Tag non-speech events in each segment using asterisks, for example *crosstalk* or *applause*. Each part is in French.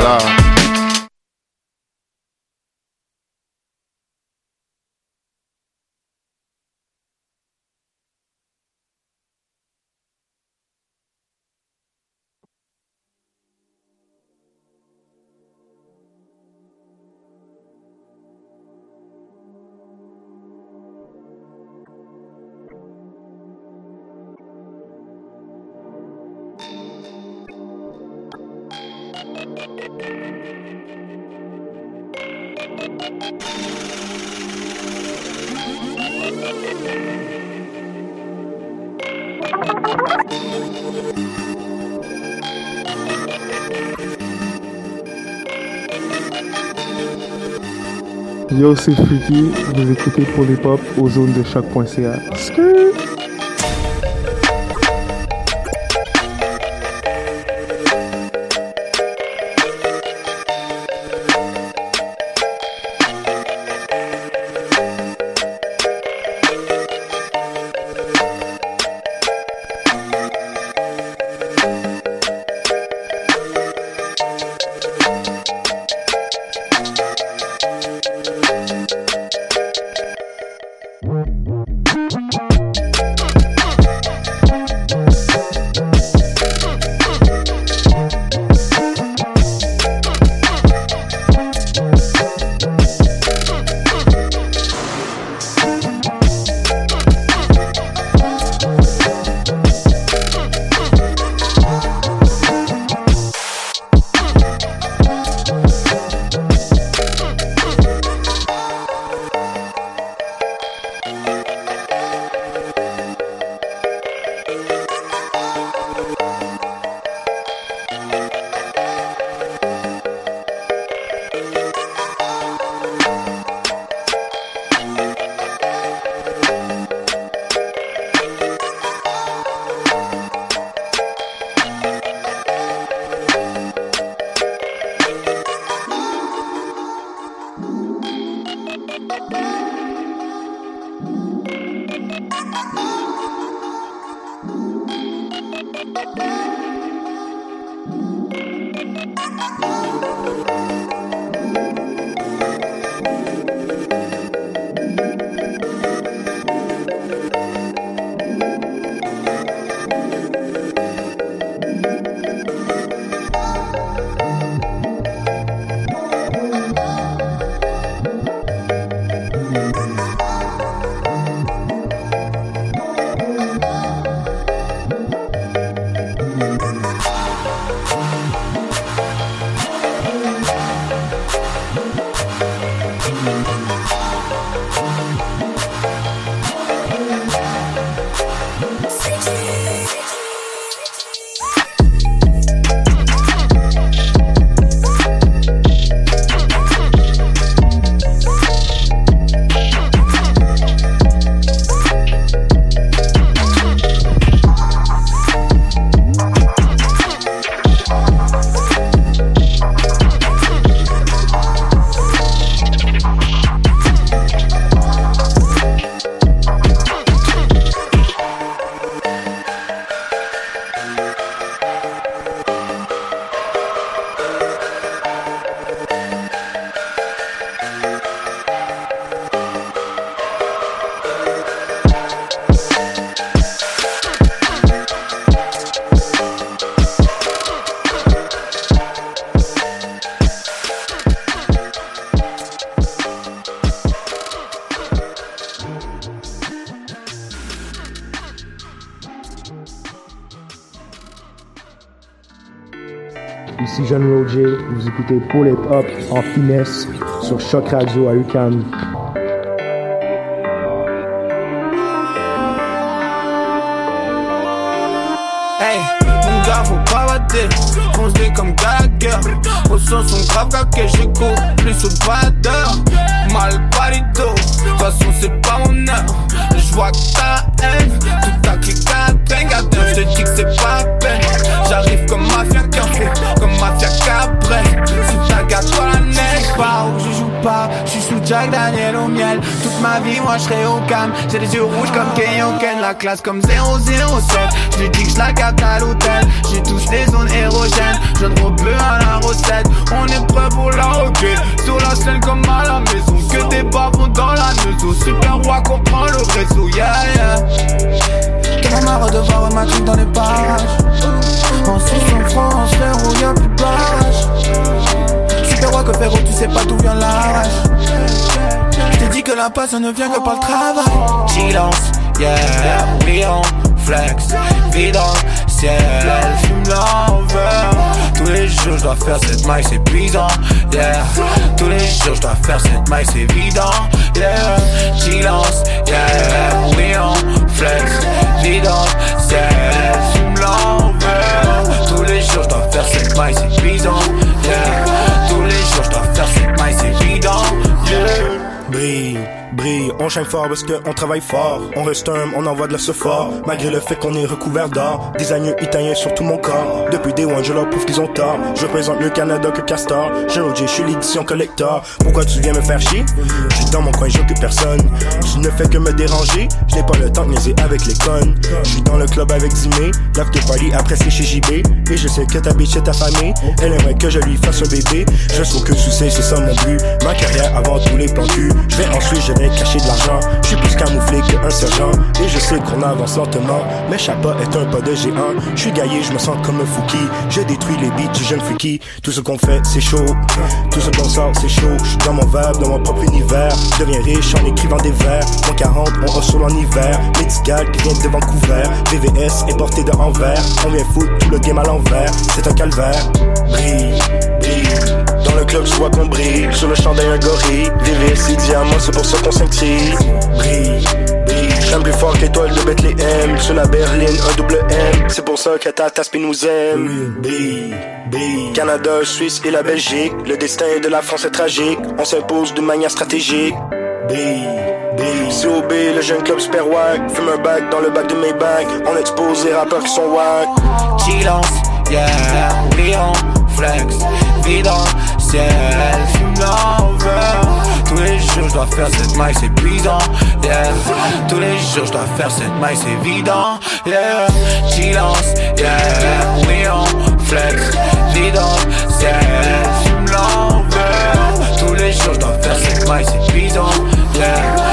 c'est Yo, c'est Freaky, vous écoutez pour les pop aux zones de choc.ca. Up en finesse sur Choc Radio à UCAM. Hey, mon gars, faut pas comme Gagger. Au son, son grave que j'écoute. Plus au batteur. Mal parito. De toute façon, c'est pas mon heure. J'vois que ta haine. Tout ta clique à Je te dis que c'est pas peine. J'arrive comme mafia café. Comme mafia cabré. Sous ta gâte, toi la neige. Pas où je joue pas. J'suis sous Jack Daniel au miel. Toute ma vie, moi j'serai au calme. J'ai les yeux rouges comme Kenyoken. La classe comme 007. J'lui dis que j'la capte à l'hôtel. J'ai tous les zones érogènes. Jeune bleu à la recette. On est prêt pour la roquette. Sur la scène comme à la maison. Que des bavons dans la maison. Super roi comprend le réseau. Yeah, yeah. Tellement marre de voir ma dans les parages. En Suisse, en France, frérot, y'a plus de roi que tu sais pas d'où vient la rage. J't'ai dit que la passe ne vient que par le travail. Silence, yeah, we on flex. Vie dans fume l'envers. Tous les jours je dois faire cette maille, c'est épuisant, yeah. Tous les jours je dois faire cette maille, c'est évident, yeah. Silence, yeah, we on flex. Vie dans fume l'envers. Tous les jours je dois faire cette maille, c'est épuisant, yeah. Tous les jours je dois faire cette maille, c'est évident, yeah. On shine fort parce qu'on travaille fort. On reste humble, on envoie de la fort. Malgré le fait qu'on est recouvert d'or. Des agneaux italiens sur tout mon corps. Depuis Day One, je leur prouve qu'ils ont tort. Je représente mieux Canada que Castor. OG, je suis l'édition collector. Pourquoi tu viens me faire chier? Je suis dans mon coin, j'occupe personne. Tu ne fais que me déranger. Je n'ai pas le temps de niaiser avec les connes. Je suis dans le club avec Zimé. L'after party après c'est chez JB. Et je sais que ta bitch est ta famille. Elle aimerait que je lui fasse un bébé. Je sais que succès, c'est ça mon but. Ma carrière avant tous les plans. Je vais ensuite, je vais cacher de l'argent. Je suis plus camouflé qu'un sergent. Et je sais qu'on avance lentement. Mais Chapa est un pas de géant. Je suis gaillé, je me sens comme un Fouki. Je détruis les beats du jeune Fouki. Tout ce qu'on fait, c'est chaud. Tout ce qu'on sort, c'est chaud. Dans mon verbe, dans mon propre univers. Je deviens riche en écrivant des vers. Mon 40, on sur en hiver. Médical qui vient de Vancouver. VVS importé de Anvers. On vient foutre tout le game à l'envers. C'est un calvaire. Brille, club, je vois brille. Sur le champ d'un gorille. VVS et diamants, c'est pour ça qu'on s'intrigue. Brille, brille. J'aime plus fort qu'étoile de Bethléem. Sur la berline, un double M. C'est pour ça que ta tasse nous aime. Brille, brille. Canada, Suisse et la Belgique. Le destin de la France est tragique. On s'impose de manière stratégique. Brille. COB, le jeune club super wack Fume un bac dans le bac de mes bacs On expose les rappeurs qui sont wack Silence, yeah, flex le Tous les jours je dois faire cette maille, c'est épuisant, yeah. Tous les jours je dois faire cette maille, c'est évident, yeah. Silence, yeah, we on flex le ciel, fume l'envers Tous les jours je dois faire cette maille, c'est épuisant, yeah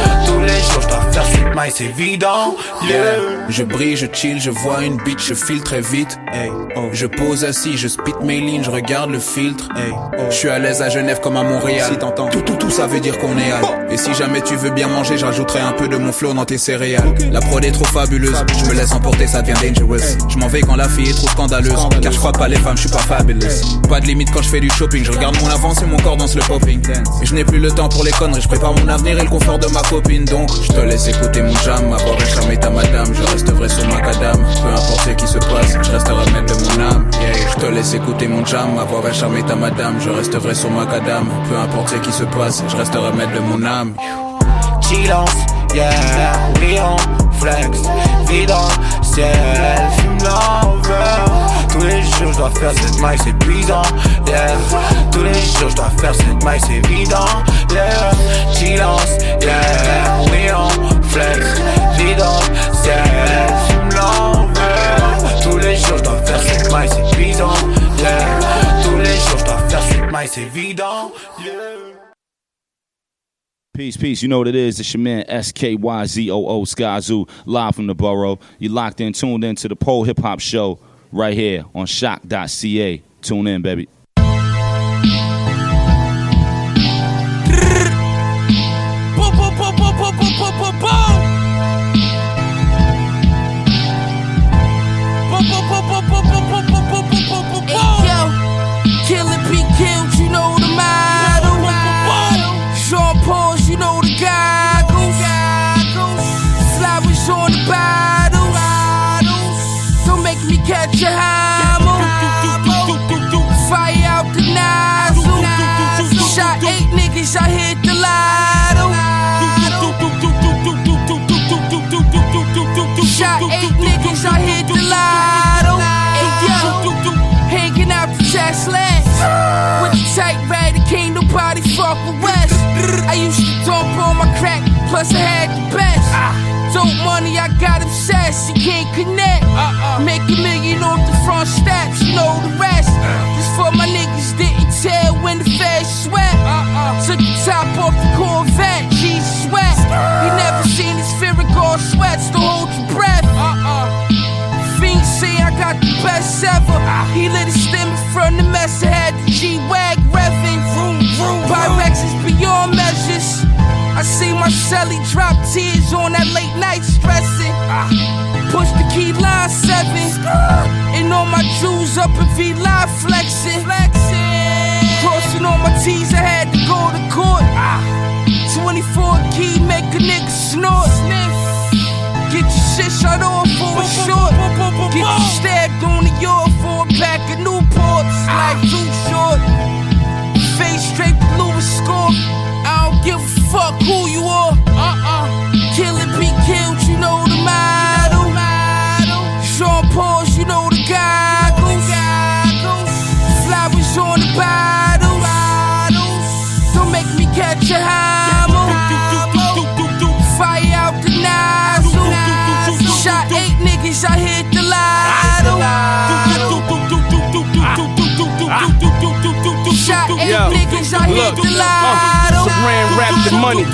c'est évident. Yeah. Je brille, je chill, je vois une bitch, je file très vite. Hey. Oh. Je pose assis, je spit mes lignes, je regarde le filtre. Hey. Oh. Je suis à l'aise à Genève comme à Montréal. Si t'entends, tout, tout, tout, ça veut dire qu'on est à Et si jamais tu veux bien manger, j'ajouterai un peu de mon flow dans tes céréales. La prod est trop fabuleuse, je me laisse emporter, ça devient dangerous. Je m'en vais quand la fille est trop scandaleuse. Car je crois pas les femmes, je suis pas fabulous. Pas de limite quand je fais du shopping, je regarde mon avance et mon corps danse le popping. Et je n'ai plus le temps pour les conneries, je prépare mon avenir et le confort de ma copine. Donc, je te laisse écouter mon jam, avoir charmé ta madame, je reste vrai sur ma cadame. Peu importe ce qui se passe, je reste remettre de mon âme. Yeah, je te laisse écouter mon jam, avoir charmé ta madame, je reste vrai sur ma cadame. Peu importe ce qui se passe, je reste remettre de mon âme. Silence, yeah, on flex, dans le ciel, fume l'envers. Tous les jours je dois faire cette maille, c'est épuisant, yeah. Tous les jours je dois faire cette maille, c'est évident, yeah. Silence, yeah, we on flex, vie dans le ciel, fume l'envers. Tous les jours je dois faire cette maille, c'est épuisant, yeah. Tous les jours je dois faire cette maille, c'est évident, yeah. Peace, peace. You know what it is. It's your man SKYZOO Skyzoo, live from the borough. You locked in, tuned in to the Pole Hip Hop Show right here on shock.ca. Tune in, baby. Shot eight niggas I hit the lotto. Hey yo, hanging out the Tesla with the tight rag, can't nobody fuck with West. I used to dump on my crack, plus I had the best. Dope money, I got obsessed, you can't connect. Make a million off the front steps, you know the rest. Just for my niggas didn't tell when the feds sweat. Took the top off the Corvette, Jesus sweat. You never his Ferragamo sweats to hold your breath. Uh-uh. Fiend say I got the best ever. He lit a stem from the mess I had the G-Wag revving. Pyrex is beyond measures. I see my celly drop tears on that late night stressing. Push the key line seven. And all my jewels up in V live flexing. Crossing all my T's, I had to go to court. Ah. 24 key, make a nigga snort. Get your shit shut off for a short. Get you stabbed on the yard for a pack of Newports. Life too short. Face straight to Louis score. I don't give a fuck who you are. Uh-uh. Kill it, be killed, you know the motto. Sean Pauls, you know the goggles. Flowers on the bottles. Don't make me catch a hammer. Eight niggas, I hit the lotto. Shot eight Yo, niggas, I hit look, the lotto. Saran wrapped in money.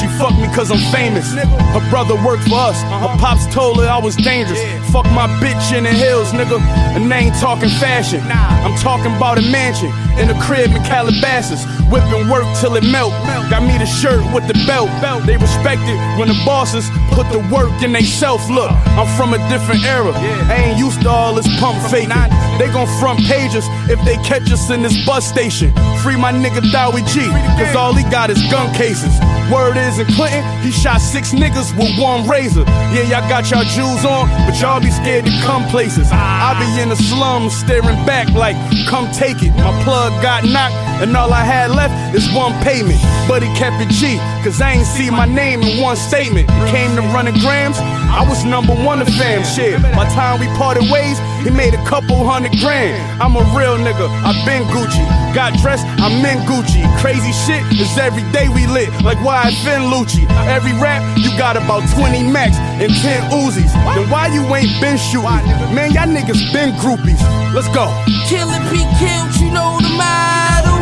She fucked me cause I'm famous. Her brother worked for us. Her uh-huh. pops told her I was dangerous. Fuck my bitch in the hills, nigga. And they ain't talking fashion. I'm talking about a mansion in a crib in Calabasas. Whipping work till it melt. Got me the shirt with the belt. They respect it when the bosses put the work in they self. Look, I'm from a different era. I ain't used to all this pump faking. They gon' front pages if they catch us in this bus station. Free my nigga Dowie G, cause all he got is gun cases. Word is in Clinton, he shot six niggas with one razor. Yeah, y'all got y'all jewels on, but y'all be scared to come places. I be in the slums staring back like, come take it. My plug got knocked, and all I had left is one payment. But he kept it G, cause I ain't see my name in one statement. It came to running grams, I was number one of fam shit. By time we parted ways, he made a couple hundred grand. I'm a real nigga, i been Gucci. Got dressed, I'm in Gucci. Crazy shit is every day we lit, like why I Finn Lucci. Every rap, you got about 20 max and 10 Uzis. Then why you ain't been shooting? Man, y'all niggas been groupies. Let's go. Kill be killed, you know the motto.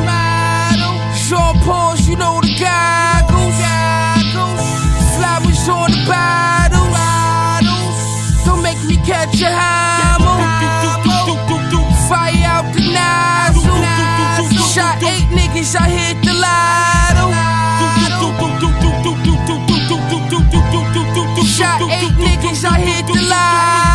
Sean Pauls, you know the goggles. Flowers on the bottles. Don't make me catch a hammer. Fire out the nozzle. Shot eight niggas, I hit the lotto. Shot eight niggas, I hit the lotto.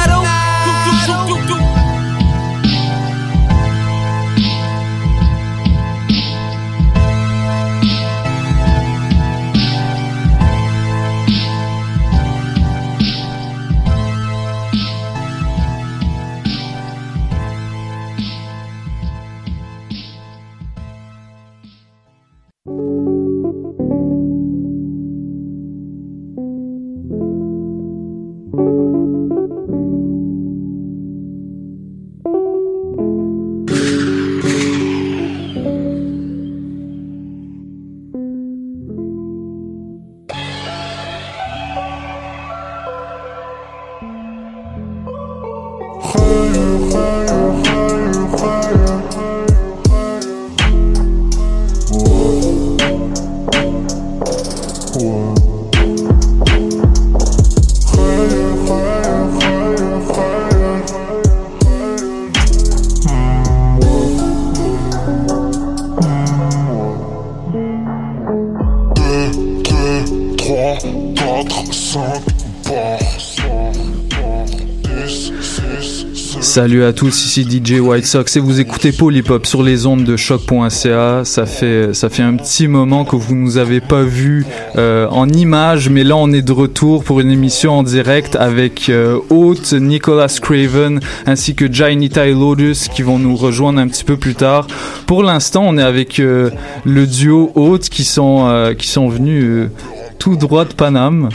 Salut à tous, ici DJ White Sox et vous écoutez Polypop sur les ondes de choc.ca. Ça fait ça fait un petit moment que vous nous avez pas vu euh, en images, mais là on est de retour pour une émission en direct avec euh, Haute, Nicolas Craven ainsi que Jainita et Lotus qui vont nous rejoindre un petit peu plus tard. Pour l'instant, on est avec euh, le duo Haute qui sont euh, qui sont venus euh, tout droit de Paname.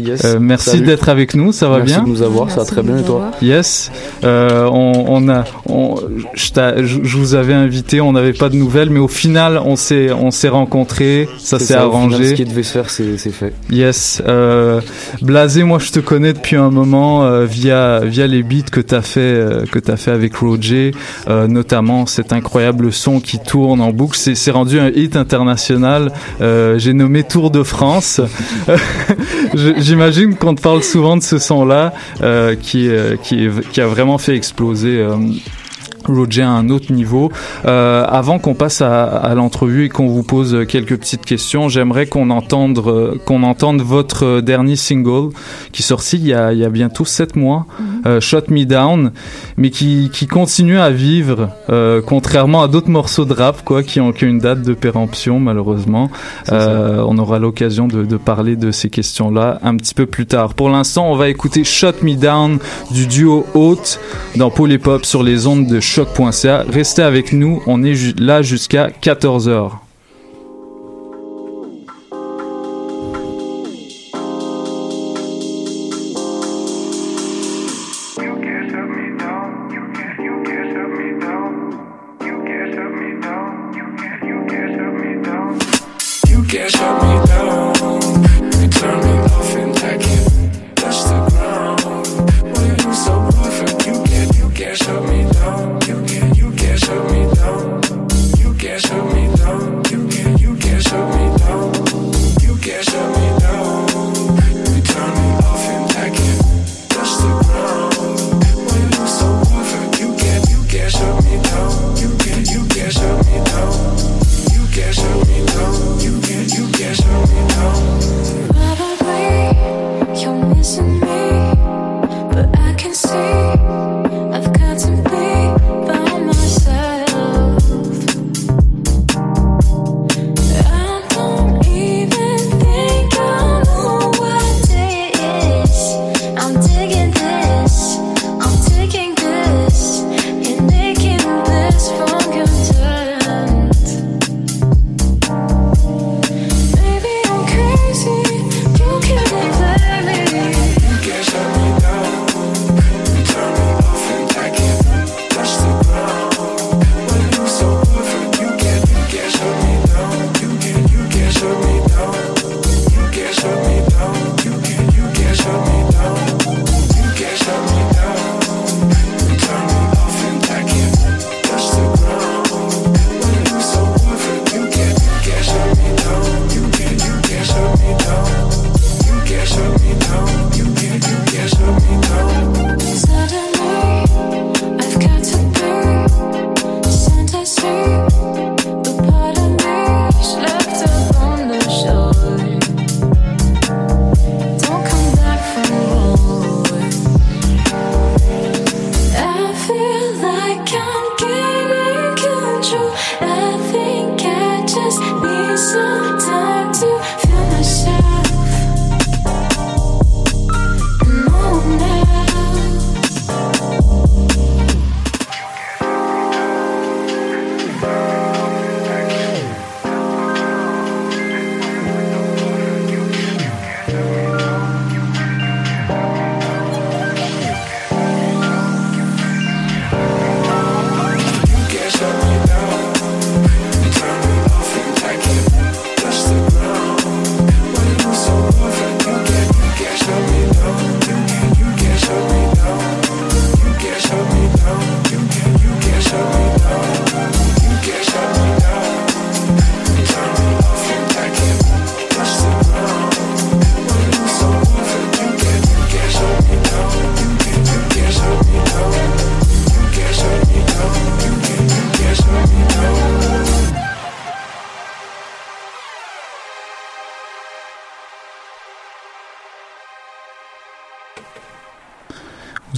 Yes. Euh, merci d'être avec nous, ça va Merci bien de nous avoir, ça va très bien et toi Yes, euh, on, on a, on, je, je- vous avais invité, on n'avait pas de nouvelles, mais au final, on s'est, on s'est rencontrés, ça s'est final, arrangé. Ce qui devait se faire, c'est fait. Yes, euh, Blasé, moi je te connais depuis un moment euh, via via les beats que t'as fait que t'as fait avec Roger, notamment cet incroyable son qui tourne en boucle. C'est rendu un hit international. J'ai nommé Tour de France. *laughs* Je- J'imagine qu'on te parle souvent de ce son-là euh, euh, qui a vraiment fait exploser. Roger à un autre niveau. Euh, avant qu'on passe à, à l'entrevue et qu'on vous pose quelques petites questions, j'aimerais qu'on entende, euh, qu'on entende votre euh, dernier single qui est sorti il y a, il y a bientôt sept mois, euh, Shot Me Down, mais qui, qui continue à vivre, contrairement à d'autres morceaux de rap, quoi, qui ont, qui ont une date de péremption, malheureusement. On aura l'occasion de, de parler de ces questions-là un petit peu plus tard. Pour l'instant, on va écouter Shot Me Down du duo Haute dans Polypop sur les ondes de Restez avec nous, on est là jusqu'à 14h. so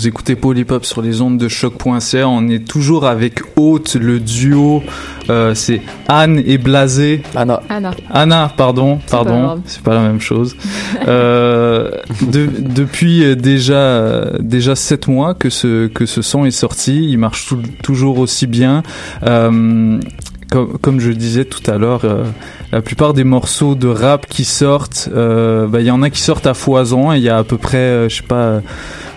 Vous écoutez Polypop sur les ondes de choc.ca. On est toujours avec Haute, le duo. euh, c'est Anne et Blasé. Anna. Anna. Anna, pardon, C'est pas pardon. C'est pas la même chose. *laughs* Euh, de- depuis euh, déjà déjà sept mois que ce que ce son est sorti. Il marche tou- toujours aussi bien. Euh, comme, je disais tout à l'heure, euh, la plupart des morceaux de rap qui sortent, euh, bah, il y en a qui sortent à foison et il y a à peu près, euh, je sais pas,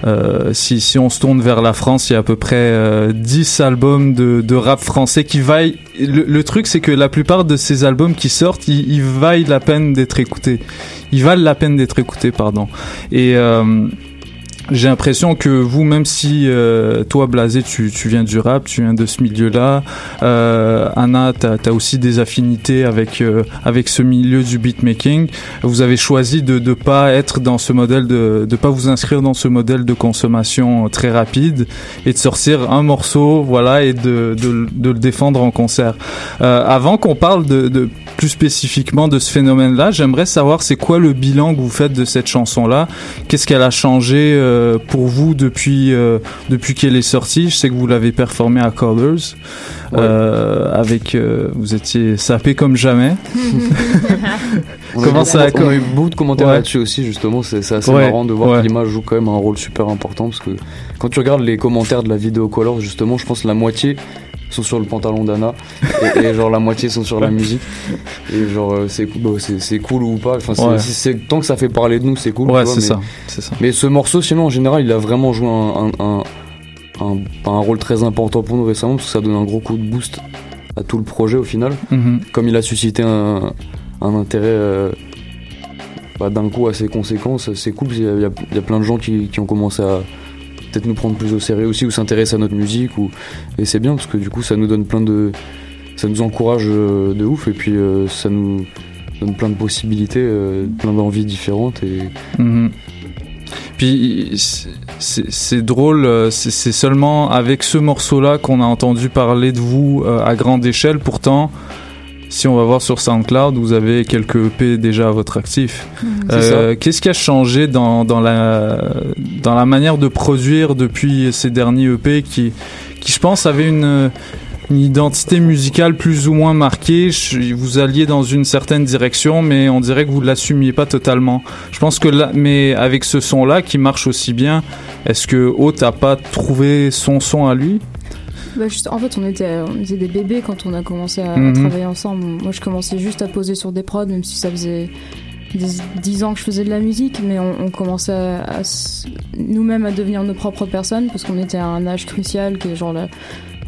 euh, si, si on se tourne vers la France, il y a à peu près euh, 10 albums de, de rap français qui vaillent. Le, truc, c'est que la plupart de ces albums qui sortent, ils, vaillent la peine d'être écoutés. Ils valent la peine d'être écoutés, pardon. Et j'ai l'impression que vous, même si euh, toi, Blasé, tu, tu viens du rap, tu viens de ce milieu-là, euh, Anna, t'as as aussi des affinités avec euh, avec ce milieu du beatmaking. Vous avez choisi de de pas être dans ce modèle de de pas vous inscrire dans ce modèle de consommation très rapide et de sortir un morceau, voilà, et de de, de le défendre en concert. Euh, avant qu'on parle de, de plus spécifiquement de ce phénomène-là, j'aimerais savoir c'est quoi le bilan que vous faites de cette chanson-là? Qu'est-ce qu'elle a changé euh, pour vous depuis euh, depuis qu'elle est sortie Je sais que vous l'avez performée à Colors, euh, avec euh, vous étiez sapé comme jamais. *laughs* On a, Comment ça a on a eu beaucoup de commentaires Ouais. là-dessus aussi, justement. C'est assez Ouais, marrant de voir ouais. que l'image joue quand même un rôle super important parce que quand tu regardes les commentaires de la vidéo Color, justement, je pense que la moitié sont sur le pantalon d'Anna et, et genre la moitié sont sur la musique. Et genre, euh, c'est cool, bah, c'est- c'est cool ou pas. Enfin, Ouais. c'est- tant que ça fait parler de nous, c'est cool. Ouais, c'est ça, c'est ça. Mais ce morceau, sinon, en général, il a vraiment joué un, un, un, rôle très important pour nous récemment parce que ça donne un gros coup de boost à tout le projet au final. Mhm. Comme il a suscité un, un intérêt euh, bah, d'un coup assez conséquent, c'est cool. Il y, y a plein de gens qui, qui ont commencé à peut-être nous prendre plus au sérieux aussi ou s'intéresser à notre musique. Ou, et c'est bien parce que du coup, ça nous donne plein de. Ça nous encourage euh, de ouf et puis euh, ça nous donne plein de possibilités, euh, plein d'envies différentes. Et, Mhm. Puis c'est- drôle, c'est seulement avec ce morceau-là qu'on a entendu parler de vous à grande échelle. Pourtant, si on va voir sur SoundCloud, vous avez quelques EP déjà à votre actif. C'est Euh, Qu'est-ce qui a changé dans, dans, la, dans la manière de produire depuis ces derniers EP qui, qui je pense, avaient une, une identité musicale plus ou moins marquée? Je- Vous alliez dans une certaine direction, mais on dirait que vous l'assumiez pas totalement. Je pense que là, mais avec ce son-là qui marche aussi bien, est-ce que Haute a pas trouvé son son à lui? Bah, juste, en fait, on était, on était des bébés quand on a commencé à, Mhm. travailler ensemble. Moi, je commençais juste à poser sur des prods, même si ça faisait des, 10 ans que je faisais de la musique, mais on, on commençait à, à s- nous-mêmes à devenir nos propres personnes, parce qu'on était à un âge crucial qui est genre la,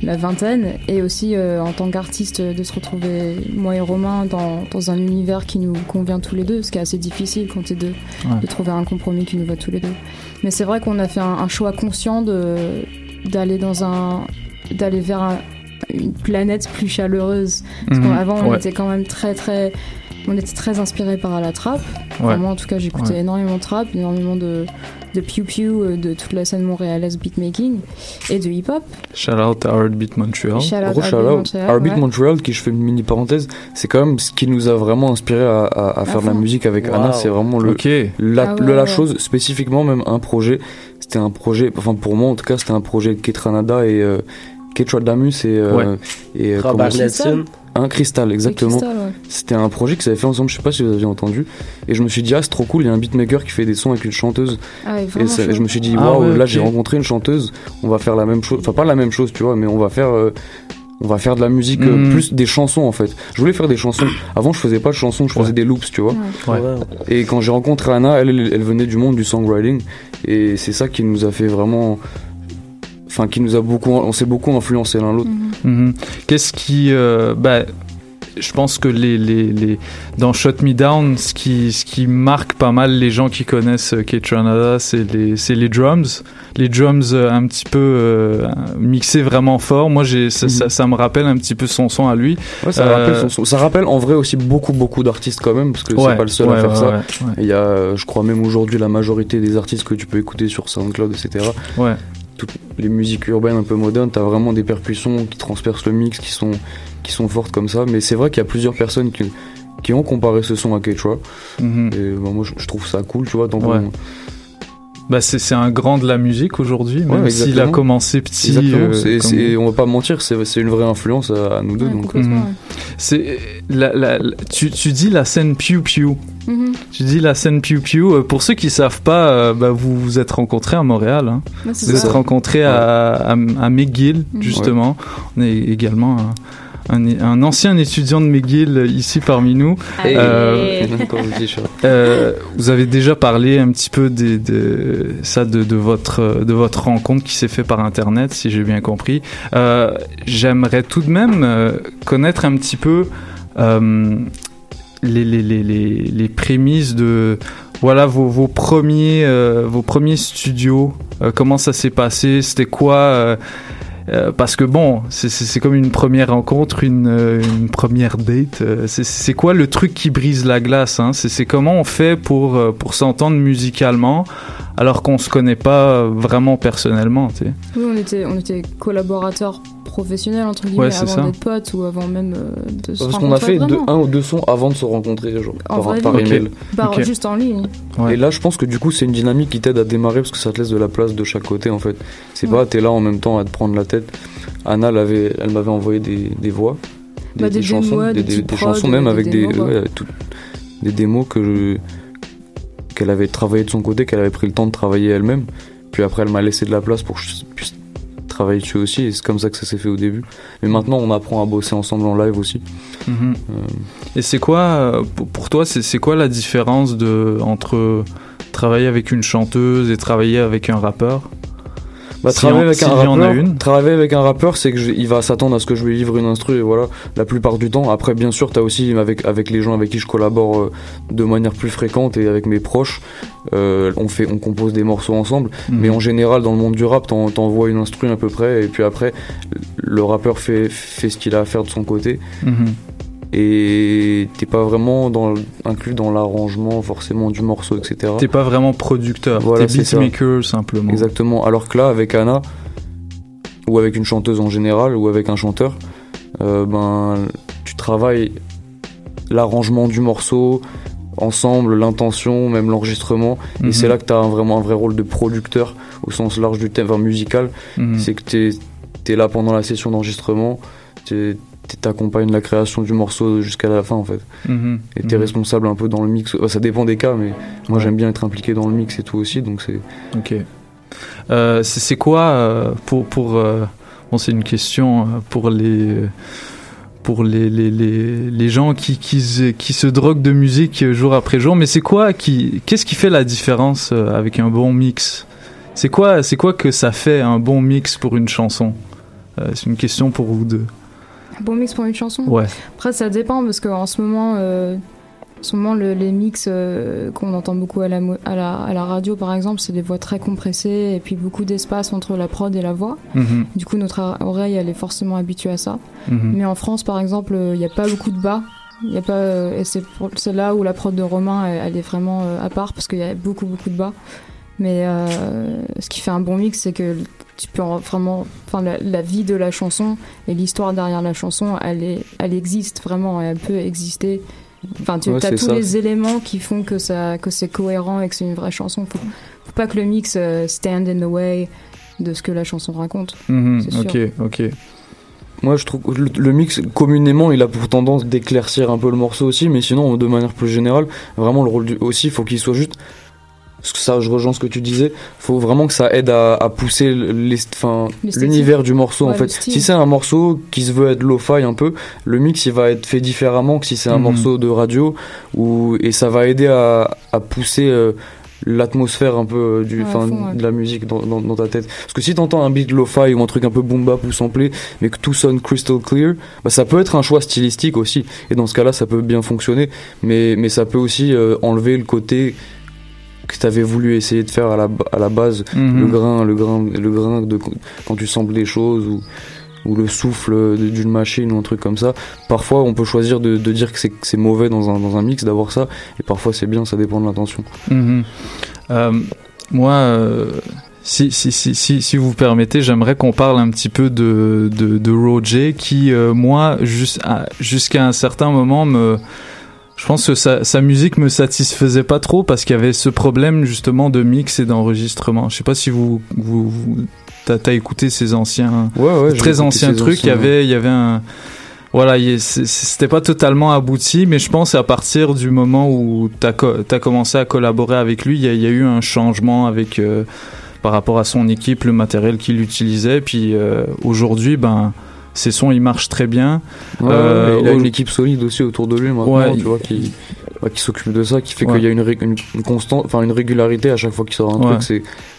la vingtaine, et aussi euh, en tant qu'artiste de se retrouver, moi et Romain, dans, dans un univers qui nous convient tous les deux, ce qui est assez difficile quand t'es deux, Ouais. de trouver un compromis qui nous va tous les deux. Mais c'est vrai qu'on a fait un, un choix conscient de d'aller dans un d'aller vers un- une planète plus chaleureuse. Parce Mhm. qu'avant, on Ouais. était quand même très, très. On était très inspiré par la trap. Ouais. Enfin, moi, en tout cas, j'écoutais Ouais. énormément de trap, énormément de, de Pew Pew, euh, de toute la scène montréalaise beatmaking et de hip-hop. Shout out à Heartbeat Montreal. Shout out Gros shout out. Montreal, Heartbeat ouais. Montreal, qui je fais une mini parenthèse, c'est quand même ce qui nous a vraiment inspiré à, à- à faire de la musique avec Wow. Anna. C'est vraiment le, Ok. la, Ah ouais, le- la ouais. chose, spécifiquement même un projet. C'était un projet, enfin pour moi en tout cas, c'était un projet de Ketranada et euh, Ketra Damus et, euh, Ouais. et euh, Robert Nelson. un cristal exactement. Ouais. C'était un projet que ça avait fait ensemble, je sais pas si vous aviez entendu. Et je me suis dit, ah, c'est trop cool, il y a un beatmaker qui fait des sons avec une chanteuse. Ah, Et ça- je me suis dit, Ah waouh, ouais, là j'ai rencontré une chanteuse, on va faire la même chose. Enfin, pas la même chose, tu vois, mais on va faire. euh, on va faire de la musique, euh, Mhm. plus des chansons en fait. Je voulais faire des chansons. Avant, je faisais pas de chansons, je faisais Ouais. des loops, tu vois. Ouais. Et quand j'ai rencontré Anna, elle venait du monde du songwriting. Et c'est ça qui nous a fait vraiment. Enfin, qui nous a beaucoup. On s'est beaucoup influencé l'un l'autre. Mhm. Qu'est-ce qui, euh, bah, je pense que les, les, les, dans Shut Me Down, ce qui, ce qui marque pas mal les gens qui connaissent euh, c'est les, c'est les drums. Les drums euh, un petit peu euh, mixés vraiment fort. Moi, j'ai, ça, ça, ça me rappelle un petit peu son son à lui. Ouais, ça, Euh, rappelle son son. ça rappelle en vrai aussi beaucoup, beaucoup d'artistes quand même, parce que Ouais, c'est pas le seul ouais, à faire ça. Il y a, je crois même aujourd'hui, la majorité des artistes que tu peux écouter sur SoundCloud, etc. Ouais. Toutes les musiques urbaines un peu modernes, t'as vraiment des percussions qui transpercent le mix, qui sont, qui sont fortes comme ça. Mais c'est vrai qu'il y a plusieurs personnes qui, qui ont comparé ce son à Ketra. Mhm. Et bah, moi, je, je trouve ça cool, tu vois, tant Ouais. Bah c'est c'est un grand de la musique aujourd'hui, Ouais, même s'il a commencé petit. Exactement, euh, c'est- comme- c'est- on va pas mentir, c'est c'est une vraie influence à, à nous deux. donc, euh, Mhm. C'est la, la- la- tu, tu dis la scène Pew Pew. Mhm. Tu dis la scène Pew Pew. Euh, Pour ceux qui savent pas, euh, bah, vous vous êtes rencontrés à Montréal. Hein. C'est vous êtes rencontrés à, à, à McGill, Mhm. justement. On est également un, un- un ancien étudiant de McGill euh, ici parmi nous. Hey. Euh, euh, vous avez déjà parlé un petit peu des- de, ça de, de votre de votre rencontre qui s'est fait par internet, si j'ai bien compris. Euh, J'aimerais tout de même connaître un petit peu euh, les, les, les, les, les prémices de voilà vos, vos premiers euh, vos premiers studios. Euh, comment ça s'est passé? C'était quoi euh, parce que bon, c'est- comme une première rencontre, une, euh, une première date. Euh, c'est- quoi le truc qui brise la glace hein? C'est comment on fait pour, pour s'entendre musicalement alors qu'on se connaît pas vraiment personnellement, tu sais. Oui, on était, on était collaborateurs professionnels, entre guillemets, Ouais, c'est ça. avant d'être potes ou avant même euh, de se Parce qu'on a rencontrer fait un ou deux sons avant de se rencontrer, genre, En par, vrai par email. Par- Juste en ligne. Et là, je pense que du coup, c'est une dynamique qui t'aide à démarrer parce que ça te laisse de la place de chaque côté en fait. C'est Ouais. pas, t'es là en même temps à te prendre la tête. Anna, elle, avait- elle m'avait envoyé des, des voix, des, Bah, des chansons, démos, des, des des- petits des prods, chansons même des avec des, démos, ouais. ouais, tout- des démos que je- qu'elle avait travaillé de son côté, qu'elle avait pris le temps de travailler elle-même. Puis après, elle m'a laissé de la place pour que je puisse travailler dessus aussi. Et c'est comme ça que ça s'est fait au début. Mais maintenant, on apprend à bosser ensemble en live aussi. Mhm. Euh, Et c'est quoi, euh, pour, toi, c'est c'est quoi la différence de, entre travailler avec une chanteuse et travailler avec un rappeur? Bah, Si travailler on- avec un rappeur, une. travailler avec un rappeur, c'est que je- il va s'attendre à ce que je lui livre une instru et voilà, la plupart du temps. Après, bien sûr, t'as aussi avec avec les gens avec qui je collabore euh, de manière plus fréquente et avec mes proches, euh, on fait, on compose des morceaux ensemble. Mhm. Mais en général, dans le monde du rap, t'en- t'envoies une instru à peu près et puis après, le rappeur fait fait ce qu'il a à faire de son côté. Mhm. Et t'es pas vraiment dans, inclus dans l'arrangement forcément du morceau, etc. T'es pas vraiment producteur, Voilà, t'es beatmaker simplement. Exactement. Alors que là, avec Anna, ou avec une chanteuse en général, ou avec un chanteur, euh, ben, tu travailles l'arrangement du morceau, ensemble, l'intention, même l'enregistrement. Mhm. Et c'est là que tu as vraiment un vrai rôle de producteur au sens large du terme enfin, musical. Mhm. C'est que tu es, là pendant la session d'enregistrement, tu t'accompagnes la création du morceau jusqu'à la fin en fait. Mhm. Et tu es Mhm. responsable un peu dans le mix. Bah, ça dépend des cas, mais moi j'aime bien être impliqué dans le mix et tout aussi, donc c'est. Ok. Euh, c'est quoi euh, pour pour euh, bon c'est une question pour les pour les, les, les, les gens qui, qui, se, qui se droguent de musique jour après jour mais c'est quoi qui qu'est-ce qui fait la différence avec un bon mix? C'est quoi c'est quoi que ça fait un bon mix pour une chanson? C'est une question pour vous deux Bon mix pour une chanson Ouais. Après, ça dépend parce qu'en ce moment, euh, en ce moment le- les mix euh, qu'on entend beaucoup à la, mo- à, la, à la radio, par exemple, c'est des voix très compressées et puis beaucoup d'espace entre la prod et la voix. Mhm. Du coup, notre oreille, elle est forcément habituée à ça. Mhm. Mais en France, par exemple, euh, il n'y a pas beaucoup de bas. Il y a pas, euh, et c'est là où la prod de Romain, elle, elle est vraiment à part parce qu'il y a beaucoup, beaucoup de bas. Mais ce qui fait un bon mix, c'est que tu peux en- vraiment, enfin, la, la vie de la chanson et l'histoire derrière la chanson, elle, est, elle existe vraiment elle peut exister. Enfin, tu Ouais, as tous ça. les éléments qui font que, ça, que c'est cohérent et que c'est une vraie chanson. Faut, faut pas que le mix euh, stand in the way de ce que la chanson raconte. Sûr. ok ok Moi, je trouve que le, le mix, communément, il a pour tendance d'éclaircir un peu le morceau aussi, mais sinon, de manière plus générale, vraiment, le rôle du, aussi, il faut qu'il soit juste. Parce que ça, je rejoins ce que tu disais. faut vraiment que ça aide à, à pousser l'univers du morceau, en Ouais, fait. Si c'est un morceau qui se veut être lo-fi un peu, le mix, il va être fait différemment que si c'est un Mhm. morceau de radio, ou, et ça va aider à, à pousser. euh, l'atmosphère un peu euh, du, Ouais, fond, ouais. de la musique dans, dans, dans ta tête parce que si t'entends un beat lo-fi ou un truc un peu boom bap ou samplé mais que tout sonne crystal clear bah, ça peut être un choix stylistique aussi et dans ce cas là ça peut bien fonctionner mais, mais ça peut aussi euh, enlever le côté que t'avais voulu essayer de faire à la, à la base Mhm. le grain le grain le grain de quand tu samples des choses ou ou le souffle d'une machine ou un truc comme ça. Parfois, on peut choisir de, de dire que c'est- mauvais dans un, dans un mix d'avoir ça, et parfois c'est bien, ça dépend de l'intention. Mhm. Euh, moi, euh, si, si, si, si, si vous permettez, j'aimerais qu'on parle un petit peu de, de, de Roger qui, euh, moi, jusqu'à un certain moment, me, je pense que sa, sa musique me satisfaisait pas trop parce qu'il y avait ce problème justement de mix et d'enregistrement. Je sais pas si vous, vous, vous t'as, écouté ces anciens, Ouais, ouais, très anciens trucs. Il y avait, il y avait un, voilà, c'était pas totalement abouti, mais je pense à partir du moment où t'as, co- t'as commencé à collaborer avec lui, il y a, il y a eu un changement avec euh, par rapport à son équipe, le matériel qu'il utilisait. Puis euh, aujourd'hui, ben ses sons ils marchent très bien. Ouais, Euh, il a au- une équipe solide aussi autour de lui maintenant, Ouais, tu vois, qui, qui s'occupe de ça, qui fait qu'il y a une, une, une constante, enfin une régularité à chaque fois qu'il sort un truc,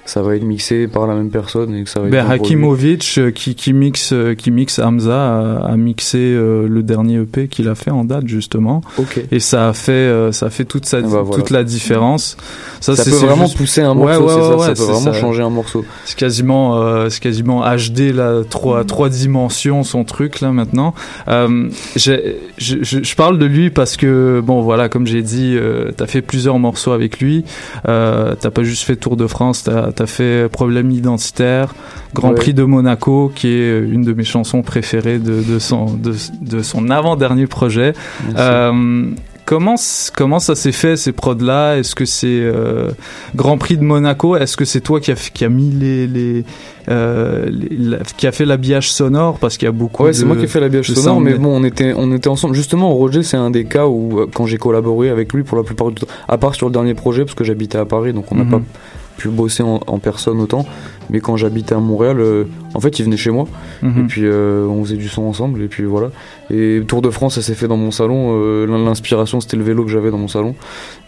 ça va être mixé par la même personne et que ça va être Ben. Hakimovic euh, qui, qui mixe euh, qui mixe Hamza a, a mixé euh, le dernier EP qu'il a fait en date justement Ok. et ça a fait ça a fait toute sa, bah, voilà. toute la différence Ça c'est- peut vraiment juste- pousser un Ouais, morceau, ouais, ça, ouais, ça peut c'est vraiment ça. changer un morceau. c'est quasiment euh, c'est quasiment HD là trois trois dimensions son truc là maintenant euh, je, parle de lui parce que bon voilà comme j'ai dit euh, t'as fait plusieurs morceaux avec lui t'as pas juste fait Tour de France t'as as fait Problème identitaire Grand Ouais. Prix de Monaco qui est une de mes chansons préférées de, de son de, de son avant dernier projet euh, Comment, comment ça s'est fait ces prods là Est-ce que c'est euh, Grand Prix de Monaco? Est-ce que c'est toi qui a, f- qui a mis les, les, euh, les- la- qui a fait l'habillage sonore? Parce qu'il y a beaucoup Ouais, c'est moi qui ai fait l'habillage sonore, sound, mais bon, on était, on était ensemble. Justement, Roger, c'est un des cas où, euh, quand j'ai collaboré avec lui pour la plupart du temps, à part sur le dernier projet, parce que j'habitais à Paris, donc on n'a Mhm. pas pu bosser en, en personne autant, mais quand j'habitais à Montréal, euh, en fait, il venait chez moi, Mhm. et puis euh, on faisait du son ensemble, et puis voilà. Et Tour de France, ça s'est fait dans mon salon. euh, l'in- L'inspiration, c'était le vélo que j'avais dans mon salon.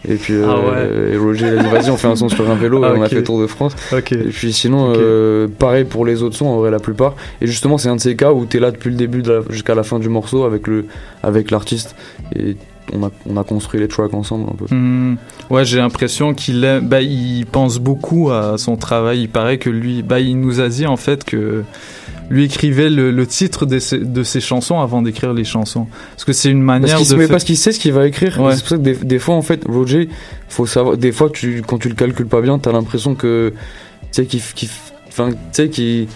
Et puis, Ah ouais. et Roger, il a dit, vas-y, on fait un son sur un vélo, *laughs* Ah, et on a fait Tour de France. Et puis sinon, pareil pour les autres sons, en vrai, la plupart. Et justement, c'est un de ces cas où t'es là depuis le début jusqu'à la fin du morceau avec le avec l'artiste. Et on a, on a construit les tracks ensemble un peu. Hmm. Ouais, j'ai l'impression qu'il aime- bah, il pense beaucoup à son travail. Il paraît que lui, bah, il nous a dit en fait que lui écrivait le, le titre de ses, de ses chansons avant d'écrire les chansons. Parce que c'est une manière Parce de faire- parce qu'il sait ce qu'il va écrire. Ouais. C'est pour ça que des, des fois, en fait, Roger, faut savoir. Des fois, tu, quand tu le calcules pas bien, t'as l'impression que. Tu sais, qu'il. Enfin, tu sais, qu'il.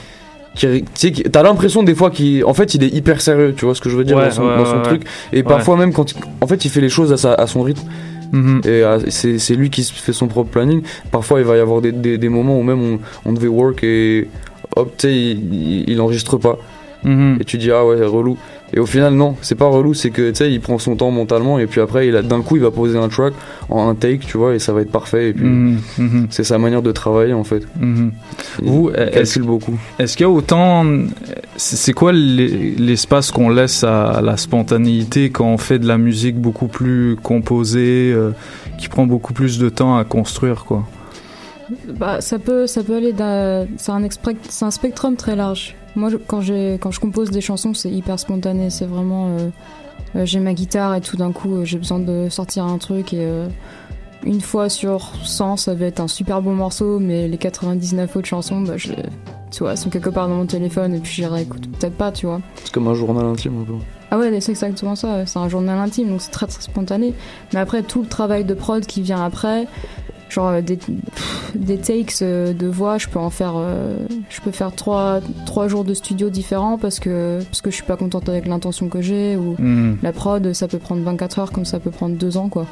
Sais, qu'il- T'as l'impression des fois qu'il, en fait, il est hyper sérieux, tu vois ce que je veux dire Ouais, dans son, ouais, dans son ouais, truc. Et parfois même quand, il- en fait, il fait les choses à, sa, à son rythme. Mhm. Et euh, c'est lui qui fait son propre planning. Parfois, il va y avoir des, des, des moments où même on, on devait work et hop, tu sais, il, il, il enregistre pas. Mhm. Et tu dis, ah ouais, relou. Et au final, non, c'est pas relou, c'est que tu sais, il prend son temps mentalement et puis après, il a d'un coup, il va poser un track en un take, tu vois, et ça va être parfait. Et puis, Mhm, mhm. c'est sa manière de travailler en fait. Mhm. Il Vous, est-ce beaucoup. Est-ce qu'il y a autant. C'est quoi l'e- l'espace qu'on laisse à la spontanéité quand on fait de la musique beaucoup plus composée, euh, qui prend beaucoup plus de temps à construire, quoi? Bah, ça peut, ça peut aller d'un, c'est un, un spectrum très large. Moi, je- quand je compose des chansons, c'est hyper spontané. C'est vraiment, euh, euh, j'ai ma guitare et tout d'un coup, euh, j'ai besoin de sortir un truc et euh, une fois sur 100, ça va être un super bon morceau, mais les 99 autres chansons, bah, je, tu vois, sont quelque part dans mon téléphone et puis j'y réécoute peut-être pas, tu vois. C'est comme un journal intime un peu. Ah ouais, c'est exactement ça. C'est un journal intime, donc c'est très très spontané. Mais après, tout le travail de prod qui vient après, genre euh, des, pff, des takes euh, de voix, je peux en faire, euh, je peux faire trois, trois jours de studio différents parce que parce que je suis pas contente avec l'intention que j'ai ou Mhm. la prod, ça peut prendre 24 heures comme ça peut prendre deux ans quoi.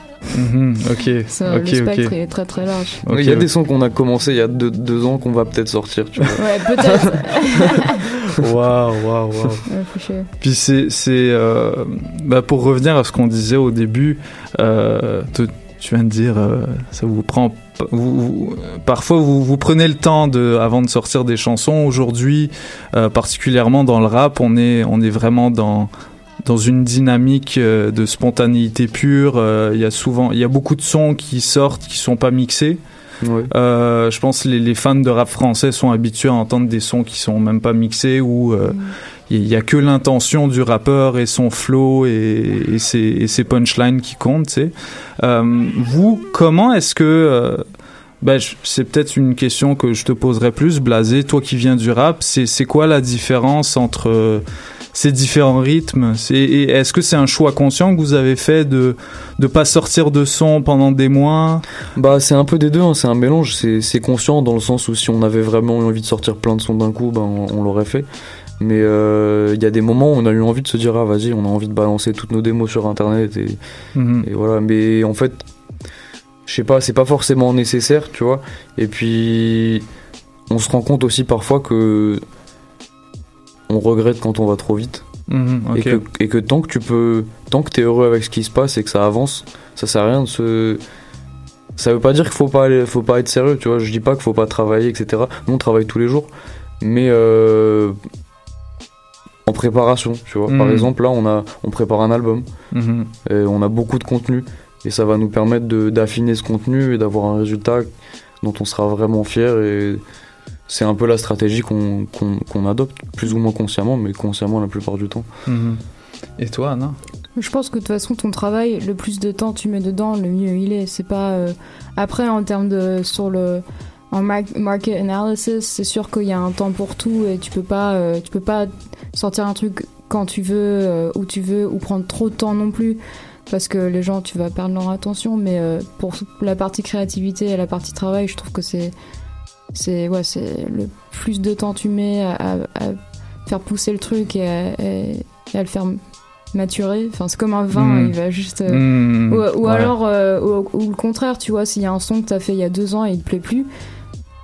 Ok, Ça, ok, le spectre est très très large. Il y a des sons qu'on a commencé il y a deux, deux ans qu'on va peut-être sortir, tu vois. Ouais, peut-être. *laughs* Waouh, waouh, waouh. Puis c'est, c'est euh, bah pour revenir à ce qu'on disait au début, euh, te- tu viens de dire, euh, ça vous prend, parfois vous, prenez le temps de, avant de sortir des chansons. Aujourd'hui, euh, particulièrement dans le rap, on est, on est vraiment dans dans une dynamique euh, de spontanéité pure. Il y a souvent, il y a beaucoup de sons qui sortent qui sont pas mixés. Euh, je pense les, les fans de rap français sont habitués à entendre des sons qui sont même pas mixés ou il y a que l'intention du rappeur et son flow et, et ses, punchlines qui comptent. Euh, vous, comment est-ce que euh, ben, c'est peut-être une question que je te poserais plus, Blasé. Toi qui viens du rap, c'est quoi la différence entre euh, ces différents rythmes? Est-ce que c'est un choix conscient que vous avez fait de de pas sortir de son pendant des mois? Bah c'est un peu des deux, hein, c'est un mélange, c'est conscient dans le sens où si on avait vraiment eu envie de sortir plein de sons d'un coup, ben on, on l'aurait fait. Mais euh, il y a des moments où on a eu envie de se dire ah vas-y, on a envie de balancer toutes nos démos sur internet et, Mhm. et voilà. Mais en fait, je sais pas, c'est pas forcément nécessaire, tu vois. Et puis on se rend compte aussi parfois que on regrette quand on va trop vite. Mhm, Et, que, et que tant que tu peux, tant que t'es heureux avec ce qui se passe et que ça avance, ça sert à rien de se. Ça veut pas dire qu'il faut pas aller, faut pas être sérieux, tu vois. Je dis pas qu'il faut pas travailler, etc. Nous on travaille tous les jours, mais euh, en préparation, tu vois. Par Mhm. exemple, là on a, on prépare un album, Mhm. et on a beaucoup de contenu et ça va nous permettre de- d'affiner ce contenu et d'avoir un résultat dont on sera vraiment fier et c'est un peu la stratégie qu'on qu'on- qu'on adopte, plus ou moins consciemment, mais consciemment la plupart du temps. Mhm. Et toi, Anna? Je pense que de toute façon, ton travail, le plus de temps tu mets dedans, le mieux il est. C'est pas. euh, Après, en termes de. Sur le. En mar- market analysis, c'est sûr qu'il y a un temps pour tout et tu peux pas, euh, tu peux pas sortir un truc quand tu veux, euh, où tu veux, ou prendre trop de temps non plus. Parce que les gens, tu vas perdre leur attention. Mais euh, pour la partie créativité et la partie travail, je trouve que c'est. C'est ouais, c'est le plus de temps tu mets à, à- à faire pousser le truc et à, et- et à le faire maturer. Enfin, c'est comme un vin, Mm. il va juste. euh, Mm, Ou, ou ouais. alors, euh, ou, ou le contraire, tu vois, s'il y a un son que t'as fait il y a deux ans et il te plaît plus,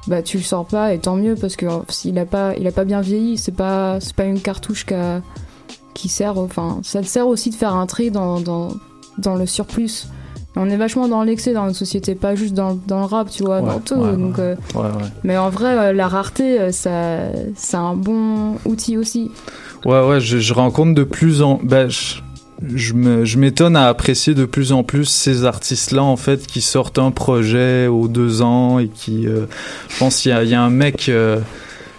bah tu le sors pas et tant mieux parce que s'il a pas, il a pas bien vieilli, c'est pas, c'est pas une cartouche qui, a- qui sert. Enfin, ça te sert aussi de faire un tri dans, dans, dans le surplus. On est vachement dans l'excès dans notre société, pas juste dans, dans le rap, tu vois, Ouais, dans tout. ouais, donc, euh, Ouais, mais en vrai, euh, la rareté, euh, ça, c'est un bon outil aussi. Ouais, ouais, je, je rencontre de plus en. Ben, je, je m'étonne à apprécier de plus en plus ces artistes-là, en fait, qui sortent un projet aux deux ans et qui. euh, je pense qu'il y y a un mec.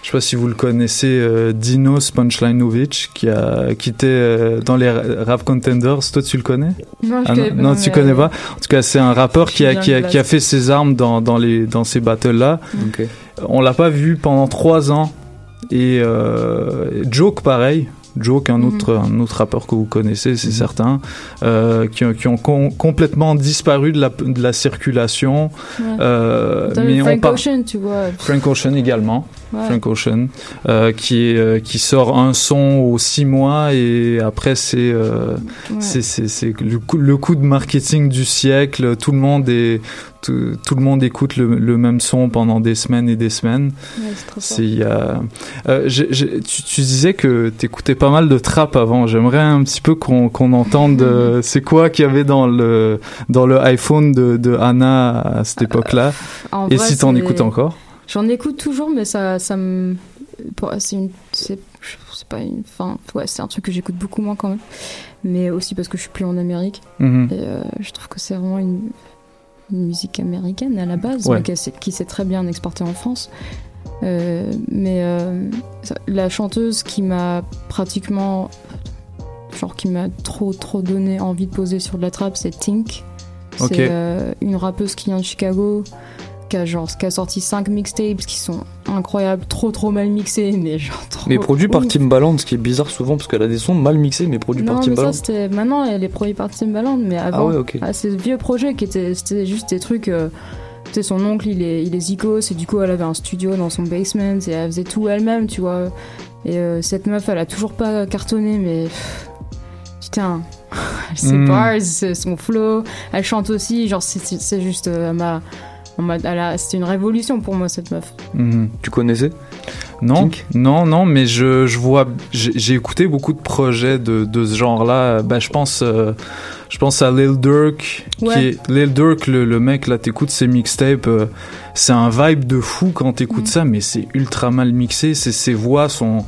Euh, je sais pas si vous le connaissez, euh, Dinos Punchlinovic, qui a quitté euh, dans les rap contenders. Toi, tu le connais? Non, je Ah connais pas, non, tu connais pas. En tout cas, c'est un rappeur qui a, qui, a, qui a fait ses armes dans, dans, les, dans ces battles-là. On l'a pas vu pendant trois ans. Et euh, Joke, pareil. Joke, un Mhm. autre, un autre rappeur que vous connaissez, c'est certain, euh, qui, ont- qui ont com- complètement disparu de la, de la circulation. Ouais. Euh, mais on Frank par- Ocean, tu vois. Frank Ocean également. Ouais. Frank Ocean, euh, qui, est, euh, qui sort un son aux six mois et après c'est euh, Ouais. c'est le coup, le coup de marketing du siècle. Tout le monde est tout, tout le monde écoute le, le même son pendant des semaines et des semaines. Ouais, c'est euh, tu, tu disais que t'écoutais pas mal de trap avant. J'aimerais un petit peu qu'on entende. *laughs* euh, c'est quoi qu'il y avait dans le dans le iPhone de, de Anna à cette époque-là Et vrai, si t'en écoutes encore J'en écoute toujours, mais ça, ça me. C'est une. C'est pas une. Enfin, ouais, c'est un truc que j'écoute beaucoup moins quand même. Mais aussi parce que je suis plus en Amérique. Mhm. Et euh, je trouve que c'est vraiment une, une musique américaine à la base, Ouais. mais qui s'est- qui s'est très bien exportée en France. Euh, mais euh, la chanteuse qui m'a pratiquement. Genre qui m'a trop trop donné envie de poser sur de la trappe, c'est Tink. C'est une rappeuse qui vient de Chicago, qui a, genre, qui a sorti 5 mixtapes qui sont incroyables, trop trop mal mixés, mais genre trop. Mais produit par. Timbaland, ce qui est bizarre souvent parce qu'elle a des sons mal mixés, mais produits Non, par mais ça Timbaland. c'était. Maintenant, elle est produite par Timbaland, mais avant. ouais, ok. ah, ces vieux projets qui étaient. C'était juste des trucs. euh, tu sais, son oncle, il est, il est zikos, et du coup, elle avait un studio dans son basement, et elle faisait tout elle-même, tu vois. Et euh, cette meuf, elle a toujours pas cartonné, mais. Putain. Ses Mm. bars, c'est son flow. Elle chante aussi, genre, c'est- c'est c'est juste. euh, elle m'a- en mode- elle a- C'était une révolution pour moi, cette meuf. Mhm. Tu connaissais Non, non, non, mais je, je vois, j'ai j'ai écouté beaucoup de projets de, de ce genre-là. Ben, je pense, euh, je pense à Lil Durk, Ouais. qui est Lil Durk, le, le mec là, t'écoutes ses mixtapes, euh, c'est un vibe de fou quand t'écoutes ça, mais c'est ultra mal mixé. C'est ses voix sont,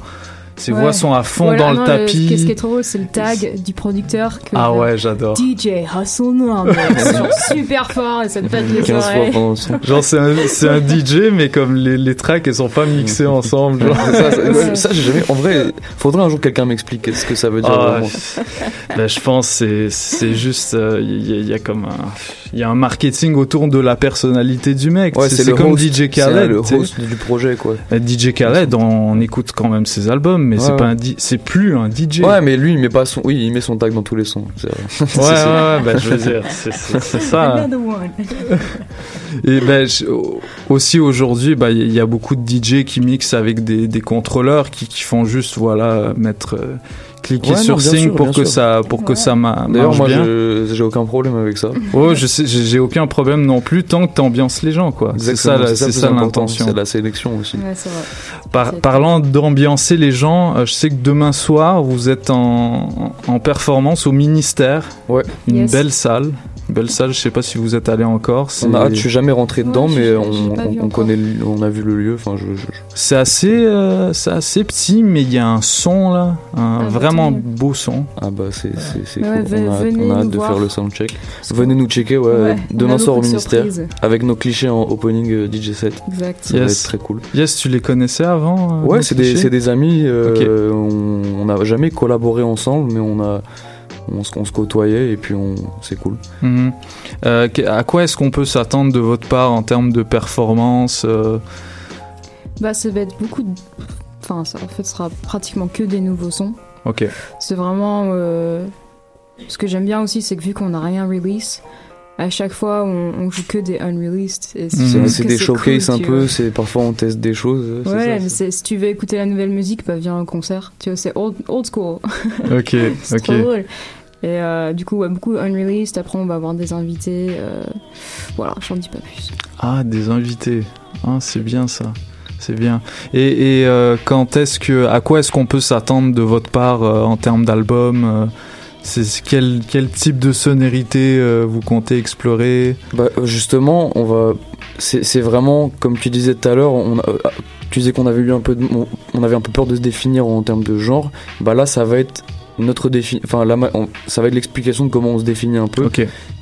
ses Ouais. voix sont à fond Voilà, dans non, le tapis. Qu'est-ce qui est trop drôle, c'est le tag du producteur. Que Ah ouais, j'adore. DJ Hustle Noir, mec. C'est genre super fort et ça te pète les 15 fois oreilles. pendant le son. Genre c'est un, c'est un DJ, mais comme les, les tracks elles sont pas mixées *laughs* ensemble. Genre. ça, ça- ça, j'ai jamais. En vrai, faudrait un jour que quelqu'un m'explique ce que ça veut dire Ah, vraiment. ben, je pense c'est c'est juste euh, il y, a- il y a comme un il y a un marketing autour de la personnalité du mec. Ouais, c'est c'est c'est le comme host, DJ c'est Khaled. le tu sais. host du projet, quoi. Euh, DJ Khaled, on, on écoute quand même ses albums, album, mais Ouais, c'est ouais. pas un di- c'est plus un DJ. Ouais, mais lui, il met pas son, oui, il met son tag dans tous les sons. C'est- *laughs* Ouais, c'est- ouais, ouais, bah, je veux dire, c'est- c'est c'est *laughs* ça. *laughs* Et ben, je- aussi aujourd'hui, bah, il y a beaucoup de DJ qui mixent avec des, des contrôleurs qui, qui font juste, voilà, mettre, euh, cliquer Ouais, non, sur bien sync sûr, pour bien que sûr. ça, pour que ça ma- D'ailleurs, marche moi, j'ai aucun problème avec ça. Oh, je sais, j'ai aucun problème non plus tant que t'ambiences les gens, quoi. C'est ça, c'est ça l'intention. C'est la sélection aussi. Ouais, c'est vrai. Par- parlant d'ambiancer les gens, euh, je sais que demain soir, vous êtes en, en performance au ministère. Ouais. Une Yes. belle salle. Belle salle, je sais pas si vous êtes allé encore. On a je suis jamais rentré dedans, Ouais, mais on, on, connaît, le- on a vu le lieu. Enfin, je, C'est assez, euh, c'est assez petit, mais il y a un son là, un bah, vraiment mieux. beau son. Ah bah c'est c'est c'est Ouais, cool. on a hâte, venez on a hâte nous de voir. faire le soundcheck. Venez nous checker, ouais. Demain soir au ministère avec nos clichés en opening euh, DJ set. Exact. Ça va Yes. être très cool. Yes, tu les connaissais avant euh, Ouais, c'est des, des amis. euh, On on n'a jamais collaboré ensemble, mais on a on se, on se côtoyait et puis on c'est cool. Mhm. Euh, à quoi est-ce qu'on peut s'attendre de votre part en termes de performance euh, Bah, ça va être beaucoup de. Enfin, ça, en fait, ce sera pratiquement que des nouveaux sons. Ok. C'est vraiment. euh, Ce que j'aime bien aussi, c'est que vu qu'on n'a rien release, à chaque fois, on, on joue que des unreleased. Et Mhm. je C'est que des c'est showcases cool, un peu. C'est parfois on teste des choses. Ouais, ça, mais si tu veux écouter la nouvelle musique, bah viens au concert. Tu vois, c'est old, old school. *laughs* Ok, c'est ok. trop drôle. Et euh, du coup, ouais, beaucoup unreleased. Après, on va avoir des invités. euh, Voilà, j'en dis pas plus. Ah, des invités. Ah, c'est bien ça. C'est bien. Et, et, euh, quand est-ce que, à quoi est-ce qu'on peut s'attendre de votre part euh, en termes d'album euh, c'est quel, quel type de sonorité euh, vous comptez explorer? Bah, justement, on va. C'est vraiment comme tu disais tout à l'heure. On a- tu disais qu'on avait eu un peu, de- on, on avait un peu peur de se définir en termes de genre. Bah là, ça va être notre défi. Enfin, là, ma- on- ça va être l'explication de comment on se définit un peu.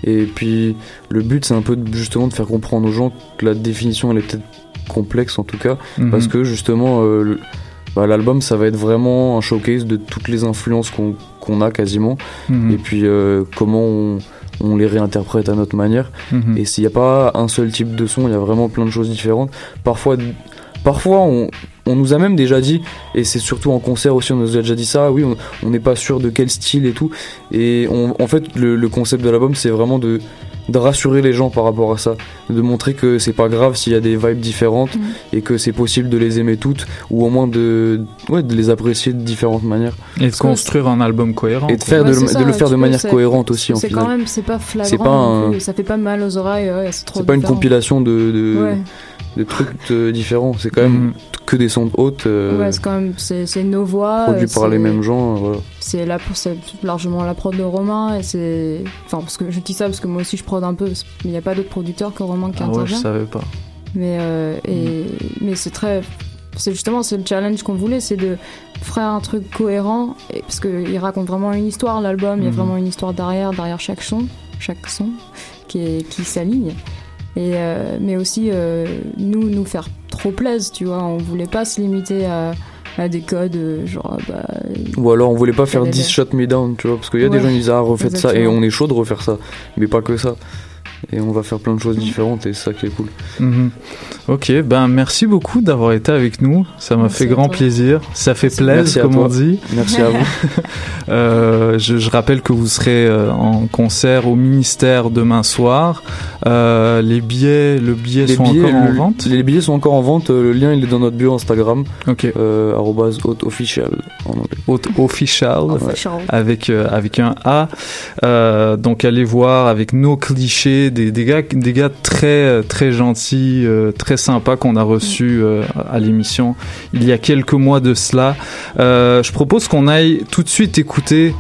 Et puis, le but, c'est un peu de- justement de faire comprendre aux gens que la définition, elle est peut-être complexe en tout cas, Mhm. parce que justement. euh, bah, l'album ça va être vraiment un showcase de toutes les influences qu'on a quasiment Mhm. et puis euh, comment on, on les réinterprète à notre manière Mhm. et s'il n'y a pas un seul type de son il y a vraiment plein de choses différentes parfois parfois on, on nous a même déjà dit et c'est surtout en concert aussi on nous a déjà dit ça oui on- on n'est pas sûr de quel style et tout et on- en fait le, le concept de l'album c'est vraiment de de rassurer les gens par rapport à ça, de montrer que c'est pas grave s'il y a des vibes différentes et que c'est possible de les aimer toutes ou au moins de, ouais, de les apprécier de différentes manières. Et de construire un album cohérent. Et de, faire Ouais, de, le- ça, de le faire de manière cohérente aussi en C'est quand même, c'est pas flagrant. C'est pas un- Ça fait pas mal aux oreilles. Ouais, c'est trop C'est pas une compilation de, de, Ouais. de trucs différents, c'est quand même que des sons hautes euh, Ouais, c'est quand même, c'est nos voix. produits par les mêmes gens. euh, voilà. C'est là pour c'est largement la prod de Romain et c'est enfin parce que je dis ça parce que moi aussi je prod un peu mais il n'y a pas d'autres producteurs que Romain qui Ah ouais, je intervient. savais pas. Mais euh, et mais c'est très c'est justement c'est le challenge qu'on voulait c'est de faire un truc cohérent et, parce que il raconte vraiment une histoire l'album il y a Mhm. vraiment une histoire derrière derrière chaque son chaque son qui est qui s'aligne et euh, mais aussi euh, nous nous faire trop plaisir tu vois. On voulait pas se limiter à, à des codes euh, genre bah Ou alors on voulait pas faire Fallait 10 le- shot me down, tu vois, parce qu'il y a des gens qui disent ah refaites ça. Et on est chaud de refaire ça, mais pas que ça. Et on va faire plein de choses différentes et c'est ça qui est cool. Mhm. Ok, ben merci beaucoup d'avoir été avec nous. Ça m'a fait grand toi. plaisir. Ça fait plaisir, comme toi. on dit. Merci à vous. *laughs* Euh, je, je rappelle que vous serez euh, en concert au ministère demain soir. Euh, les billets, le billet Les sont billets, encore en vente? Les billets sont encore en vente. euh, Le lien il est dans notre bio Instagram. Ok. Euh, official en anglais. Haute official, Official. avec euh, avec un A. Euh, donc allez voir avec nos clichés des, gars très gentils, euh, très sympas qu'on a reçus euh, à l'émission il y a quelques mois de cela. Euh, je propose qu'on aille tout de suite écouter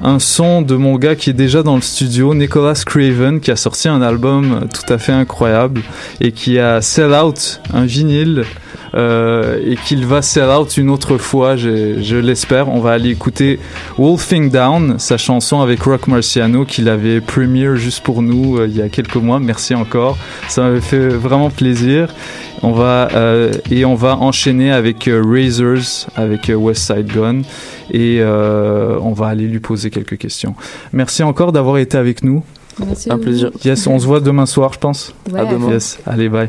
un son de mon gars qui est déjà dans le studio, Nicholas Craven, qui a sorti un album tout à fait incroyable et qui a sell out un vinyle et qu'il va sell out une autre fois, je, je l'espère. On va aller écouter Wolfing Down, sa chanson avec Rock Marciano qu'il avait premiere juste pour nous euh, il y a quelques mois. Merci encore, ça m'avait fait vraiment plaisir. On va euh, et on va enchaîner avec euh, Razors, avec euh, West Side Gun et euh, on va aller lui poser quelques questions. Merci encore d'avoir été avec nous. Merci Un plaisir. Yes, on se voit demain soir, je pense. Ouais. À demain. Yes, allez, bye.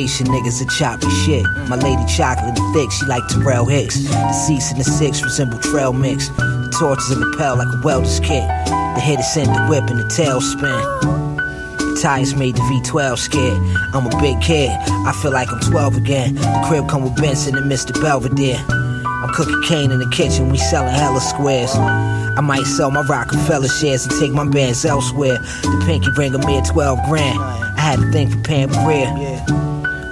Haitian niggas are choppy shit. My lady chocolate and thick, she like Terrell Hicks. The seats in the six resemble trail mix. The torches in the pel like a welder's kit. The head is sent the whip and the tail spin. The tires made the V12 scared. I'm a big kid. I feel like I'm 12 again. The crib come with Benson and Mr. Belvedere. I'm cooking cane in the kitchen. We selling hella squares. I might sell my Rockefeller shares and take my bands elsewhere. The pinky ring a mere 12 grand. I had a thing for Pam Grier.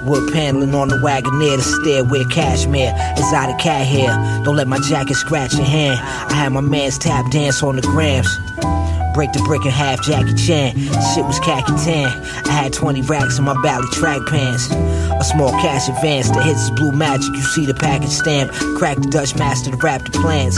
Wood paneling on the Wagoneer, the stairway cashmere, exotic cat hair. Don't let my jacket scratch your hand. I had my man's tap dance on the grams. Break the brick in half, Jackie Chan. Shit was khaki tan. I had 20 racks in my Bally track pants. A small cash advance, that hits blue magic. You see the package stamp. Crack the Dutch master to wrap the plans.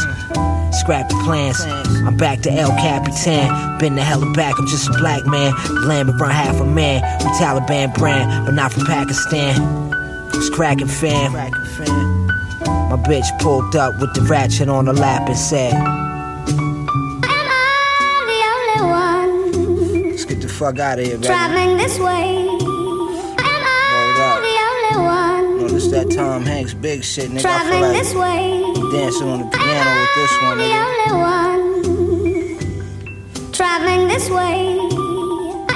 Scrap the plans. I'm back to El Capitan. Been the hella back, I'm just a black man. Land run half a man. We Taliban brand, but not from Pakistan. It's cracking fam. My bitch pulled up with the ratchet on her lap and said, Am I the only one? Let's get the fuck out of here, baby. Traveling this way. That Tom Hanks big shit, nigga. I Traveling feel like this way. dancing on the piano with this one, The only one. Traveling this way. Am I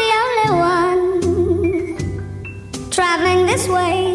the only one? Traveling this way.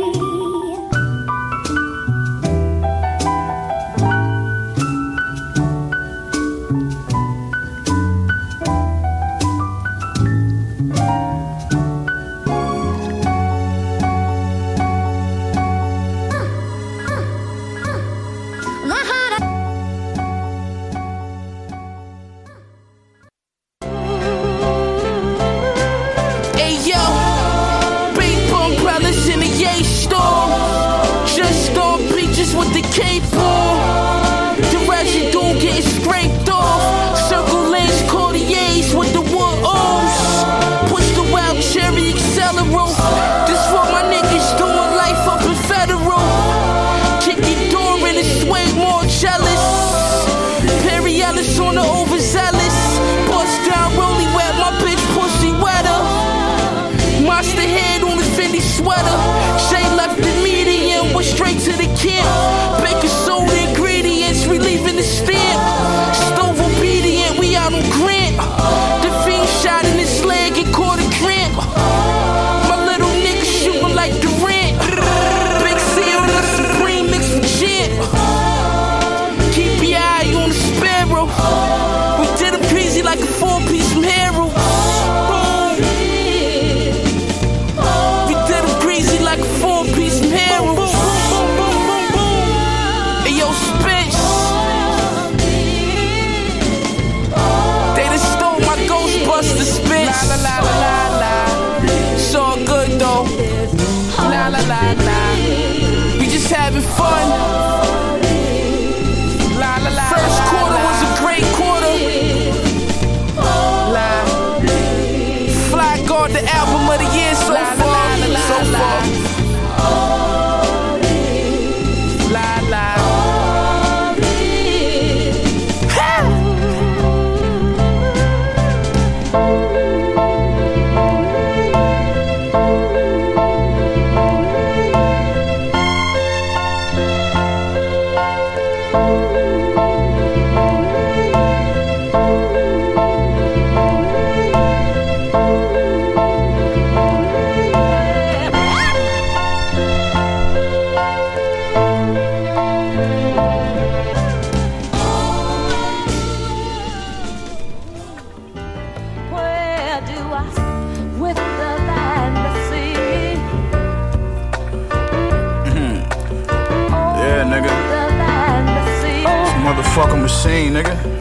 It's a machine, nigga. You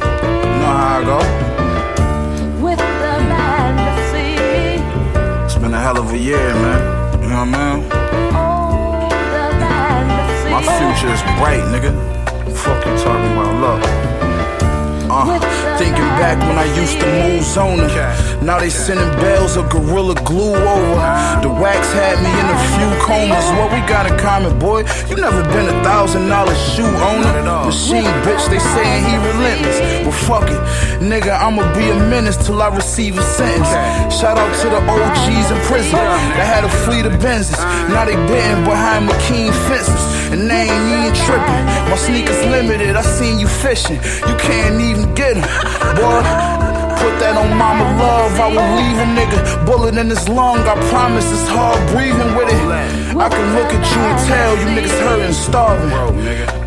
know how I go. With the fantasy. It's been a hell of a year, man. You know what I mean? The fantasy. My future is bright, nigga. Fuck you talking about, look. Uh, thinking back when I used to move zoning. Now they sending bales of gorilla glue over. The wax had me in a few comas. What we got in common, boy? You never been a thousand dollar shoe owner. Machine bitch, they saying he relentless. Well, fuck it. Nigga, I'ma be a menace till I receive a sentence. Shout out to the OGs in prison that had a fleet of Benzes. Now they bitten behind McKean fences, and they ain't even tripping. My sneakers limited, I seen you fishing. You can't even get them, boy. Put that on mama love, I will leave a nigga. Bullet in his lung, I promise it's hard breathing with it. I can look at you and tell you niggas hurting, starving.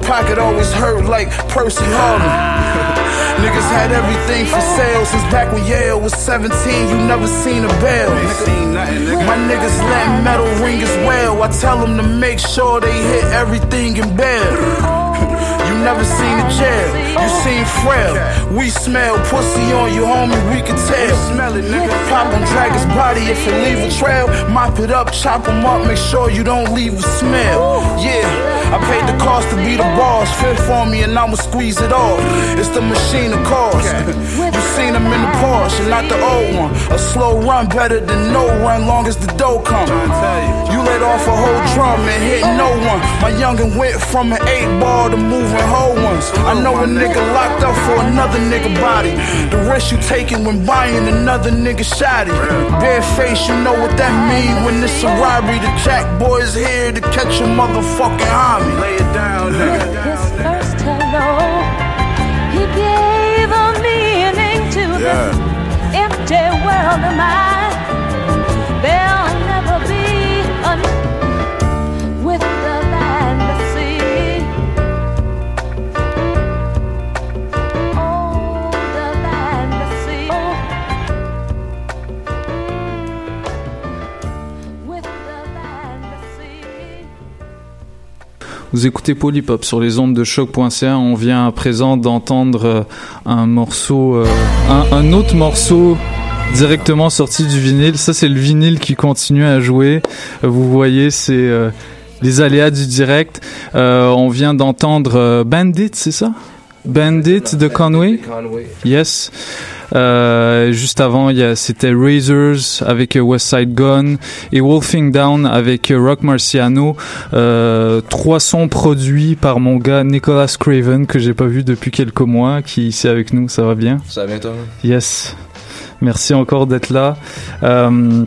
Pocket always hurt like Percy Harvin. *laughs* Niggas had everything for sale since back when Yale was 17. You never seen a bell. My niggas let metal ring as well. I tell them to make sure they hit everything in bed. You never seen a jail, you seen frail. We smell pussy on you, homie, we can tell. Smell it, nigga. Pop on drag his body if it leave a trail. Mop it up, chop him up, make sure you don't leave a smell. Yeah, I paid the cost to be the boss. Fit for me and I'ma squeeze it off. It's the machine of course. *laughs* you seen him in the Porsche, not the old one. A slow run better than no run, long as the dough come. You let off a whole drum and hit no one. My youngin' went from an eight ball to moving whole ones. I know a nigga locked up for another nigga body. The risk you taking when buying another nigga shotty. Bare face, you know what that mean when it's a robbery. The jack boys here to catch a motherfucking homie. Lay it down, His first hello, he gave a meaning to this empty world of mine. There'll Vous écoutez Polypop sur les ondes de choc.ca. On vient à présent d'entendre euh, un morceau, euh, un, un autre morceau directement sorti du vinyle. Ça, c'est le vinyle qui continue à jouer. Vous voyez, c'est euh, les aléas du direct. On vient d'entendre Bandit, c'est ça? Bandit de Conway. Yes. Euh, juste avant, c'était Razors avec West Side Gun et Wolfing Down avec Rock Marciano. Euh, trois sons produits par mon gars Nicholas Craven que j'ai pas vu depuis quelques mois, qui est ici avec nous. Ça va bien? Ça va bien, toi? Yes. Merci encore d'être là. Euh,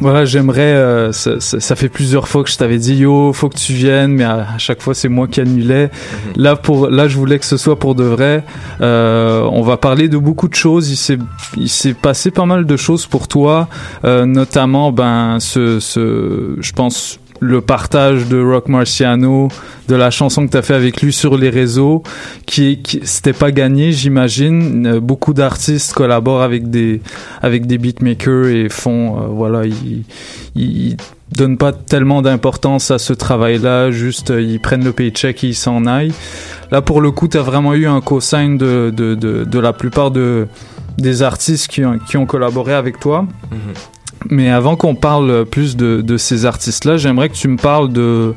voilà, j'aimerais. euh, ça, ça- ça fait plusieurs fois que je t'avais dit yo, faut que tu viennes, mais à, à chaque fois c'est moi qui annulais. Là pour, là je voulais que ce soit pour de vrai. Euh, on va parler de beaucoup de choses. Il s'est, il s'est passé pas mal de choses pour toi, euh, notamment ben ce, ce, je pense le partage de Rock Marciano, de la chanson que tu as fait avec lui sur les réseaux, qui, qui c'était pas gagné, j'imagine. Euh, Beaucoup d'artistes collaborent avec des avec des beatmakers et font euh, voilà, ils, ils donnent pas tellement d'importance à ce travail-là, juste euh, ils prennent le paycheck et ils s'en aillent. Là pour le coup, tu as vraiment eu un cosign de, de, de, la plupart de des artistes qui ont, qui ont collaboré avec toi. Mais avant qu'on parle plus de, ces artistes-là, j'aimerais que tu me parles de,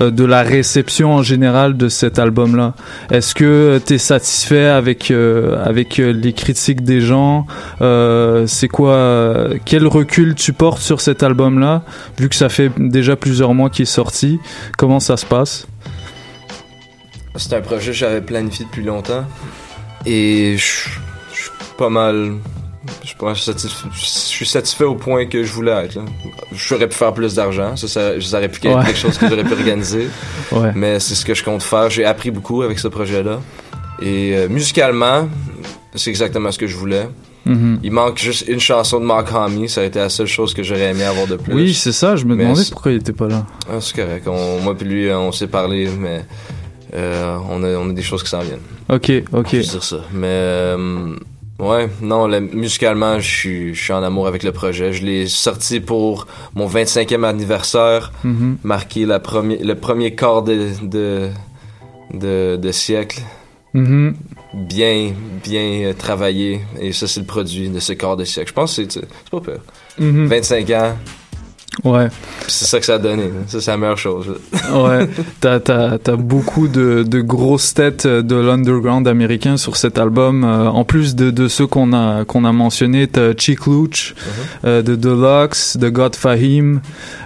euh, de la réception en général de cet album-là. Est-ce que tu es satisfait avec, euh, avec euh, les critiques des gens? C'est quoi Quel recul tu portes sur cet album-là, vu que ça fait déjà plusieurs mois qu'il est sorti? Comment ça se passe? C'est un projet que j'avais planifié depuis longtemps. Et je suis pas mal. Je pense que je suis satisf- je suis satisfait au point que je voulais être. là. J'aurais pu faire plus d'argent. Ça, ça, ça aurait pu être Ouais. quelque chose que j'aurais pu organiser. *laughs* Ouais. Mais c'est ce que je compte faire. J'ai appris beaucoup avec ce projet-là. Et euh, musicalement, c'est exactement ce que je voulais. Mhm. Il manque juste une chanson de Mark Hamill. Ça a été la seule chose que j'aurais aimé avoir de plus. Oui, c'est ça, je me Mais demandais pourquoi il était pas là. ah, c'est correct. On- moi puis lui, on s'est parlé, mais euh, on, a, on a des choses qui s'en viennent. Ok, ok. Je dire ça. Mais euh, ouais, non, le- musicalement, je suis, en amour avec le projet. Je l'ai sorti pour mon 25e anniversaire, Mhm. marqué la premier, le premier quart de, de, de, de siècle. Mhm. Bien, bien euh, travaillé. Et ça, c'est le produit de ce quart de siècle. Je pense que c'est pas. Mhm. 25 ans. Ouais. C'est ça que ça a donné. Ça, c'est la meilleure chose. ouais, *laughs* t'as, t'as, t'as beaucoup de, de grosses têtes de l'underground américain sur cet album. Euh, en plus de, de ceux qu'on a, qu'on a mentionnés, t'as Chick Luch, euh, de Deluxe, de God Fahim,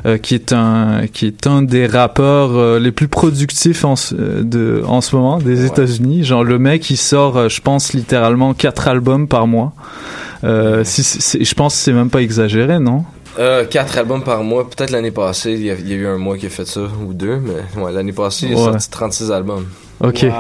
euh, qui, est un, qui est un des rappeurs euh, les plus productifs en, ce- euh, de, en ce moment des États-Unis. Genre, le mec, il sort, euh, je pense, littéralement quatre albums par mois. Euh, si, je pense que c'est même pas exagéré, non? Euh, quatre albums par mois. Peut-être l'année passée, il y, a, il y a eu un mois qui a fait ça, ou deux, mais ouais, l'année passée, il a Ouais. sorti 36 albums. Ok. *laughs*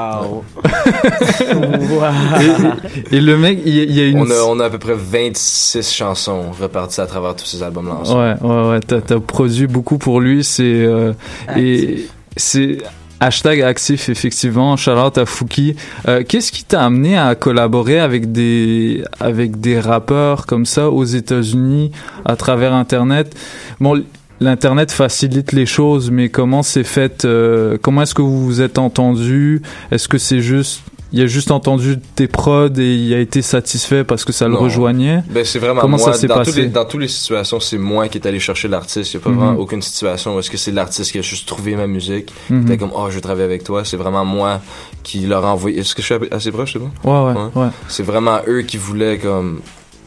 Et, et le mec, il y a, il y a une. On a, on a à peu près 26 chansons reparties à travers tous ces albums-là ensemble. Ouais, ouais, ouais. T'as, t'as produit beaucoup pour lui. C'est euh, et c'est hashtag actif effectivement. Out à Fouki. Euh, qu'est-ce qui t'a amené à collaborer avec des avec des rappeurs comme ça aux États-Unis à travers Internet? Bon. L'internet facilite les choses, mais comment c'est fait euh, Comment est-ce que vous vous êtes entendu? Est-ce que c'est juste il a juste entendu tes prods et il a été satisfait parce que ça le Non. rejoignait Ben, c'est vraiment Comment moi. ça s'est dans, passé? les, dans toutes les situations, c'est moi qui est allé chercher l'artiste. Il n'y a pas Mhm. vraiment aucune situation où est-ce que c'est l'artiste qui a juste trouvé ma musique. Mhm. T'es comme, oh, je veux travailler avec toi. C'est vraiment moi qui leur a envoyé. Est-ce que je suis assez proche, c'est bon? Ouais, ouais, ouais. C'est vraiment eux qui voulaient comme.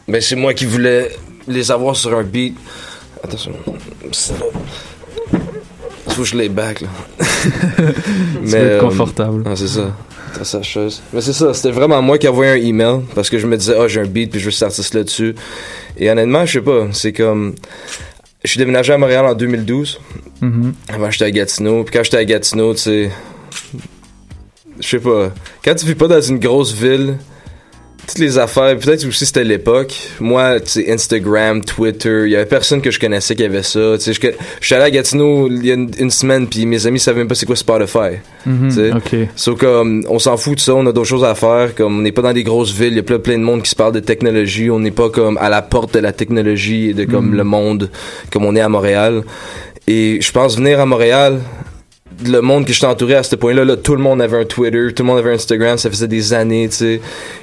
Ben, c'est moi qui voulais les avoir sur un beat. Attention. C'est. Faut que je les back, là. *laughs* Ça va être confortable. ah, c'est ça. T'as sa chose. Mais c'est ça, c'était vraiment moi qui envoyé un email parce que je me disais, oh, j'ai un beat puis je veux cet artiste là-dessus. Et honnêtement, je sais pas, c'est comme. Je suis déménagé à Montréal en 2012. Mhm. Avant, j'étais à Gatineau. Puis quand j'étais à Gatineau, tu sais. Je sais pas. Quand tu vis pas dans une grosse ville, toutes les affaires, peut-être aussi c'était l'époque. Moi, tu sais, Instagram, Twitter, il y avait personne que je connaissais qui avait ça. Tu sais, je, je suis allé à Gatineau il y a une, une semaine, puis mes amis savaient même pas c'est quoi Spotify. Mhm, Tu sais. So, comme, on s'en fout de ça, on a d'autres choses à faire. Comme, on n'est pas dans des grosses villes, il y a plein, plein de monde qui se parle de technologie. On n'est pas comme à la porte de la technologie et de comme Mhm. le monde, comme on est à Montréal. Et je pense venir à Montréal, le monde que j'étais entouré à ce point-là, là, tout le monde avait un Twitter, tout le monde avait un Instagram, ça faisait des années, tu sais.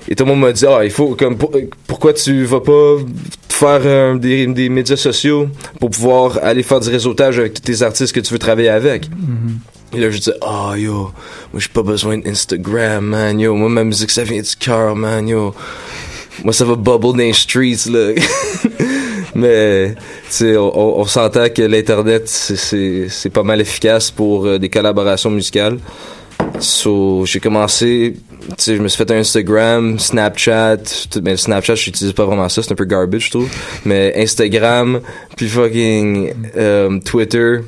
Et tout le monde m'a dit, ah, il faut, comme, pour- pourquoi tu vas pas faire euh, des, des médias sociaux pour pouvoir aller faire du réseautage avec tous tes artistes que tu veux travailler avec? Et là, je disais, oh yo, moi j'ai pas besoin d'Instagram, man, yo. Moi, ma musique, ça vient du cœur, man, yo. Moi, ça va bubble dans les streets, là. *laughs* Mais, on, on- s'entend que l'Internet, c'est- pas mal efficace pour euh, des collaborations musicales. So, j'ai commencé, tu je me suis fait un Instagram, Snapchat, mais Snapchat, j'utilise pas vraiment ça, c'est un peu garbage, je trouve. Mais Instagram, puis fucking euh, Twitter.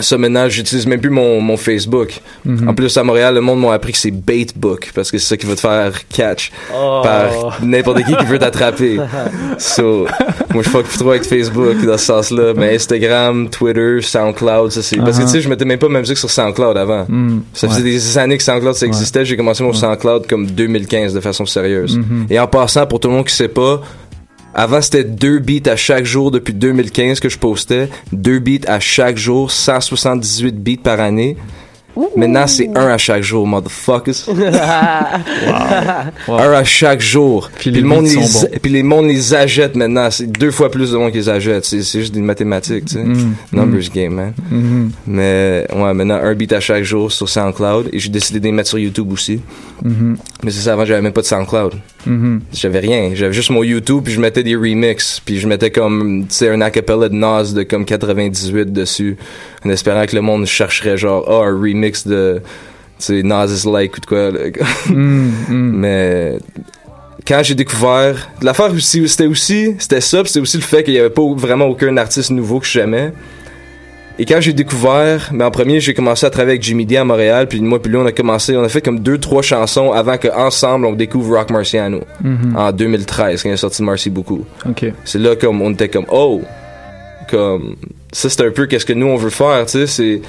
Ça, maintenant, j'utilise même plus mon, mon Facebook. Mhm. En plus, à Montréal, le monde m'a appris que c'est Baitbook, parce que c'est ça qui va te faire catch Oh. par n'importe qui qui veut t'attraper. *laughs* So, moi, je fuck plus trop avec Facebook dans ce sens-là. Mais Instagram, Twitter, SoundCloud, ça c'est. Parce que Uh-huh. tu sais, je mettais même pas ma musique sur SoundCloud avant. Mm, Ça faisait ouais. des années que SoundCloud ça existait. J'ai commencé mon SoundCloud comme 2015 de façon sérieuse. Mhm. Et en passant, pour tout le monde qui sait pas, avant c'était deux beats à chaque jour depuis 2015 que je postais. Deux beats à chaque jour, 178 beats par année. Maintenant, c'est un à chaque jour, motherfuckers. *laughs* Un à chaque jour. Puis, les le monde les, bons. puis les monde les achète maintenant. C'est deux fois plus de monde qui les achète. C'est c'est juste des mathématiques, tu sais. Mm. Numbers game, man. Mhm. Mais ouais, maintenant, un beat à chaque jour sur SoundCloud. Et j'ai décidé de les mettre sur YouTube aussi. Mhm. Mais c'est ça, avant, j'avais même pas de SoundCloud. Mhm. J'avais rien. J'avais juste mon YouTube, puis je mettais des remixes. Puis je mettais comme, tu sais, un acapella de Nas de comme 98 dessus. En espérant que le monde chercherait genre, oh, un remix de, sais, Nas is like ou de quoi. Mm, mm. *laughs* Mais quand j'ai découvert l'affaire aussi c'était aussi c'était ça c'était aussi le fait qu'il y avait pas vraiment aucun artiste nouveau que j'aimais et quand j'ai découvert mais en premier j'ai commencé à travailler avec Jimmy D à Montréal puis moi puis lui on a commencé on a fait comme deux trois chansons avant que ensemble on découvre Rock Marciano Mhm. en 2013 quand il est sorti Marcy beaucoup c'est là comme on était comme oh comme ça c'est un peu qu'est-ce que nous on veut faire tu sais c'est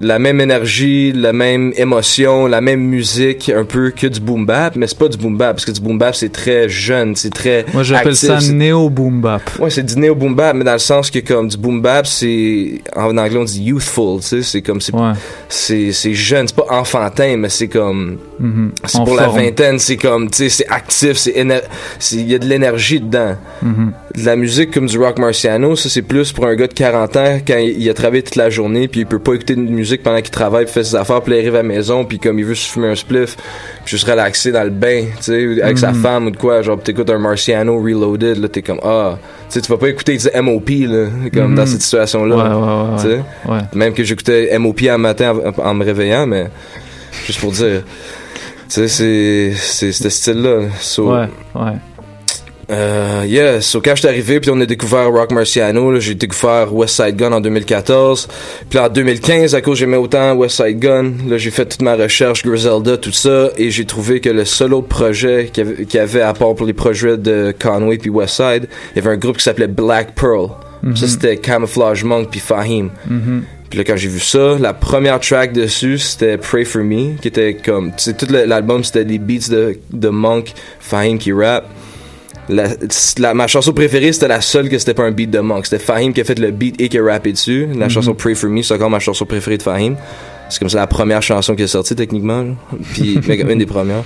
la même énergie, la même émotion, la même musique, un peu que du boom bap, mais c'est pas du boom bap parce que du boom bap c'est très jeune, c'est très Moi, j'appelle ça c'est- néo boom bap. Ouais, c'est du néo boom bap, mais dans le sens que comme du boom bap, c'est en anglais on dit youthful, tu sais, c'est comme c'est c'est c'est jeune, c'est pas enfantin, mais c'est comme Mhm. c'est En pour la vingtaine, c'est comme tu sais, c'est actif, c'est c'est- il y a de l'énergie dedans. Mhm. De la musique comme du rock marciano, ça c'est plus pour un gars de 40 ans quand il il a travaillé toute la journée puis il peut pas écouter de musique pendant qu'il travaille, puis fait ses affaires, puis il arrive à la maison puis comme il veut se fumer un spliff, puis juste relaxer dans le bain, tu sais, avec sa Mhm. femme ou de quoi, genre t'écoutes un marciano reloaded, là t'es comme ah, tu sais tu vas pas écouter du MOP là, comme dans cette situation là, Ouais, ouais, ouais, tu sais? Même que j'écoutais MOP un matin en, en me réveillant, mais juste pour dire. Tu sais, c'est, c'est ce style-là. So, Ouais, ouais. Euh, yeah, so quand j'étais arrivé, puis on a découvert Rock Marciano, j'ai découvert West Side Gun en 2014. Puis en 2015, à cause j'aimais autant West Side Gun, là, j'ai fait toute ma recherche, Griselda, tout ça, et j'ai trouvé que le seul autre projet qu'il y avait, qu'il y avait à part pour les projets de Conway puis West Side, il y avait un groupe qui s'appelait Black Pearl. Mhm. Ça, c'était Camouflage Monk puis Fahim. Mhm. Puis là, quand j'ai vu ça, la première track dessus, c'était Pray For Me, qui était comme... Tu sais, tout l'album, c'était des beats de, de Monk, Fahim qui rap. La, la- ma chanson préférée, c'était la seule que c'était pas un beat de Monk. C'était Fahim qui a fait le beat et qui a rappé dessus. La Mhm. chanson Pray For Me, c'est encore ma chanson préférée de Fahim. C'est comme ça la première chanson qui est sortie, techniquement. *laughs* Puis, mais une des premières.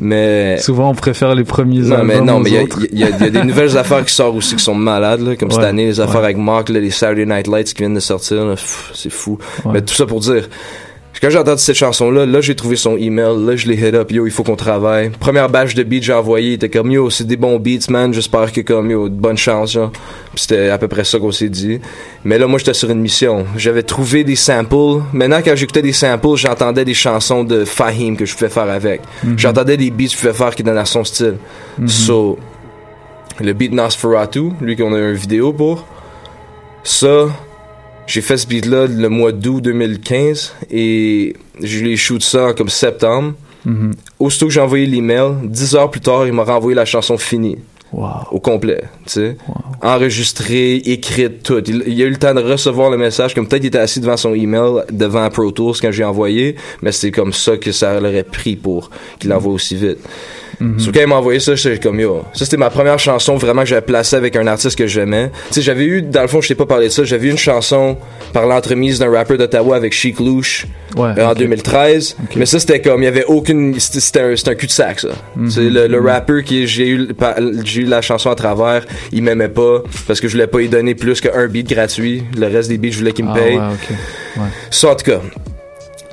Mais... Souvent, on préfère les premiers Non, albums mais non, mais il y a- y, y des *laughs* nouvelles affaires qui sortent aussi qui sont malades, là, comme cette année, les affaires ouais. avec Mark, là, les Saturday Night Lights qui viennent de sortir, c'est fou. Ouais. Mais tout ça pour dire, quand j'ai entendu cette chanson-là, là, j'ai trouvé son email, là, je l'ai hit up, yo, il faut qu'on travaille. Première batch de beats j'ai envoyé, il était comme, yo, c'est des bons beats, man, j'espère que comme, yo, bonne chance, genre. C'était à peu près ça qu'on s'est dit. Mais là, moi, j'étais sur une mission. J'avais trouvé des samples. Maintenant, quand j'écoutais des samples, j'entendais des chansons de Fahim que je pouvais faire avec. Mhm. J'entendais des beats que je pouvais faire qui donnaient à son style. Mhm. So, le beat Nosferatu, lui qu'on a une vidéo pour, ça, j'ai fait ce beat-là le mois d'août 2015 et je l'ai shoot ça en comme septembre. Mhm. Aussitôt que j'ai envoyé l'email, 10 heures plus tard, il m'a renvoyé la chanson finie. Au complet, tu sais. Enregistrée, écrite, tout. Il, il a eu le temps de recevoir le message, comme peut-être il était assis devant son email, devant Pro Tools quand j'ai envoyé, mais c'est comme ça que ça l'aurait pris pour qu'il l'envoie aussi vite. Mhm. So, quand il m'a envoyé ça, j'étais comme yo. Ça, c'était ma première chanson vraiment que j'avais placée avec un artiste que j'aimais. Tu sais, j'avais eu, dans le fond, je t'ai pas parlé de ça, j'avais eu une chanson par l'entremise d'un rappeur d'Ottawa avec Chic Louche Ouais, euh, en ok. 2013. Mais ça, c'était comme, il y avait aucune, c'était un, un cul-de-sac, ça. Mhm. C'est le, le rappeur qui j'ai eu, j'ai eu la chanson à travers, il m'aimait pas parce que je voulais pas lui donner plus qu'un beat gratuit. Le reste des beats, je voulais qu'il me Ah paye. ouais, ok. Ouais. Ça, en tout cas.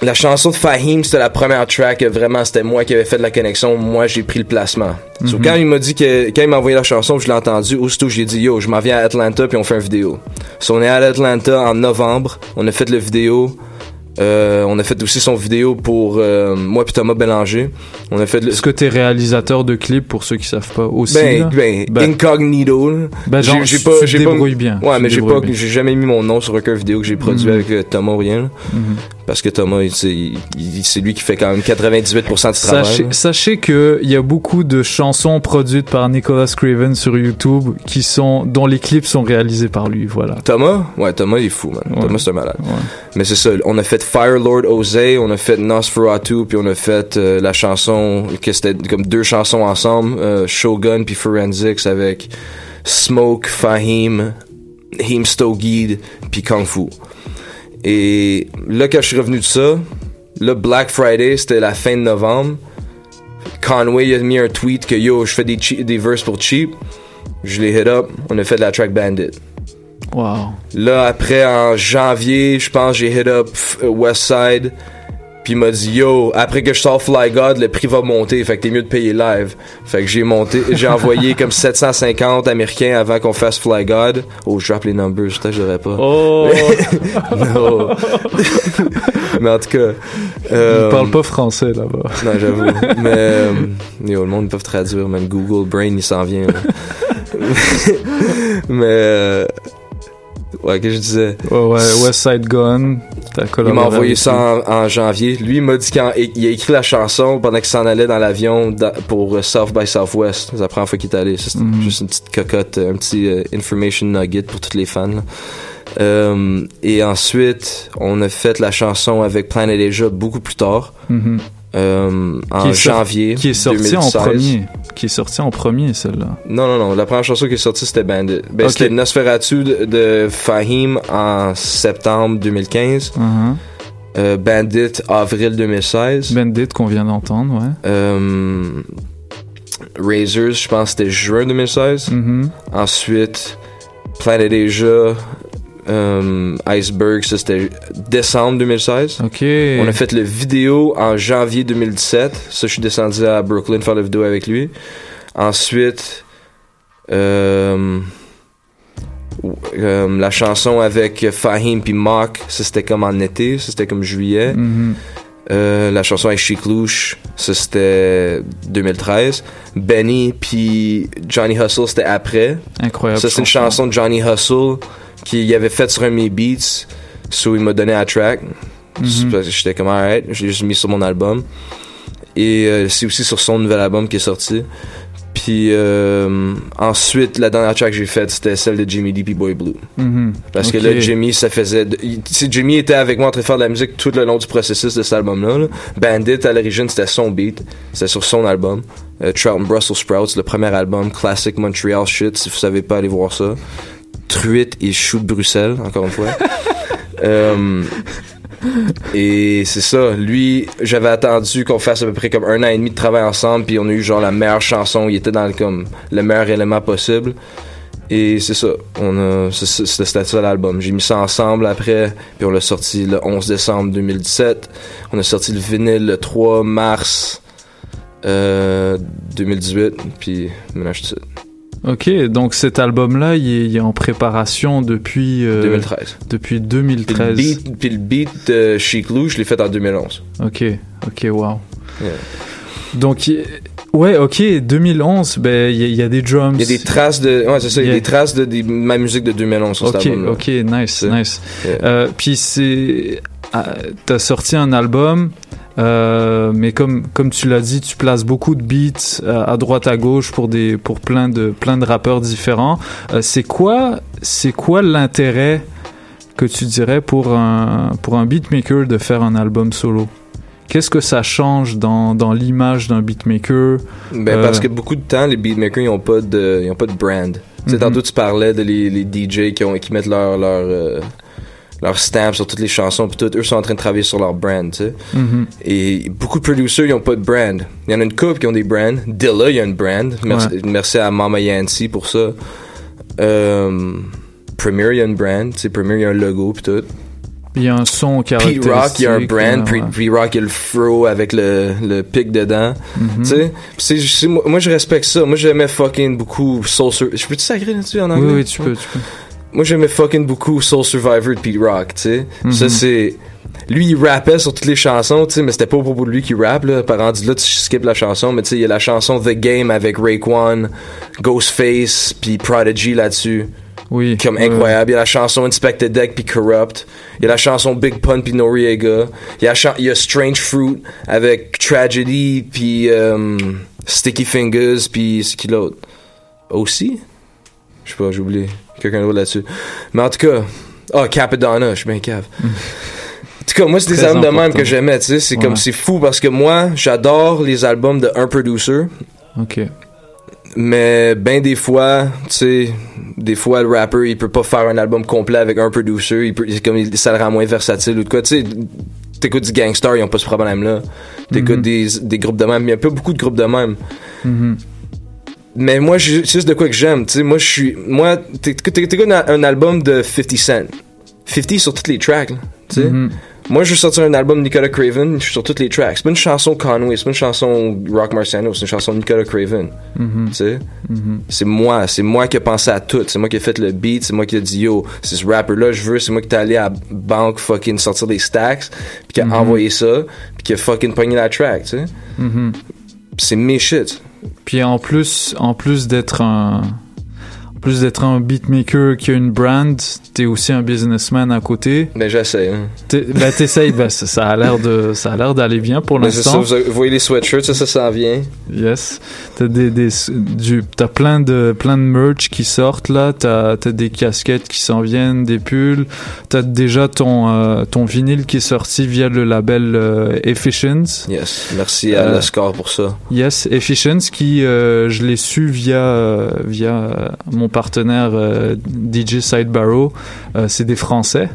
La chanson de Fahim, c'était la première track, vraiment, c'était moi qui avais fait de la connexion, moi j'ai pris le placement. So, Mhm. quand il m'a dit que, quand il m'a envoyé la chanson, je l'ai entendu, aussitôt j'ai dit, yo, je m'en viens à Atlanta puis on fait une vidéo. So, on est à Atlanta en novembre, on a fait le vidéo, euh, on a fait aussi son vidéo pour euh, moi puis Thomas Bélanger. On a fait le... Est-ce que t'es réalisateur de clips pour ceux qui savent pas aussi Ben, là? ben, Ben, incognito. là. Ben, genre, j'ai, pas, j'ai pas, bien. Ouais, mais j'ai pas, j'ai jamais mis mon nom sur aucun vidéo que j'ai produit Mhm. avec euh, Thomas ou rien. Mhm. Parce que Thomas, c'est, lui qui fait quand même 98% du travail. Sachez, là. sachez que il y a beaucoup de chansons produites par Nicholas Craven sur YouTube qui sont dont les clips sont réalisés par lui. Voilà. Thomas, ouais, Thomas il est fou, man. Thomas c'est un malade. Mais c'est ça, on a fait Fire Lord Ose, on a fait Nosferatu, puis on a fait euh, la chanson que c'était comme deux chansons ensemble, euh, Shogun puis Forensics avec Smoke, Fahim, Him Stogid puis Kung Fu. Et là quand je suis revenu de ça, là Black Friday c'était la fin de novembre. Conway il a mis un tweet que yo je fais des, des verses pour cheap. Je l'ai hit up, on a fait de la track Bandit. Wow. Là, après, en janvier, je pense, j'ai hit up Westside. Puis il m'a dit, yo, après que je sors Fly God, le prix va monter. Fait que t'es mieux de payer live. Fait que j'ai monté, *laughs* j'ai envoyé comme 750 américains avant qu'on fasse Fly God. Oh, je drop les numbers, peut-être que je devrais pas. Oh! *laughs* non. *laughs* Mais en tout cas. euh, Ils parlent pas français là-bas. non, j'avoue. Mais, euh, yo, le monde, ils peuvent traduire, même Google Brain, il s'en vient. là. Mais, euh, ouais, que je disais? Ouais, ouais, West Side Gun. Il m'a envoyé ça en, en janvier. Lui, il m'a dit qu'il a écrit la chanson pendant qu'il s'en allait dans l'avion pour euh, South by Southwest. C'est la première fois qu'il est allé. C'était Mhm. juste une petite cocotte, un petit euh, information nugget pour tous les fans. Euh, et ensuite, on a fait la chanson avec Planet Asia beaucoup plus tard, Mhm. Euh, en Qui sor- janvier. Qui est sorti en 2016. premier. Qui est sorti en premier, celle-là. Non, non, non. La première chanson qui est sortie, c'était Bandit. Ben, Ok. C'était Nosferatu de, de Fahim en septembre 2015. Mhm. Euh, Bandit, avril 2016. Bandit qu'on vient d'entendre, ouais. Euh, Razors, je pense que c'était juin 2016. Mhm. Ensuite, Planet Asia, euh, Iceberg, ça c'était décembre 2016. Ok. On a fait le vidéo en janvier 2017. Ça, je suis descendu à Brooklyn faire la vidéo avec lui. Ensuite, euh, euh, la chanson avec Fahim puis Mock, ça c'était comme en été, ça c'était comme juillet. Mhm. Euh, la chanson avec Chic Louche, ça c'était 2013. Benny puis Johnny Hustle, c'était après. Incroyable. Ça c'est une chanson de Johnny Hustle qu'il avait faite sur un de mes beats. So il m'a donné la track. Parce que J'étais comme alright, je l'ai juste mis sur mon album. Et euh, c'est aussi sur son nouvel album qui est sorti. Puis euh, ensuite, la dernière track que j'ai faite, c'était celle de Jimmy D puis Boy Blue. Mhm. Parce que là, Jimmy, ça faisait. de- il- Jimmy était avec moi en train de faire de la musique tout le long du processus de cet album-là. là. Bandit, à l'origine, c'était son beat. C'était sur son album. Euh, Trout and Brussels Sprouts, le premier album, Classic Montreal Shit, si vous savez pas, allez voir ça. Truite et Chou de Bruxelles, encore une fois. *laughs* Euh, et c'est ça. Lui, j'avais attendu qu'on fasse à peu près comme un an et demi de travail ensemble, puis on a eu genre la meilleure chanson. Il était dans le, comme le meilleur élément possible. Et c'est ça. On a, c'était ça l'album. J'ai mis ça ensemble après, puis on l'a sorti le 11 décembre 2017. On a sorti le vinyle le 3 mars euh, 2018, puis maintenant je suis ici. Ok, donc cet album-là, il est, il est en préparation depuis... euh, 2013. Depuis Puis le 2013. beat, puis le beat de Chic Lou, je l'ai fait en 2011. Ok, ok, wow. Yeah. Donc, ouais, ok, 2011, ben, il y, a- il y a des drums. Il y a des traces de. Ouais, c'est ça, il y a des traces de, ma musique de 2011 sur cet Ok, ok, nice, nice. Yeah. Euh, Puis c'est, ah, t'as sorti un album, euh, mais comme comme tu l'as dit, tu places beaucoup de beats euh, à droite à gauche pour des pour plein de plein de rappeurs différents. Euh, c'est quoi c'est quoi l'intérêt que tu dirais pour un pour un beatmaker de faire un album solo? Qu'est-ce que ça change dans, dans l'image d'un beatmaker? Ben, parce que beaucoup de temps, les beatmakers, ils ont pas de, ils ont pas de brand. Tu sais, Mhm. tantôt, tu parlais de les, les DJ qui, ont, qui mettent leur, leur, leur stamp sur toutes les chansons, puis tout. Eux sont en train de travailler sur leur brand, tu sais. Mhm. Et beaucoup de producers, ils ont pas de brand. Il y en a une couple qui ont des brands. Dilla, il y a une brand. Merci, Ouais. merci à Mama Yancy pour ça. Euh, Premier, il y a une brand. Tu sais, Premier, il y a un logo, puis tout. Il y a un son caractéristique. Pete Rock, il y a un brand. ouais. Pete Rock, il y a le fro avec le, le pic dedans. Mhm. Tu sais, moi, moi, je respecte ça. Moi, j'aimais fucking beaucoup Soul Survivor. Je peux-tu sacrer là-dessus en anglais? Oui, oui, tu peux, tu peux. Moi, j'aimais fucking beaucoup Soul Survivor de Pete Rock, tu sais. Mhm. Ça, c'est... Lui, il rappait sur toutes les chansons, tu sais, mais c'était pas au propos de lui qui rappe, là. Par rendu là, tu skippes la chanson, mais tu sais, il y a la chanson The Game avec Raekwon, Ghostface, puis Prodigy là-dessus. Oui. Comme incroyable. Il y a la chanson Inspector Deck puis Corrupt. Il y a la chanson Big Pun puis Noriega. Il y a, la chan- il y a Strange Fruit avec Tragedy puis euh, Sticky Fingers puis c'est qui l'autre? Aussi? Je sais pas, j'ai oublié. Quelqu'un d'autre là-dessus. Mais en tout cas, ah, Capadonna, je suis bien cave. En tout cas, moi, c'est des albums de même que j'aimais, tu sais. C'est Ouais. comme, c'est fou parce que moi, j'adore les albums de un producer. Ok. Mais ben des fois, tu sais, des fois le rapper il peut pas faire un album complet avec un producer, il peut comme il- ça le rend moins versatile ou de quoi, tu sais. T'écoutes du gangster, ils ont pas ce problème là. T'écoutes Mhm. des, des groupes de même, il y a pas beaucoup de groupes de même. Mhm. Mais moi, c'est juste de quoi que j'aime, tu sais. Moi, je suis, moi, t'écoutes un, album de 50 Cent, 50 sur toutes les tracks, tu sais. Mhm. Moi, je vais sortir un album de Nicolas Craven, je suis sur toutes les tracks. C'est pas une chanson Conway, c'est pas une chanson Rock Marciano, c'est une chanson Nicolas Craven. Mhm. Tu sais? Mhm. C'est moi, c'est moi qui ai pensé à tout. C'est moi qui ai fait le beat, c'est moi qui ai dit yo, c'est ce rapper-là, je veux, c'est moi qui t'ai allé à banque fucking sortir des stacks, puis qui a envoyé ça, puis qui a fucking pogné la track, tu sais? C'est mes shit. Puis en plus, en plus d'être un, plus d'être un beatmaker qui a une brand, t'es aussi un businessman à côté. Ben, j'essaie. Hein. Ben, t'essayes, ben, ça, ça a l'air de, ça a l'air d'aller bien pour Ben, l'instant. vous, vous voyez les sweatshirts, ça, ça s'en vient. Yes. T'as des, des, du, t'as plein de, plein de merch qui sortent là. T'as, t'as des casquettes qui s'en viennent, des pulls. T'as déjà ton, euh, ton vinyle qui est sorti via le label euh. Yes. Merci à Euh, score pour ça. Yes, Efficience qui, euh, je l'ai su via, euh, via euh, mon partenaire euh, DJ Sidebarrow. Euh, c'est des Français.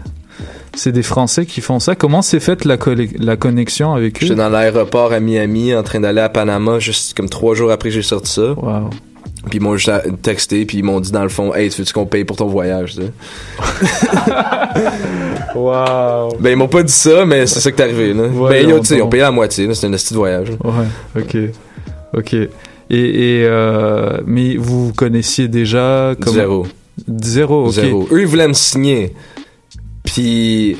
C'est des Français qui font ça. Comment s'est faite la, la connexion avec eux? J'étais dans l'aéroport à Miami en train d'aller à Panama juste comme trois jours après que j'ai sorti ça. Wow. Puis ils m'ont juste texté puis ils m'ont dit dans le fond Hey tu veux qu'on paye pour ton voyage? *laughs* Wow. Ben ils m'ont pas dit ça mais c'est ça qui est arrivé là. Ben ils ont on- payé la moitié c'était un petit voyage. là. Ouais, ok. Ok. Et, et euh, mais vous vous connaissiez déjà comme... Zéro. Zéro, ok. Zéro. Eux ils voulaient me signer. Puis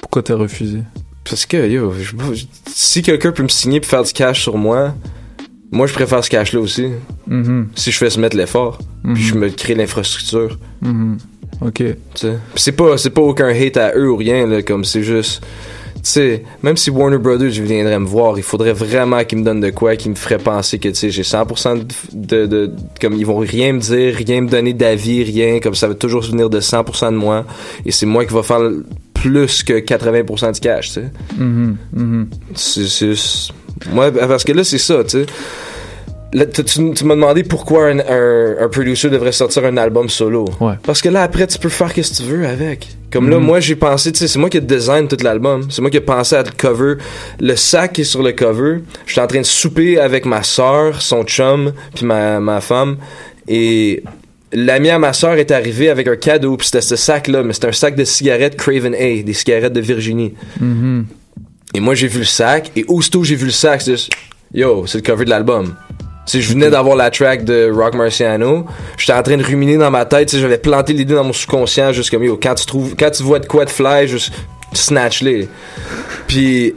Pourquoi t'as refusé? Parce que yo je- je- si quelqu'un peut me signer puis faire du cash sur moi moi je préfère ce cash là aussi. Mhm. Si je fais se mettre l'effort Mhm. puis je me crée l'infrastructure. Ok. tu sais. Puis c'est pas c'est pas aucun hate à eux ou rien là comme c'est juste sais même si Warner Brothers viendrait me voir il faudrait vraiment qu'ils me donnent de quoi qui me ferait penser que tu sais j'ai 100% de, de, de- comme ils vont rien me dire rien me donner d'avis rien comme ça va toujours venir de 100% de moi et c'est moi qui va faire plus que 80% du cash tu sais Mhm. Mhm. c'est c'est juste- moi parce que là c'est ça tu sais Là, tu, tu- m'as demandé pourquoi un, un, un producer devrait sortir un album solo. Ouais. Parce que là, après, tu peux faire ce que tu veux avec. Comme là, Mhm. moi, j'ai pensé, tu sais, c'est moi qui ai design tout l'album. C'est moi qui ai pensé à le cover. Le sac qui est sur le cover, j'étais en train de souper avec ma soeur, son chum, puis ma, ma femme. Et l'ami à ma soeur est arrivé avec un cadeau, puis c'était ce sac-là, mais c'était un sac de cigarettes Craven A, des cigarettes de Virginie. Mhm. Et moi, j'ai vu le sac, et aussitôt j'ai vu le sac, c'est juste, yo, c'est le cover de l'album. Tu sais, je venais d'avoir la track de Rock Marciano. J'étais en train de ruminer dans ma tête, j'avais planté l'idée dans mon subconscient, juste comme, yo, quand tu trouves, quand tu vois de quoi de fly, juste snatch-les. Puis,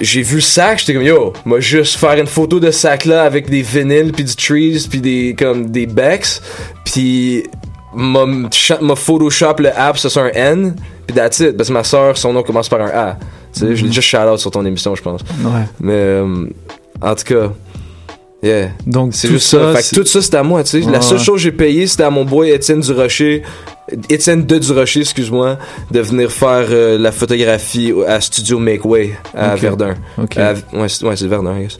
j'ai vu le sac, j'étais comme, yo, moi, juste faire une photo de ce sac-là avec des vinyles, puis du trees, puis des, comme, des becks, puis m'a Photoshop le app, ça c'est un N, puis that's it, parce que ma soeur, son nom commence par un A. Tu sais, je l'ai déjà shout-out sur ton émission, je pense. Ouais. Mais, euh, en tout cas, yeah. Donc C'est tout juste ça. ça, Fait que tout ça, c'était à moi, tu sais. Ouais, La seule chose que j'ai payé, c'était à mon boy Étienne Durocher, Étienne de Durocher, excuse-moi, de venir faire euh, la photographie à Studio Make Way à. Verdun. Ok. À- ouais, c'est ouais, Verdun, I guess.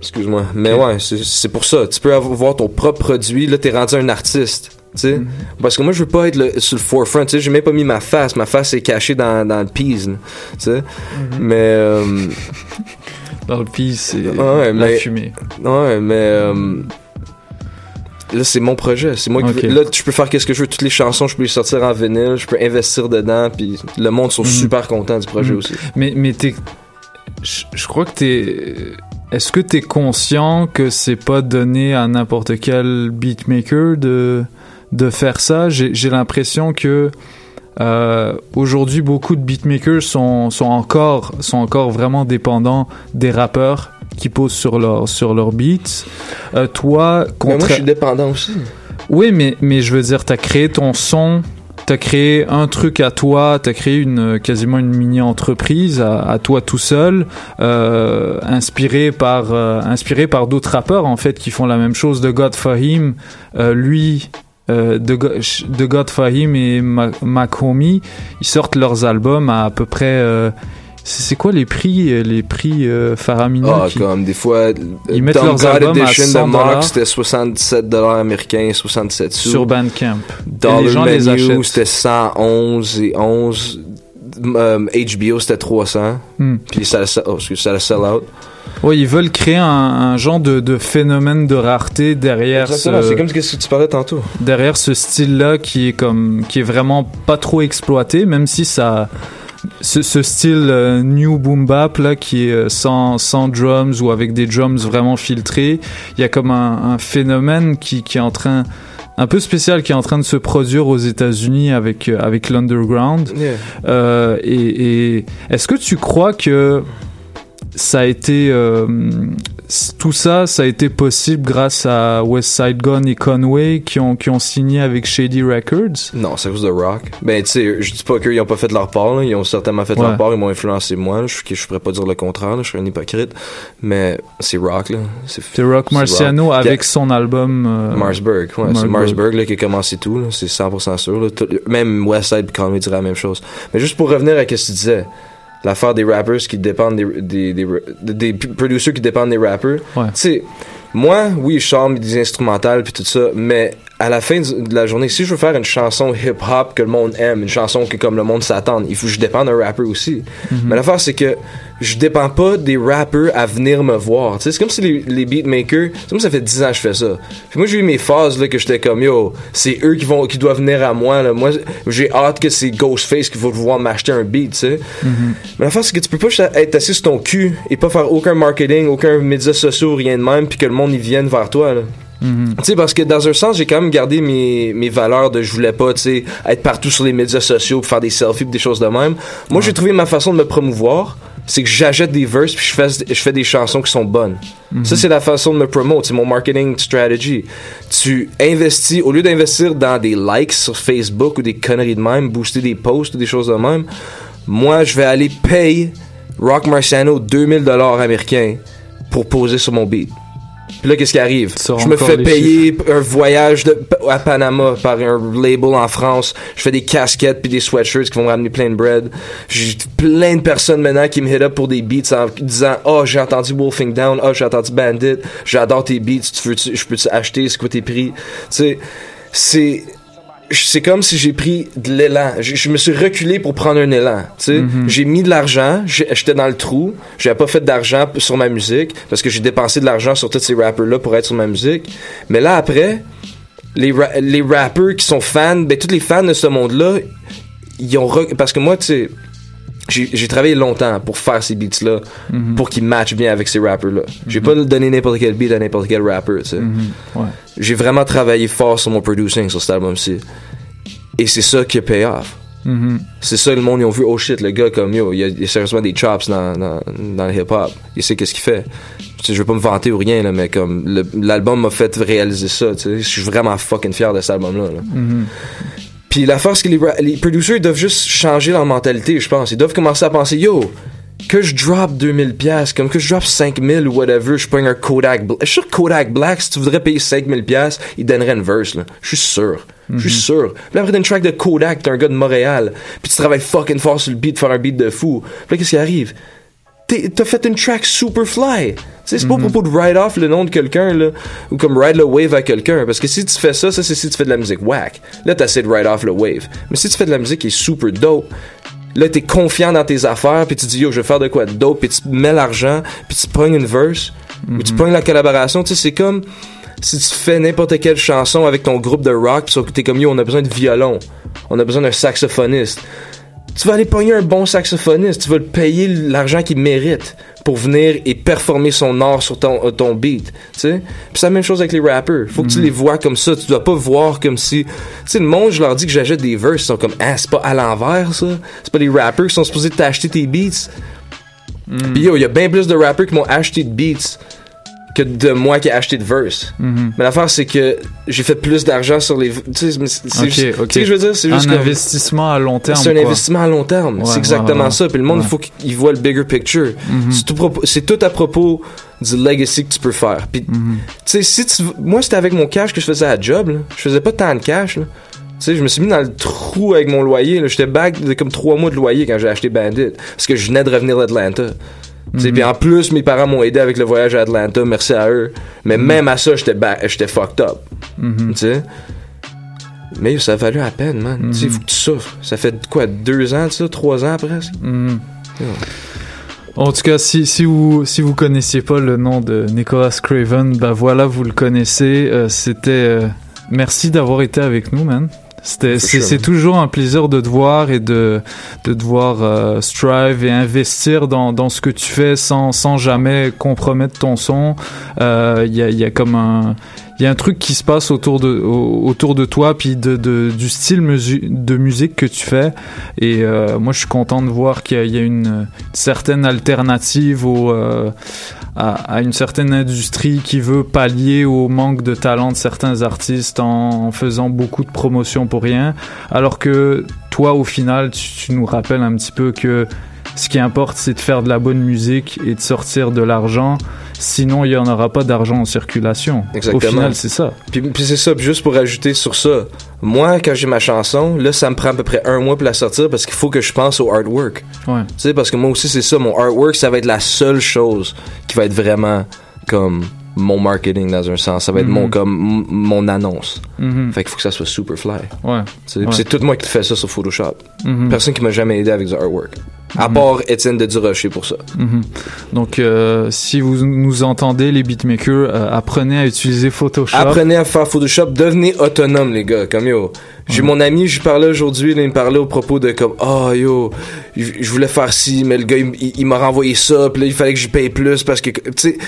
Excuse-moi. Mais ouais, c'est- pour ça. Tu peux avoir ton propre produit. Là, t'es rendu un artiste. Tu sais? Mhm. Parce que moi, je veux pas être le- sur le forefront. Tu sais, j'ai même pas mis ma face. Ma face est cachée dans, dans le peas. sais? Mhm. Mais. euh, Dans le pis, c'est Ouais, la mais- fumée. Ouais, mais euh, là c'est mon projet, c'est moi qui là je peux faire qu'est-ce que je veux, toutes les chansons je peux les sortir en vinyle, je peux investir dedans puis le monde sont Mhm. super contents du projet Mhm. aussi. Mais, mais t'es. Je crois que t'es. Est-ce que t'es conscient que c'est pas donné à n'importe quel beatmaker de, de faire ça? J'ai j'ai l'impression que. Euh, Aujourd'hui, beaucoup de beatmakers sont, sont, encore, sont encore vraiment dépendants des rappeurs qui posent sur leur, sur leurs beats. Euh, toi, Mais moi je suis dépendant aussi. oui, mais, mais je veux dire, t'as créé ton son, t'as créé un truc à toi, t'as créé une, quasiment une mini-entreprise à, à toi tout seul, euh, inspiré par, euh, inspiré par d'autres rappeurs, en fait, qui font la même chose. De God Fahim, euh, lui, euh, de, de God Fahim et Ma- Mac Homie, ils sortent leurs albums à à peu près... euh, c'est quoi les prix, les prix euh, faramineux Ah, qui- comme des fois Ils mettent Dumb leurs God albums à Edition 100 de Mark c'était 77 dollars américains, 67 sous. sur Bandcamp. Et les gens Menu, les achètent. c'était 111 et 11 Euh, HBO c'était 300 Hmm. puis ça oh, ça le sell out. Oui, ils veulent créer un, un genre de, de phénomène de rareté derrière Exactement, ce, c'est comme ce que tu parlais tantôt. derrière ce style-là qui est comme qui est vraiment pas trop exploité, même si ça ce, ce style euh, new boom bap là qui est euh, sans, sans drums ou avec des drums vraiment filtrés, il y a comme un, un phénomène qui, qui est en train un peu spécial qui est en train de se produire aux États-Unis avec euh, avec l'underground. Yeah. Euh, et et est-ce que tu crois que ça a été euh, tout ça, ça a été possible grâce à West Side Gun et Conway qui ont, qui ont signé avec Shady Records. Non, c'est à cause de Rock. Ben, tu sais, je dis pas qu'ils ont pas fait leur part, là. Ils ont certainement fait Ouais. leur part. Ils m'ont influencé moi, là. Je, je pourrais pas dire le contraire, là. Je suis un hypocrite. Mais c'est Rock, là. C'est Rock Marciano Rock. avec son album euh, Marsburg, ouais, c'est Marsburg là, qui a commencé tout, là, c'est 100% sûr. Là. Tout- même Westside et Conway dirait la même chose. Mais juste pour revenir à ce que tu disais, l'affaire des rappers qui dépendent des, des, des, des producers qui dépendent des rappers. Ouais. Tu sais, moi, oui, je chante des instrumentales puis tout ça, mais à la fin de la journée, si je veux faire une chanson hip-hop que le monde aime, une chanson que comme le monde s'attend, il faut que je dépende d'un rapper aussi. Mhm. Mais l'affaire, c'est que je dépends pas des rappers à venir me voir. C'est comme si les, les beatmakers, c'est comme ça fait 10 ans que je fais ça. Puis moi, j'ai eu mes phases là, que j'étais comme, yo, c'est eux qui vont qui doivent venir à moi. Là. Moi, j'ai hâte que c'est Ghostface qui va pouvoir m'acheter un beat, tu sais. Mais l'affaire, c'est que tu peux pas être assis sur ton cul et pas faire aucun marketing, aucun média social, rien de même, puis que le monde y vienne vers toi. Là. Mhm. Tu sais, parce que dans un sens, j'ai quand même gardé mes, mes valeurs de je voulais pas, tu sais, être partout sur les médias sociaux pour faire des selfies des choses de même. Moi, j'ai trouvé ma façon de me promouvoir, c'est que j'achète des verses puis je fais, je fais des chansons qui sont bonnes. Mhm. Ça, c'est la façon de me promote, c'est mon marketing strategy. Tu investis, au lieu d'investir dans des likes sur Facebook ou des conneries de même, booster des posts ou des choses de même, moi, je vais aller payer Rock Marciano 2000 dollars américains pour poser sur mon beat. Puis là, qu'est-ce qui arrive? Je me fais payer un voyage de, à Panama par un label en France. Je fais des casquettes puis des sweatshirts qui vont me ramener plein de bread. J'ai plein de personnes maintenant qui me hit up pour des beats en disant Oh, j'ai entendu Wolfing Down. Oh, j'ai entendu Bandit. J'adore tes beats. Tu veux, je peux-tu acheter? C'est quoi tes prix? Tu sais, c'est c'est comme si j'ai pris de l'élan. Je, je me suis reculé pour prendre un élan. Tu sais, j'ai mis de l'argent. J'étais dans le trou. J'avais pas fait d'argent sur ma musique parce que j'ai dépensé de l'argent sur tous ces rappers là pour être sur ma musique. Mais là après, les ra- les rappers qui sont fans, ben tous les fans de ce monde-là, ils ont parce que moi, tu sais. J'ai travaillé longtemps pour faire ces beats-là, Mhm. pour qu'ils matchent bien avec ces rappers-là. J'ai pas donné n'importe quel beat à n'importe quel rapper, tu sais. Mhm. Ouais. J'ai vraiment travaillé fort sur mon producing sur cet album-ci. Et c'est ça qui a pay off. Mhm. C'est ça, le monde, ils ont vu, oh shit, le gars, comme yo, il y a, il y a sérieusement des chops dans, dans, dans le hip-hop. Il sait qu'est-ce qu'il fait. Je veux pas me vanter ou rien, là, mais comme, l'album m'a fait réaliser ça, tu sais. Je suis vraiment fucking fier de cet album-là, là. Mhm. Puis la force que les, les producers ils doivent juste changer leur mentalité, je pense. Ils doivent commencer à penser, yo, que je drop 2000 pièces, comme que je drop 5000 ou whatever, je prends un Kodak Black. Je suis sûr que Kodak Black, si tu voudrais payer 5000 pièces, il donnerait une verse, là. Je suis sûr. Je suis sûr. Puis là, après, t'as une track de Kodak, t'es un gars de Montréal. Puis tu travailles fucking fort sur le beat, faire un beat de fou. Puis là, qu'est-ce qui arrive? T'as fait une track super fly. Tu sais, c'est pas au propos de ride off le nom de quelqu'un, là, ou comme ride le wave à quelqu'un. Parce que si tu fais ça, ça c'est si tu fais de la musique whack. Là, t'essaies de ride off le wave. Mais si tu fais de la musique qui est super dope, là, t'es confiant dans tes affaires, puis tu dis, yo, je vais faire de quoi de dope, puis tu mets l'argent, puis tu pognes une verse, ou tu pognes la collaboration. Tu sais, c'est comme si tu fais n'importe quelle chanson avec ton groupe de rock, puis t'es comme, yo, on a besoin de violon, on a besoin d'un saxophoniste tu vas aller pogner un bon saxophoniste, tu vas le payer l'argent qu'il mérite pour venir et performer son art sur ton, euh, ton beat, tu sais. Puis c'est la même chose avec les rappers. Faut que tu les vois comme ça, tu dois pas voir comme si... Tu sais, le monde, je leur dis que j'achète des verses, ils sont comme « Ah, c'est pas à l'envers, ça? C'est pas les rappers qui sont supposés t'acheter tes beats? Puis yo, il y a bien plus de rappers qui m'ont acheté de beats que de moi qui ai acheté de verse. Mhm. Mais l'affaire, c'est que j'ai fait plus d'argent sur les... Tu sais, c'est- c'est Ok, juste- je veux dire, c'est juste un comme- investissement à long terme. c'est un investissement à long terme. Ouais, c'est exactement ouais, ça. Puis le monde, il faut qu'il voit le bigger picture. Mhm. C'est tout, à propos du legacy que tu peux faire. Puis, Mhm. tu sais, si tu, moi, c'était avec mon cash que je faisais à job. Là. Je faisais pas tant de cash. Là. Tu sais, je me suis mis dans le trou avec mon loyer. J'étais back de comme trois mois de loyer quand j'ai acheté Bandit. Parce que je venais de revenir d'Atlanta. Sais, Mhm. Puis en plus, mes parents m'ont aidé avec le voyage à Atlanta. Merci à eux. Mais même à ça, j'étais fucked up. Mhm. Mais ça a valu la peine, man. Tu sais, il faut que tu souffres. Ça fait quoi, deux ans ça? Trois ans presque? Mhm. En tout cas, si, si vous si vous connaissiez pas le nom de Nicholas Craven, bah voilà, vous le connaissez. Euh, C'était euh, merci d'avoir été avec nous, man. C'est toujours un plaisir de te voir et de de te voir euh, strive et investir dans dans ce que tu fais sans sans jamais compromettre ton son. Euh, Il y a il y a comme un il y a un truc qui se passe autour de toi puis du style de musique que tu fais. Et euh, moi je suis content de voir qu'il y a, une certaine alternative euh, à, une certaine industrie qui veut pallier au manque de talent de certains artistes en, faisant beaucoup de promotion pour rien. Alors que toi au final tu nous rappelles un petit peu que ce qui importe, c'est de faire de la bonne musique et de sortir de l'argent. Sinon, il n'y en aura pas d'argent en circulation. Exactement. Au final, c'est ça. Puis, puis c'est ça, puis juste pour ajouter sur ça, moi, quand j'ai ma chanson, là, ça me prend à peu près un mois pour la sortir parce qu'il faut que je pense au artwork. Ouais. Tu sais, parce que moi aussi, c'est ça, mon artwork, ça va être la seule chose qui va être vraiment comme mon marketing dans un sens. Ça va être Mhm. mon, comme, m- mon annonce. Mhm. Fait qu'il faut que ça soit super fly. Ouais. Ouais. C'est tout moi qui fais ça sur Photoshop. Mhm. Personne qui m'a jamais aidé avec du artwork. À Mhm. part Étienne de Durocher pour ça. Mhm. Donc, euh, si vous nous entendez, les beatmakers, euh, apprenez à utiliser Photoshop. Apprenez à faire Photoshop, devenez autonome les gars, comme yo. J'ai mon ami, je lui parlais aujourd'hui, il me parlait au propos de comme oh yo, je voulais faire ci, mais le gars il, il- m'a renvoyé ça, puis là il fallait que je paye plus parce que tu sais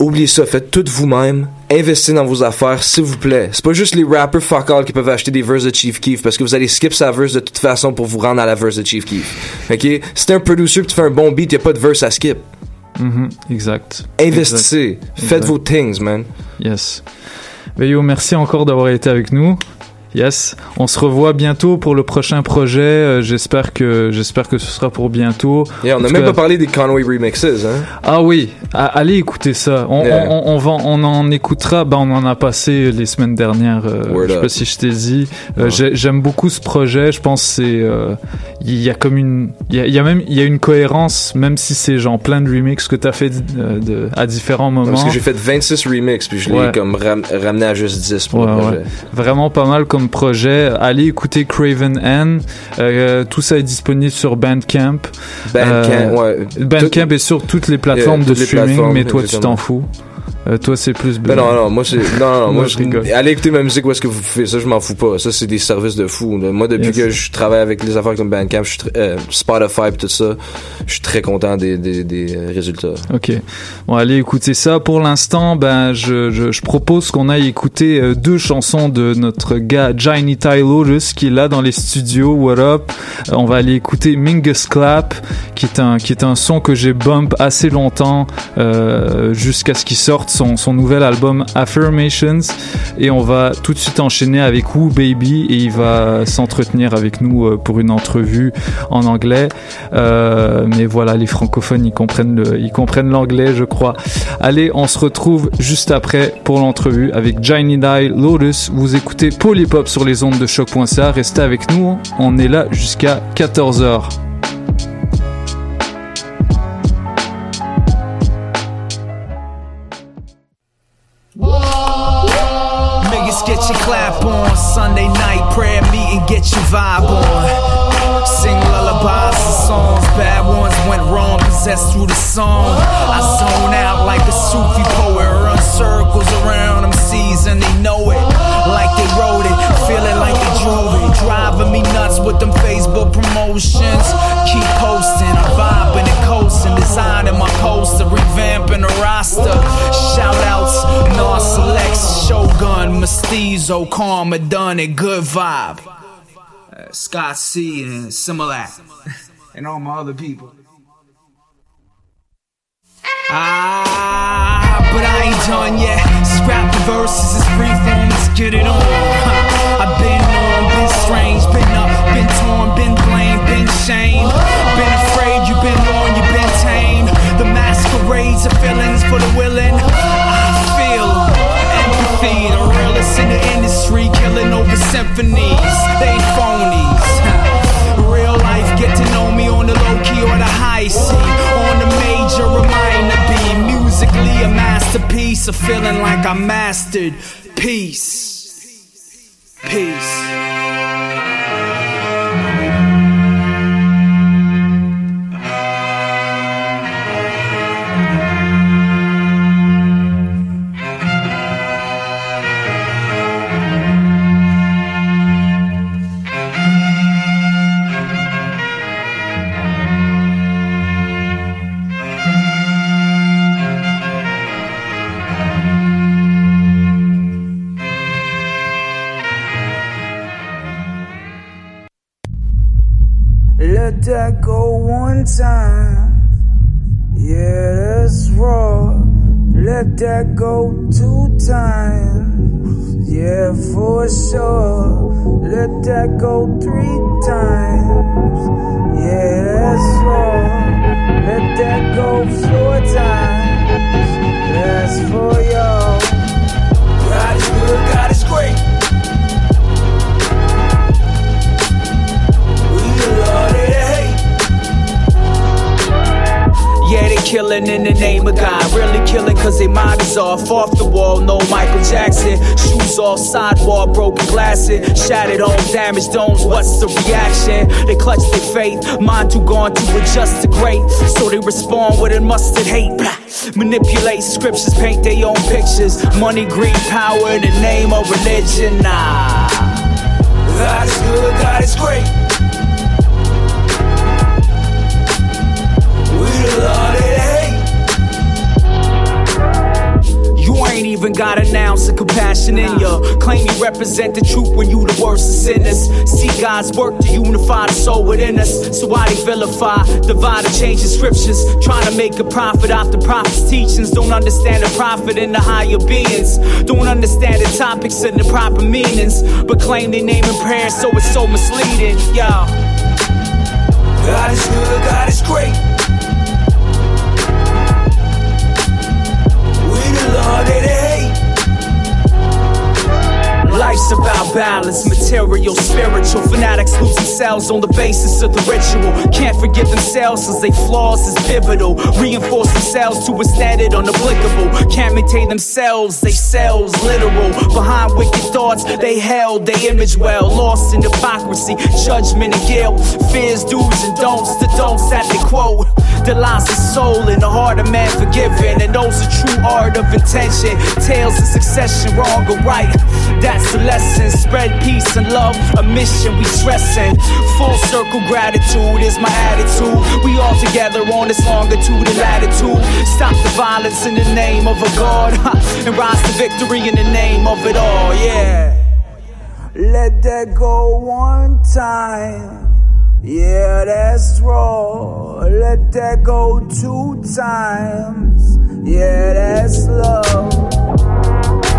Oubliez ça, faites tout vous-même, investissez dans vos affaires, s'il vous plaît. C'est pas juste les rappers fuck all qui peuvent acheter des verses de Chief Keef parce que vous allez skip sa verse de toute façon pour vous rendre à la verse de Chief Keef. Ok? Si t'es un producer pis tu fais un bon beat, y a pas de verse à skip. Mhm. Exact. Investissez, Exact. faites Exact. vos things, man. Yes. Ben yo, merci encore d'avoir été avec nous. Yes. On se revoit bientôt pour le prochain projet. Euh, j'espère que j'espère que ce sera pour bientôt. Yeah, on En a tout même cas- pas parlé des Conway remixes, hein? Ah oui, a- allez écouter ça. On, Yeah. on, on va, on en écoutera. Ben, on en a passé les semaines dernières. euh, je sais pas si je t'ai dit. Euh, j'ai- J'aime beaucoup ce projet. Je pense c'est euh, il y a comme une il y a, il y a même il y a une cohérence même si c'est genre plein de remixes que t'as fait euh, de, à différents moments. Parce que j'ai fait 26 remixes, puis je l'ai Ouais. comme ram- ramené à juste 10 pour Ouais, le projet. Vraiment pas mal comme projet. Allez écouter Craven N. Euh, tout ça est disponible sur Bandcamp. Bandcamp, ouais. Bandcamp est sur toutes les plateformes Yeah, de toutes streaming, plateformes, mais toi tu t'en fous. Euh, toi c'est plus Ben non, non, moi c'est. Non, non, *laughs* moi je rigole. Allez écouter ma musique où est-ce que vous faites ça, je m'en fous pas. Ça, c'est des services de fou. là. Moi, depuis Yes. que je travaille avec les affaires comme Bandcamp, je suis euh, Spotify tout ça, je suis très content des, des, des euh, résultats. Ok. Bon, allez écouter ça. Pour l'instant, ben, je, je, je propose qu'on aille écouter euh, deux chansons de notre gars Johnny Ty Lotus qui est là dans les studios. What up? Euh, on va aller écouter Mingus Clap, qui est un, qui est un son que j'ai bump assez longtemps, euh, jusqu'à ce qu'il sorte son, nouvel album Affirmations. Et on va tout de suite enchaîner avec Woo Baby et il va s'entretenir avec nous euh, pour une entrevue en anglais. Euh, mais voilà, les francophones, ils comprennent le, ils comprennent l'anglais, je crois. Allez, on se retrouve juste après pour l'entrevue avec Johnny Die Lotus. Vous écoutez Polypop sur les ondes de choc.ca. Restez avec nous. On est là jusqu'à 14h. On Sunday night prayer meeting, get your vibe on. Sing lullabies and songs, bad ones went wrong, possessed through the song. I zone out like a Sufi poet, run circles around them seas and they know it. Like they wrote it, feeling like they drove it. Driving me nuts with them Facebook promotions. Keep posting, I'm vibing and coasting, designing my poster, revamping the roster. Shout outs, Selects, Shogun, Mestizo, Karma, Done It, Good Vibe. Uh, Scott C and Similac. *laughs* and all my other people. Ah, but I ain't done yet. Scrap the verses, it's free form, let's get it on. Huh. I've been been strange, been up, been torn, been blamed, been shamed. Been afraid, you've been worn, you've been tamed. The masquerades of feelings for the willing. I feel empathy, the realest in the industry, killing over symphonies. They phonies. *laughs* Real life, get to know me on the low key or the high C. On the major, remind to musically a masterpiece of feeling like I mastered peace. Peace. Go three times. Killing cause they mind is off. Off the wall, no Michael Jackson. Shoes off, sidewall, broken glasses. Shattered home, damaged domes. What's the reaction? They clutch their faith. Mind too gone to adjust to great. So they respond with a mustard hate. Manipulate scriptures, paint their own pictures. Money, greed, power in the name of religion. Nah. God is good, God is great. Even got an ounce of compassion in you. Claim you represent the truth when you the worst of sinners. See God's work to unify the soul within us. So why they vilify, divide and change the scriptures? Trying to make a profit off the prophet's teachings. Don't understand the prophet in the higher beings. Don't understand the topics and the proper meanings. But claim they name in prayer, so it's so misleading. Yo. God is good, God is great. Life's about balance, material, spiritual. Fanatics lose themselves on the basis of the ritual. Can't forgive themselves as they flaws is pivotal. Reinforce themselves to a standard unapplicable. Can't maintain themselves, they selves literal. Behind wicked thoughts, they held they image well. Lost in hypocrisy, judgment and guilt. Fears, do's and don'ts, the don'ts that they quote. The loss of soul in the heart of man forgiven. And knows the true art of intention. Tales of succession, wrong or right. That's the lesson. Spread peace and love, a mission we stressing. Full circle gratitude is my attitude. We all together on this longitude and latitude. Stop the violence in the name of a God. and rise to victory in the name of it all, yeah. Let that go one time. Yeah, that's raw. Let that go two times. Yeah, that's love.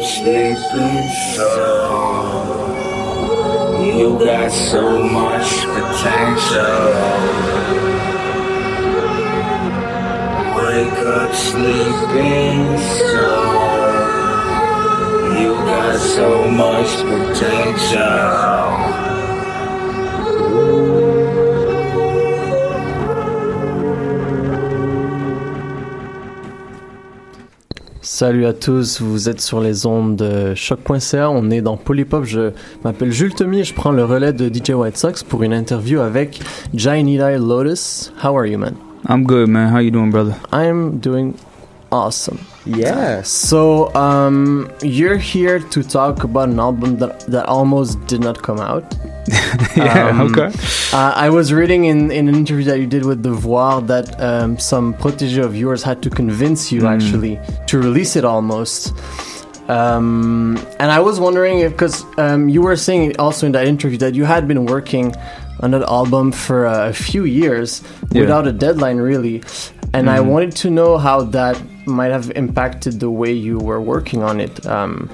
up, sleeping soul. You got so much potential. Wake up, sleeping soul. You got so much potential. Salut à tous, vous êtes sur les ondes de choc.ca, on est dans Polypop, je m'appelle Jules Temy et je prends le relais de DJ White Sox pour une interview avec Jai Nidai Lotus. How are you man? I'm good man, how you doing brother? I'm doing awesome. Yeah. So, um, you're here to talk about an album that, that almost did not come out. *laughs* Yeah, okay. Uh, I was reading in, in an interview that you did with Devoir that um, some protege of yours had to convince you Mm. actually to release it almost. Um, and I was wondering if, because um, you were saying also in that interview that you had been working on that album for a few years Yeah. without a deadline, really. And I Mm. wanted to know how that might have impacted the way you were working on it. Um,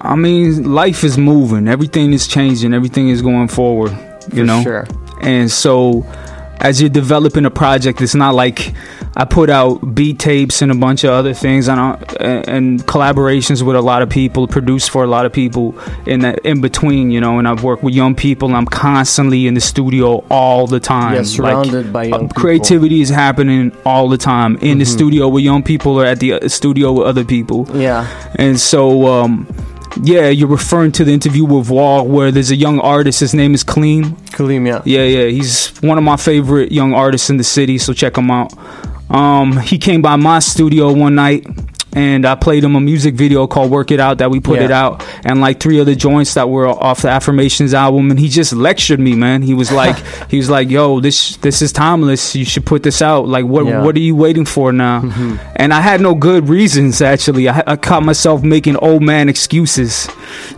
I mean, life is moving. Everything is changing. Everything is going forward. You For know. sure. And so, as you're developing a project, it's not like I put out beat tapes and a bunch of other things and and collaborations with a lot of people, produced for a lot of people in that in between. You know, and I've worked with young people. and I'm constantly in the studio all the time. Yeah, surrounded by young uh, people. creativity is happening all the time in the Mhm. studio with young people or at the uh, studio with other people. Yeah. And so, um, Yeah, you're referring to the interview with Wall where there's a young artist. His name is Clean. Kaleem, yeah. Yeah, yeah. He's one of my favorite young artists in the city, so check him out. Um, he came by my studio one night and I played him a music video called Work It Out that we put Yeah. it out and like three other joints that were off the Affirmations album and he just lectured me, man. He was *laughs* like he was like, "Yo, this this is timeless. You should put this out. Like what Yeah. what are you waiting for now?" Mm-hmm. And I had no good reasons actually. I, I caught myself making old man excuses.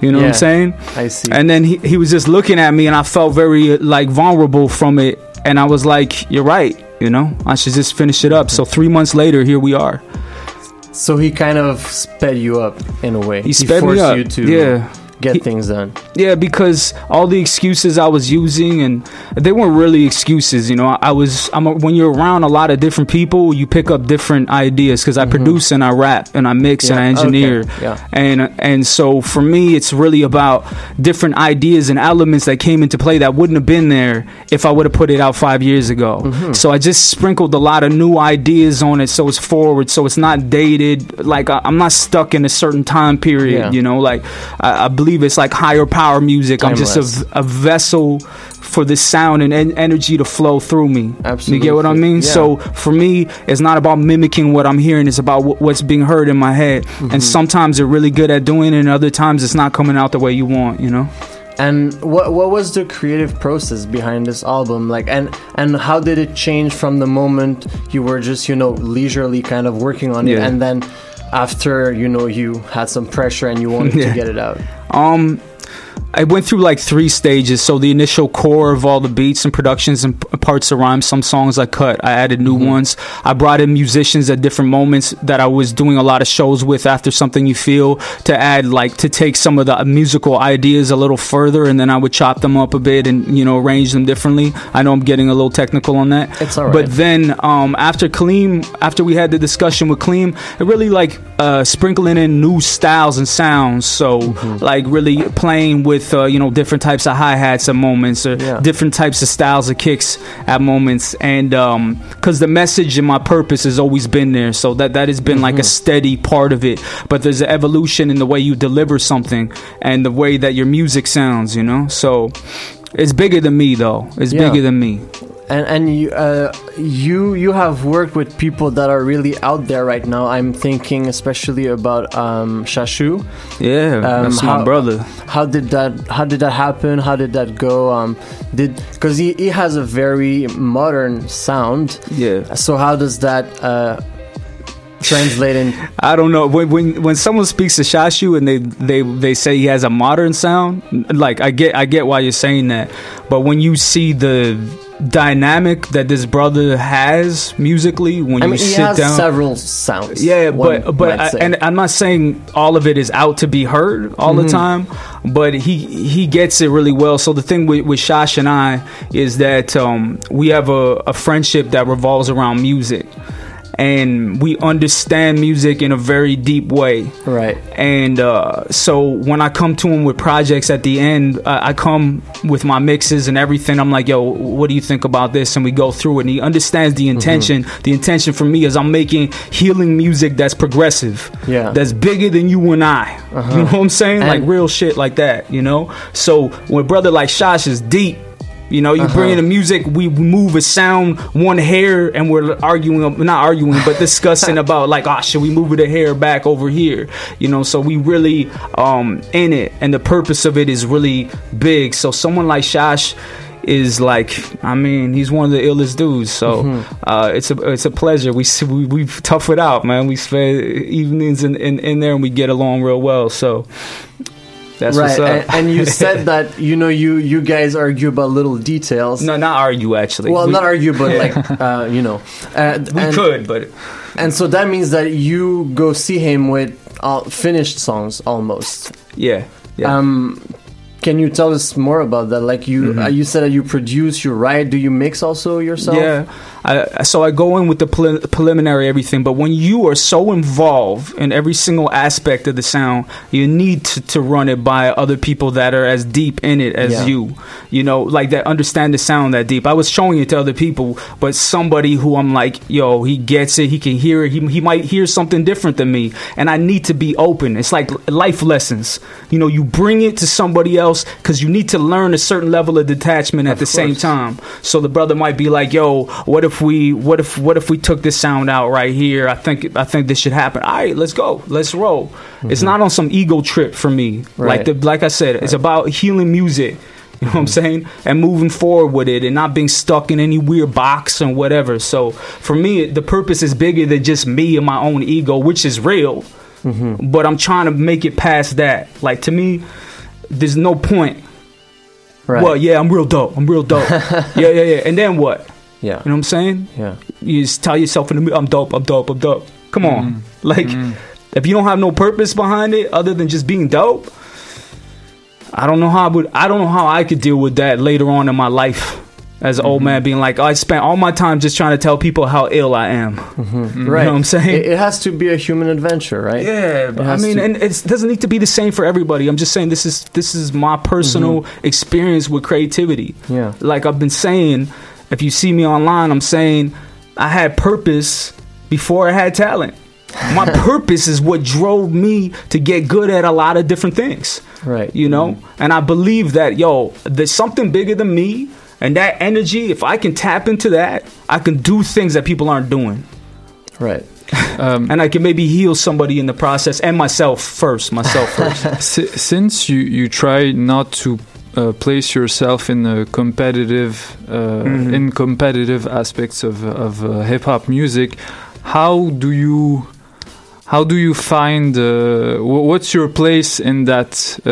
You know what I'm saying? I see. And then he, he was just looking at me, and I felt very like vulnerable from it. And I was like, "You're right. You know, I should just finish it up." Mm-hmm. So three months later, here we are. So he kind of sped you up in a way. He sped me forced up, you to yeah. Get He- things done. Yeah, because all the excuses I was using, and they weren't really excuses. You know, I, I was. I'm a, when you're around a lot of different people, you pick up different ideas. Because I produce and I rap and I mix and I Mm-hmm. Engineer, okay, yeah. and and so for me, it's really about different ideas and elements that came into play that wouldn't have been there if I would have put it out five years ago. Mm-hmm. So I just sprinkled a lot of new ideas on it, so it's forward, so it's not dated. Like I, I'm not stuck in a certain time period. Yeah. You know, like I, I believe it's like higher power music. I'm just a, a vessel for this sound and en- energy to flow through me. You get what I mean? Yeah. So for me, it's not about mimicking what I'm hearing. It's about wh- what's being heard in my head. Mm-hmm. And sometimes they're really good at doing it, and other times it's not coming out the way you want. You know? And what what was the creative process behind this album? Like, and and how did it change from the moment you were just you know leisurely kind of working on it, and then after you know you had some pressure and you wanted *laughs* Yeah. to get it out? Um, I went through like three stages. So the initial core of all the beats and productions and p- parts of rhymes. Some songs I cut. I added new ones. I brought in musicians at different moments that I was doing a lot of shows with after something you feel to add like to take some of the musical ideas a little further, and then I would chop them up a bit and you know arrange them differently. I know I'm getting a little technical on that. It's all right. But then um, after Kaleem, after we had the discussion with Kaleem, it really like uh, sprinkling in new styles and sounds. So Mm-hmm. like really playing with uh, you know different types of hi hats at moments or Yeah. different types of styles of kicks at moments, and because the message and my purpose has always been there, so that that has been like a Mm-hmm. steady part of it. But there's an evolution in the way you deliver something and the way that your music sounds. You know, so. It's bigger than me, though. It's Yeah. bigger than me. And and you uh, you you have worked with people that are really out there right now. I'm thinking especially about um, Shashu. Yeah, Um, that's how- my brother. How did that How did that happen? How did that go? Um, did because he, he has a very modern sound. Yeah. So how does that uh, translate in? *laughs* I don't know when when when someone speaks to Shashu and they they they say he has a modern sound. Like I get I get why you're saying that, but when you see the dynamic that this brother has musically, when I you mean, sit down, several sounds. yeah, but but I, and I'm not saying all of it is out to be heard all Mhm. the time, but he he gets it really well. So the thing with, with Shash and I is that um, we have a, a friendship that revolves around music. And we understand music in a very deep way, right? And uh, so when I come to him with projects at the end, uh, I come with my mixes and everything. I'm like, "Yo, what do you think about this?" And we go through it. And he understands the intention. The intention for me is I'm making healing music that's progressive Yeah. that's bigger than you and I. Uh-huh. You know what I'm saying? And- like real shit like that, you know? So when brother like Shosh is deep, you know, you Uh-huh. bring in the music, we move a sound one hair, and we're arguing, not arguing, but discussing *laughs* about like, ah, should we move the hair back over here? You know, so we really um in it, and the purpose of it is really big. So someone like Shash is like, I mean, he's one of the illest dudes. So Mhm. uh, it's a it's a pleasure. We we we tough it out, man. We spend evenings in, in in there, and we get along real well. So. That's right. And, and you said *laughs* that you know you you guys argue about little details. No, not argue actually. Well, We- not argue, but Yeah. like *laughs* uh, you know, uh, We and- could, but and so that means that you go see him with uh, finished songs almost. Yeah. yeah. Um, can you tell us more about that? Like you, Mhm. uh, you said that you produce, you write. Do you mix also yourself? Yeah, I, so I go in with the prelim- preliminary everything. But when you are so involved in every single aspect of the sound, you need to, to run it by other people that are as deep in it as Yeah. you. You know, like that understand the sound that deep. I was showing it to other people, but somebody who I'm like, yo, he gets it. He can hear it. He, he might hear something different than me, and I need to be open. It's like life lessons. You know, you bring it to somebody else because you need to learn a certain level of detachment at the same time. So the brother might be like, "Yo, what if we, what if, what if we took this sound out right here? I think, I think this should happen. All right, let's go, let's roll. It's mm-hmm. not on some ego trip for me. Like the, like I said, it's about healing music. You know what I'm mm-hmm. saying? And moving forward with it and not being stuck in any weird box and whatever. So for me, the purpose is bigger than just me and my own ego, which is real. Mm-hmm. But I'm trying to make it past that. Like to me, there's no point. Right. Well, yeah, I'm real dope. I'm real dope. *laughs* yeah, yeah, yeah. And then what? Yeah. You know what I'm saying? Yeah. You just tell yourself in the mirror, I'm dope, I'm dope, I'm dope. Come on. Mhm. Like, mm-hmm. if you don't have no purpose behind it other than just being dope, I don't know how I would. I don't know how I could deal with that later on in my life. As an old mm-hmm. man being like, I spent all my time just trying to tell people how ill I am. Mm-hmm. You Right. know what I'm saying? It, it has to be a human adventure, right? Yeah, I mean, to- and it doesn't need to be the same for everybody. I'm just saying this is this is my personal experience with creativity. Yeah. Like I've been saying, if you see me online, I'm saying I had purpose before I had talent. My *laughs* purpose is what drove me to get good at a lot of different things. Right. You know? Mm-hmm. And I believe that, yo, there's something bigger than me. And that energy, if I can tap into that, I can do things that people aren't doing. Right. *laughs* Um, and I can maybe heal somebody in the process and myself first. Myself *laughs* first. Si- since you you try not to uh, place yourself in the competitive uh, Mhm. in competitive aspects of of uh, hip hop music, how do you how do you find uh, wh- what's your place in that uh,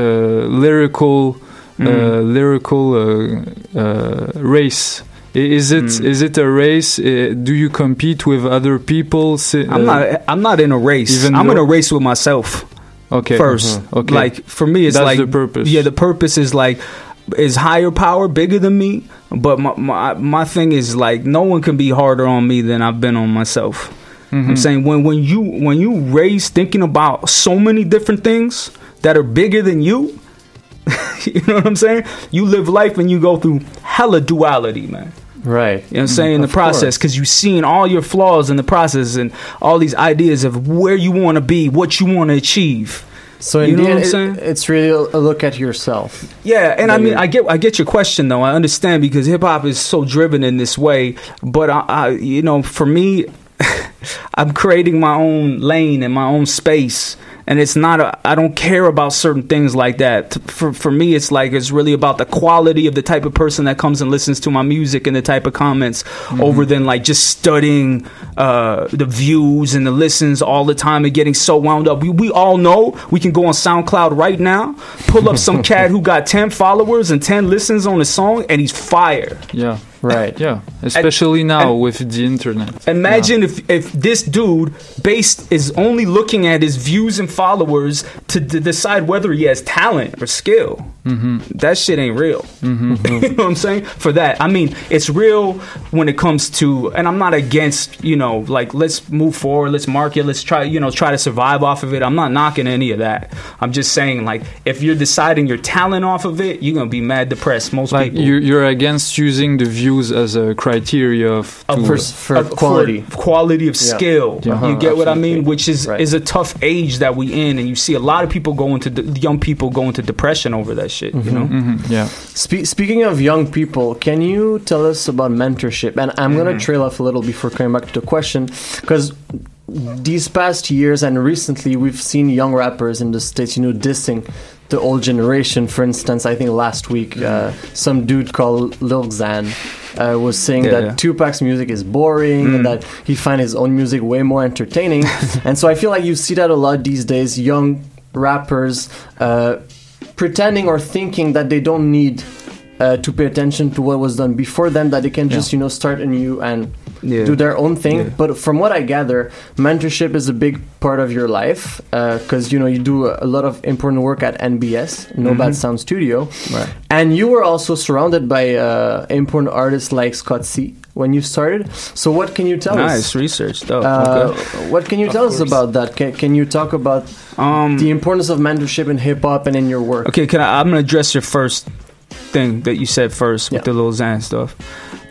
lyrical uh, Mhm. lyrical uh, uh, race? Is it is Mm. it a race? Uh, do you compete with other people? I'm not. I'm not in a race. I'm in a race with myself. Okay. 1st Mhm. Okay. Like for me, it's That's like the purpose. Yeah, the purpose is like is higher power bigger than me. But my my my thing is like no one can be harder on me than I've been on myself. I'm Mhm. saying when when you when you raise thinking about so many different things that are bigger than you. *laughs* you know what I'm saying? You live life and you go through hella duality, man. Right. You know what I'm mm, saying? In the process, because you've seen all your flaws in the process and all these ideas of where you want to be, what you want to achieve. So you know what I'm it- saying? it's really a look at yourself. Yeah, and I mean, I get, I get your question though. I understand because hip hop is so driven in this way. But I, I, you know, for me, *laughs* I'm creating my own lane and my own space, and it's not. A, I don't care about certain things like that. For for me, it's like it's really about the quality of the type of person that comes and listens to my music and the type of comments, over than like just studying uh, the views and the listens all the time and getting so wound up. We we all know we can go on SoundCloud right now, pull up some *laughs* cat who got ten followers and ten listens on a song, and he's fire. Yeah. Right. Yeah. *laughs* Especially now with the internet. Imagine if if this dude based is only looking at his views and followers to, to decide whether he has talent or skill. Mm-hmm. That shit ain't real. Mm-hmm. *laughs* you know what I'm saying? For that, I mean, it's real when it comes to, and I'm not against, you know, like let's move forward, let's market, let's try, you know, try to survive off of it. I'm not knocking any of that. I'm just saying, like, if you're deciding your talent off of it, you're gonna be mad depressed. Most Like people. you, you're against using the views as a criteria of, of- to- of- quality of Yeah. skill. Yeah. You Uh-huh, get what I mean? Which is is a tough age that we in, and you see a lot of people going to de- young people going to depression over that shit. You know? Mm-hmm. Yeah. Spe- speaking of young people, can you tell us about mentorship? And I'm going to Mhm. trail off a little before coming back to the question, because these past years and recently, we've seen young rappers in the states, you know, dissing the old generation. For instance, I think last week, uh, some dude called Lil Xan. Uh, was saying Yeah, that yeah. Tupac's music is boring Mm. and that he find his own music way more entertaining, *laughs* and so I feel like you see that a lot these days. Young rappers uh, pretending or thinking that they don't need uh, to pay attention to what was done before them, that they can just you know start anew and Yeah. do their own thing. Yeah. But from what I gather, mentorship is a big part of your life because you know you do a lot of important work at NBS, No Bad Mhm. Sound Studio, Right. and you were also surrounded by uh, important artists like Scott C. When you started, so what can you tell us? Nice research, though. Uh, okay. What can you Of tell us about that? Can, can you talk about the importance of mentorship in hip hop and in your work? Okay, can I? I'm gonna address your first thing that you said first with the Lil Xan stuff.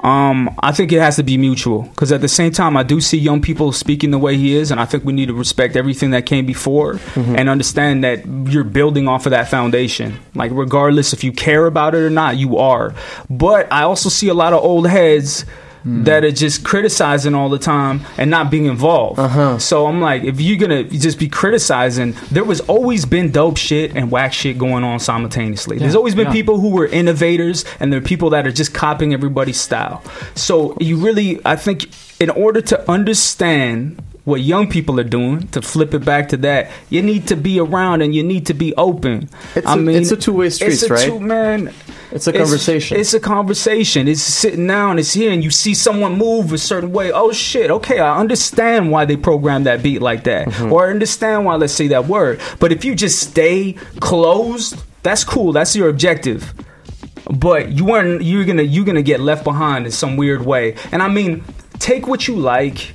Um, I think it has to be mutual because at the same time, I do see young people speaking the way he is, and I think we need to respect everything that came before Mhm. and understand that you're building off of that foundation. Like, regardless if you care about it or not, you are. But I also see a lot of old heads. Mm-hmm. That are just criticizing all the time and not being involved. Uh-huh. So I'm like, if you're gonna just be criticizing, there was always been dope shit and whack shit going on simultaneously. There's always been yeah. people who were innovators, and there are people that are just copying everybody's style. So you really, I think, in order to understand what young people are doing, to flip it back to that, you need to be around and you need to be open. It's I a- mean, it's a two-way street, it's a right? Two, man, It's a conversation. It's a conversation. It's sitting down. It's here, and you see someone move a certain way. Oh shit! Okay, I understand why they programmed that beat like that, Mm-hmm. or I understand why let's say that word. But if you just stay closed, that's cool. That's your objective. But you weren't. You're gonna. You're gonna get left behind in some weird way. And I mean, take what you like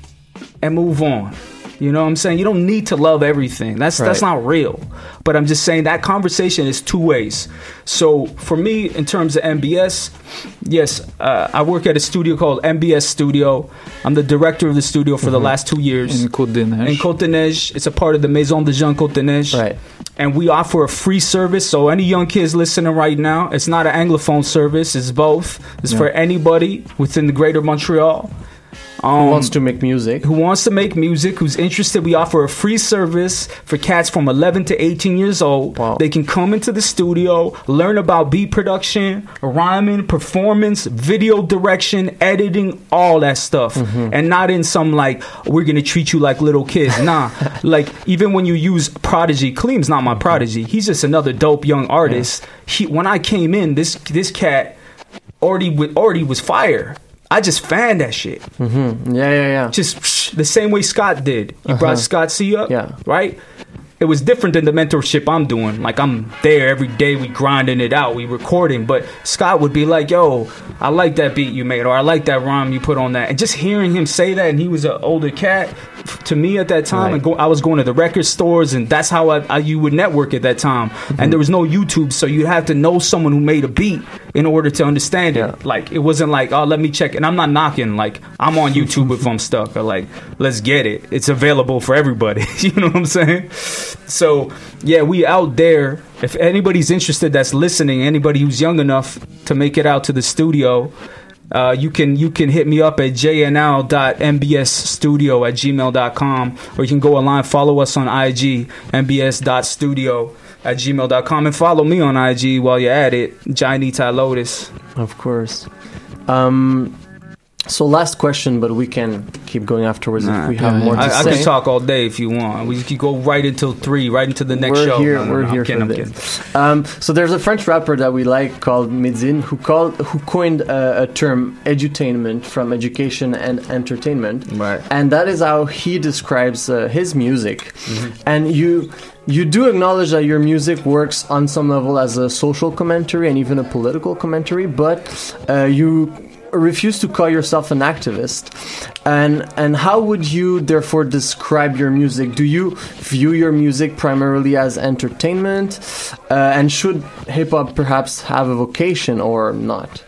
and move on. You know what I'm saying? You don't need to love everything. That's that's not real. But I'm just saying that conversation is two ways. So for me, in terms of MBS, yes, uh, I work at a studio called MBS Studio. I'm the director of the studio for the Mhm. last two years. In Côte des Neiges. In Côte des it's a part of the Maison de Jean Côte des Right. And we offer a free service. So any young kids listening right now, it's not an anglophone service. It's both. It's Yeah. for anybody within the greater Montreal. Who Um, wants to make music? who wants to make music, who's interested, we offer a free service for cats from 11 to 18 years old. They can come into the studio, learn about beat production, rhyming, performance, video direction, editing, all that stuff. And not in some like, we're going to treat you like little kids. Nah. *laughs* like, even when you use Prodigy, Kaleem's not my Prodigy. He's just another dope young artist. He, when I came in, this, this cat already, already was fire. I just fanned that shit. Mm-hmm. Yeah, yeah, yeah. Just psh, the same way Scott did. You brought Uh-huh. Scott C up, Yeah. right? It was different than the mentorship I'm doing. Like I'm there every day, we grinding it out, we recording. But Scott would be like, "Yo, I like that beat you made, or I like that rhyme you put on that." And just hearing him say that, and he was an older cat to me at that time. Right. And go, I was going to the record stores, and that's how I, I you would network at that time. Mm-hmm. And there was no YouTube, so you have to know someone who made a beat in order to understand it. Like it wasn't like, "Oh, let me check." And I'm not knocking. Like I'm on *laughs* YouTube if I'm stuck, or like, let's get it. It's available for everybody. *laughs* you know what I'm saying? So yeah, we out there. If anybody's interested that's listening, anybody who's young enough to make it out to the studio, uh, you can you can hit me up at jnl.mbsstudio at gmail.com or you can go online, follow us on IG, mbs.studio at gmail.com and follow me on IG while you're at it, Johnny Ty Lotus. Of course. Um, so last question, but we can keep going afterwards if we have more to I, I say. can talk all day if you want. We could go right until three, right into the next we're show. Here, No, no, we're no, I'm here kidding, for I'm this. Um, so there's a French rapper that we like called Midzin who called who coined uh, a term edutainment from education and entertainment. Right. And that is how he describes uh, his music. Mm-hmm. And you you do acknowledge that your music works on some level as a social commentary and even a political commentary, but uh, you refuse to call yourself an activist. And and how would you therefore describe your music? Do you view your music primarily as entertainment? Uh, and should hip hop perhaps have a vocation or not?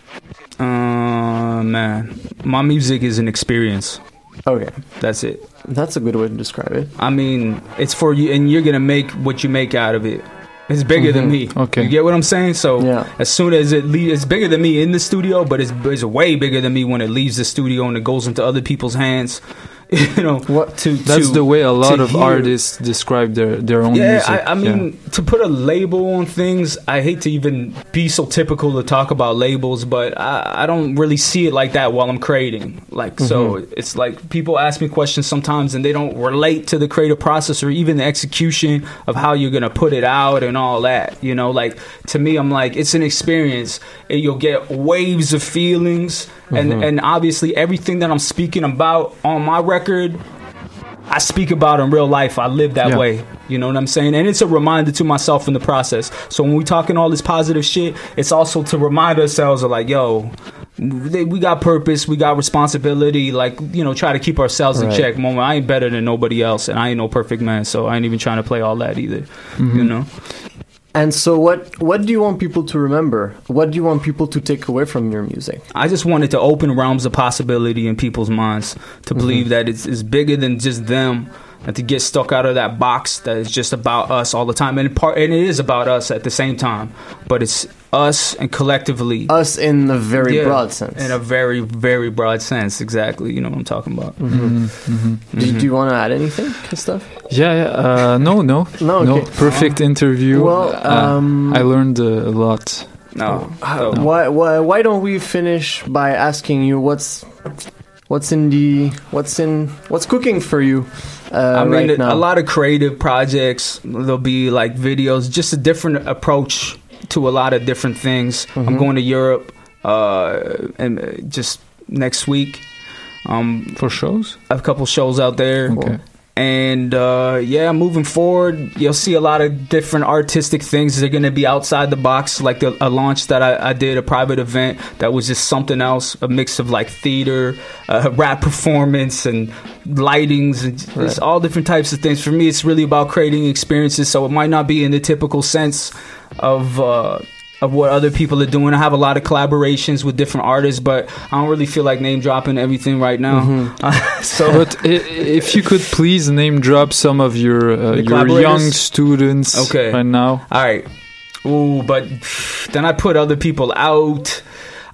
Uh, man, my music is an experience. Okay, that's it. That's a good way to describe it. I mean, it's for you, and you're gonna make what you make out of it. It's bigger than Mhm. me. Okay. you get what I'm saying? So Yeah. as soon as it leaves, it's bigger than me in the studio, but it's, it's way bigger than me when it leaves the studio and it goes into other people's hands. *laughs* you know, what to That's to- the way a lot of hear- artists describe their, their own yeah, music. I, I mean, to put a label on things, I hate to even be so typical to talk about labels, but I, I don't really see it like that while I'm creating. Like, so Mhm. it's like people ask me questions sometimes and they don't relate to the creative process or even the execution of how you're going to put it out and all that. You know, like to me, I'm like, it's an experience. And you'll get waves of feelings and Mhm. and obviously everything that I'm speaking about on my record. I speak about in real life. I live that Yeah. way. You know what I'm saying? And it's a reminder to myself in the process. So when we talking all this positive shit, it's also to remind ourselves of like, yo, we got purpose, we got responsibility. Like, you know, try to keep ourselves in check. Moment, I ain't better than nobody else, and I ain't no perfect man. So I ain't even trying to play all that either. Mhm. You know? And so, what what do you want people to remember? What do you want people to take away from your music? I just wanted to open realms of possibility in people's minds to mm-hmm. believe that it's, it's bigger than just them and to get stuck out of that box that is just about us all the time and part and it is about us at the same time but it's us and collectively us in the very Yeah, broad sense. in a very very broad sense exactly you know what I'm talking about Mhm. Mm-hmm. Do, do you want to add anything, Christophe? Yeah, yeah. Uh, no, no, *laughs* No, okay. Perfect interview. Well, Uh, um, I learned uh, a lot. No. Uh, why, why why don't we finish by asking you what's what's in the what's in what's cooking for you uh, I mean, right a- lot of creative projects. There'll be like videos, just a different approach to a lot of different things. I'm Mhm. going to Europe, uh, and uh, just next week. Um, for shows, I have a couple shows out there. Okay. And uh, yeah, moving forward, you'll see a lot of different artistic things. They're going to be outside the box, like the, a launch that I, I did, a private event that was just something else, a mix of like theater, uh, *laughs* rap performance, and lightings, and just Right. all different types of things. For me, it's really about creating experiences. So it might not be in the typical sense of. Uh, of what other people are doing. I have a lot of collaborations with different artists, but I don't really feel like name dropping everything right now. *laughs* so, but if you could please name drop some of your uh, your young students Okay. right now. All right. Ooh, but then I put other people out.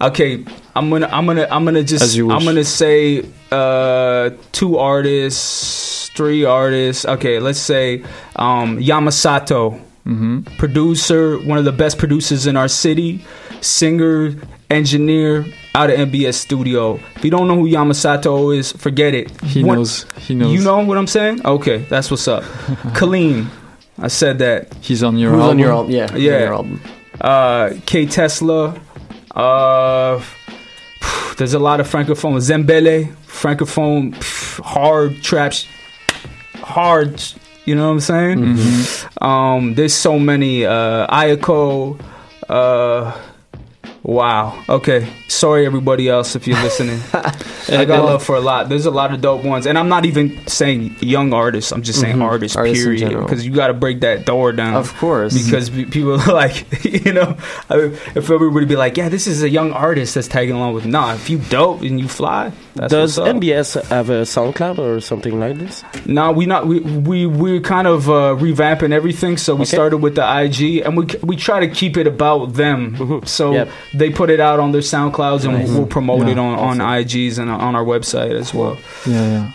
Okay, I'm gonna, I'm gonna, I'm gonna just, As you wish. I'm gonna say uh, two artists, three artists. Okay, let's say um, Yamasato, Mm-hmm. producer, one of the best producers in our city, singer, engineer out of MBS Studio. If you don't know who Yamasato is, forget it. He One- knows. He knows. You know what I'm saying? Okay, that's what's up. *laughs* Kaleem, I said that. He's on your Who's on your album? Yeah, Yeah. your album. Uh, K Tesla. Uh, there's a lot of francophone. Zembele, francophone, pff, hard traps, hard. You know what I'm saying? Mm-hmm. Um, there's so many. Uh, Ayako. Uh, wow. Okay. Sorry, everybody else, if you're listening. *laughs* I got love for a lot. There's a lot of dope ones, and I'm not even saying young artists. I'm just saying Mhm. artists. Artists period. Because you got to break that door down. Of course. Because pe- people are *laughs* like, *laughs* you know, I mean, if everybody be like, yeah, this is a young artist that's tagging along with. Nah, if you dope and you fly, that's Does what's up. MBS have a SoundCloud or something like this? No, we not we we we're kind of uh, revamping everything. So we Okay. started with the IG, and we we try to keep it about them. So Yep. they put it out on their SoundClouds, and we'll promote Yeah. it on, on IGs and on our website as well. Yeah,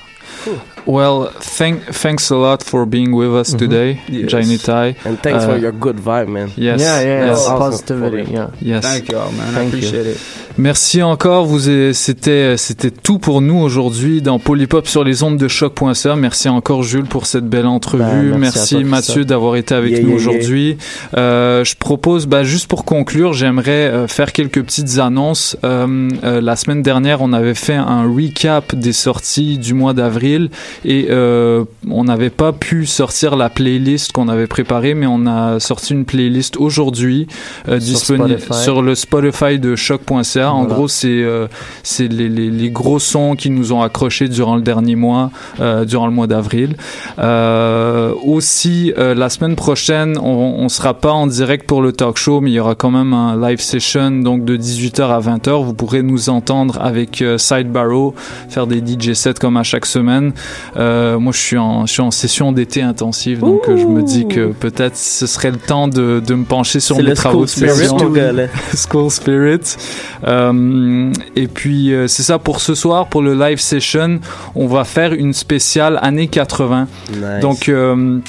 yeah. Well, thank thanks a lot for being with us today, Yes. Jainitai. And thanks Uh, for your good vibe, man. Yes. Yeah, yeah, yes. yeah. Awesome. Positivity, yeah. Yes. Thank you all, man. I Thank you. appreciate it. Merci encore. Vous c'était c'était tout pour nous aujourd'hui dans Polypop sur les ondes de choc.ca. Merci encore Jules pour cette belle entrevue. Ben, merci merci Mathieu d'avoir été avec Yeah, nous yeah, yeah. aujourd'hui. Euh, je propose bah, juste pour conclure, j'aimerais euh, faire quelques petites annonces. Euh, euh, la semaine dernière, on avait fait un recap des sorties du mois d'avril et euh, on n'avait pas pu sortir la playlist qu'on avait préparée, mais on a sorti une playlist aujourd'hui euh, disponible Spotify. sur le Spotify de choc.ca. En gros, c'est euh, c'est les, les, les gros sons qui nous ont accrochés durant le dernier mois, euh, durant le mois d'avril. Euh, aussi, euh, la semaine prochaine, on, on sera pas en direct pour le talk show, mais il y aura quand même un live session donc de 18h à 20h. Vous pourrez nous entendre avec euh, Side Barrow, faire des DJ sets comme à chaque semaine. Euh, moi, je suis en, je suis en session d'été intensive, donc euh, je me dis que peut-être ce serait le temps de, de me pencher sur mes le travaux de school spirit, session. *laughs* School Spirit. Euh, et puis euh, c'est ça pour ce soir, pour le live session, on va faire une spéciale année 80. Nice. Donc euh,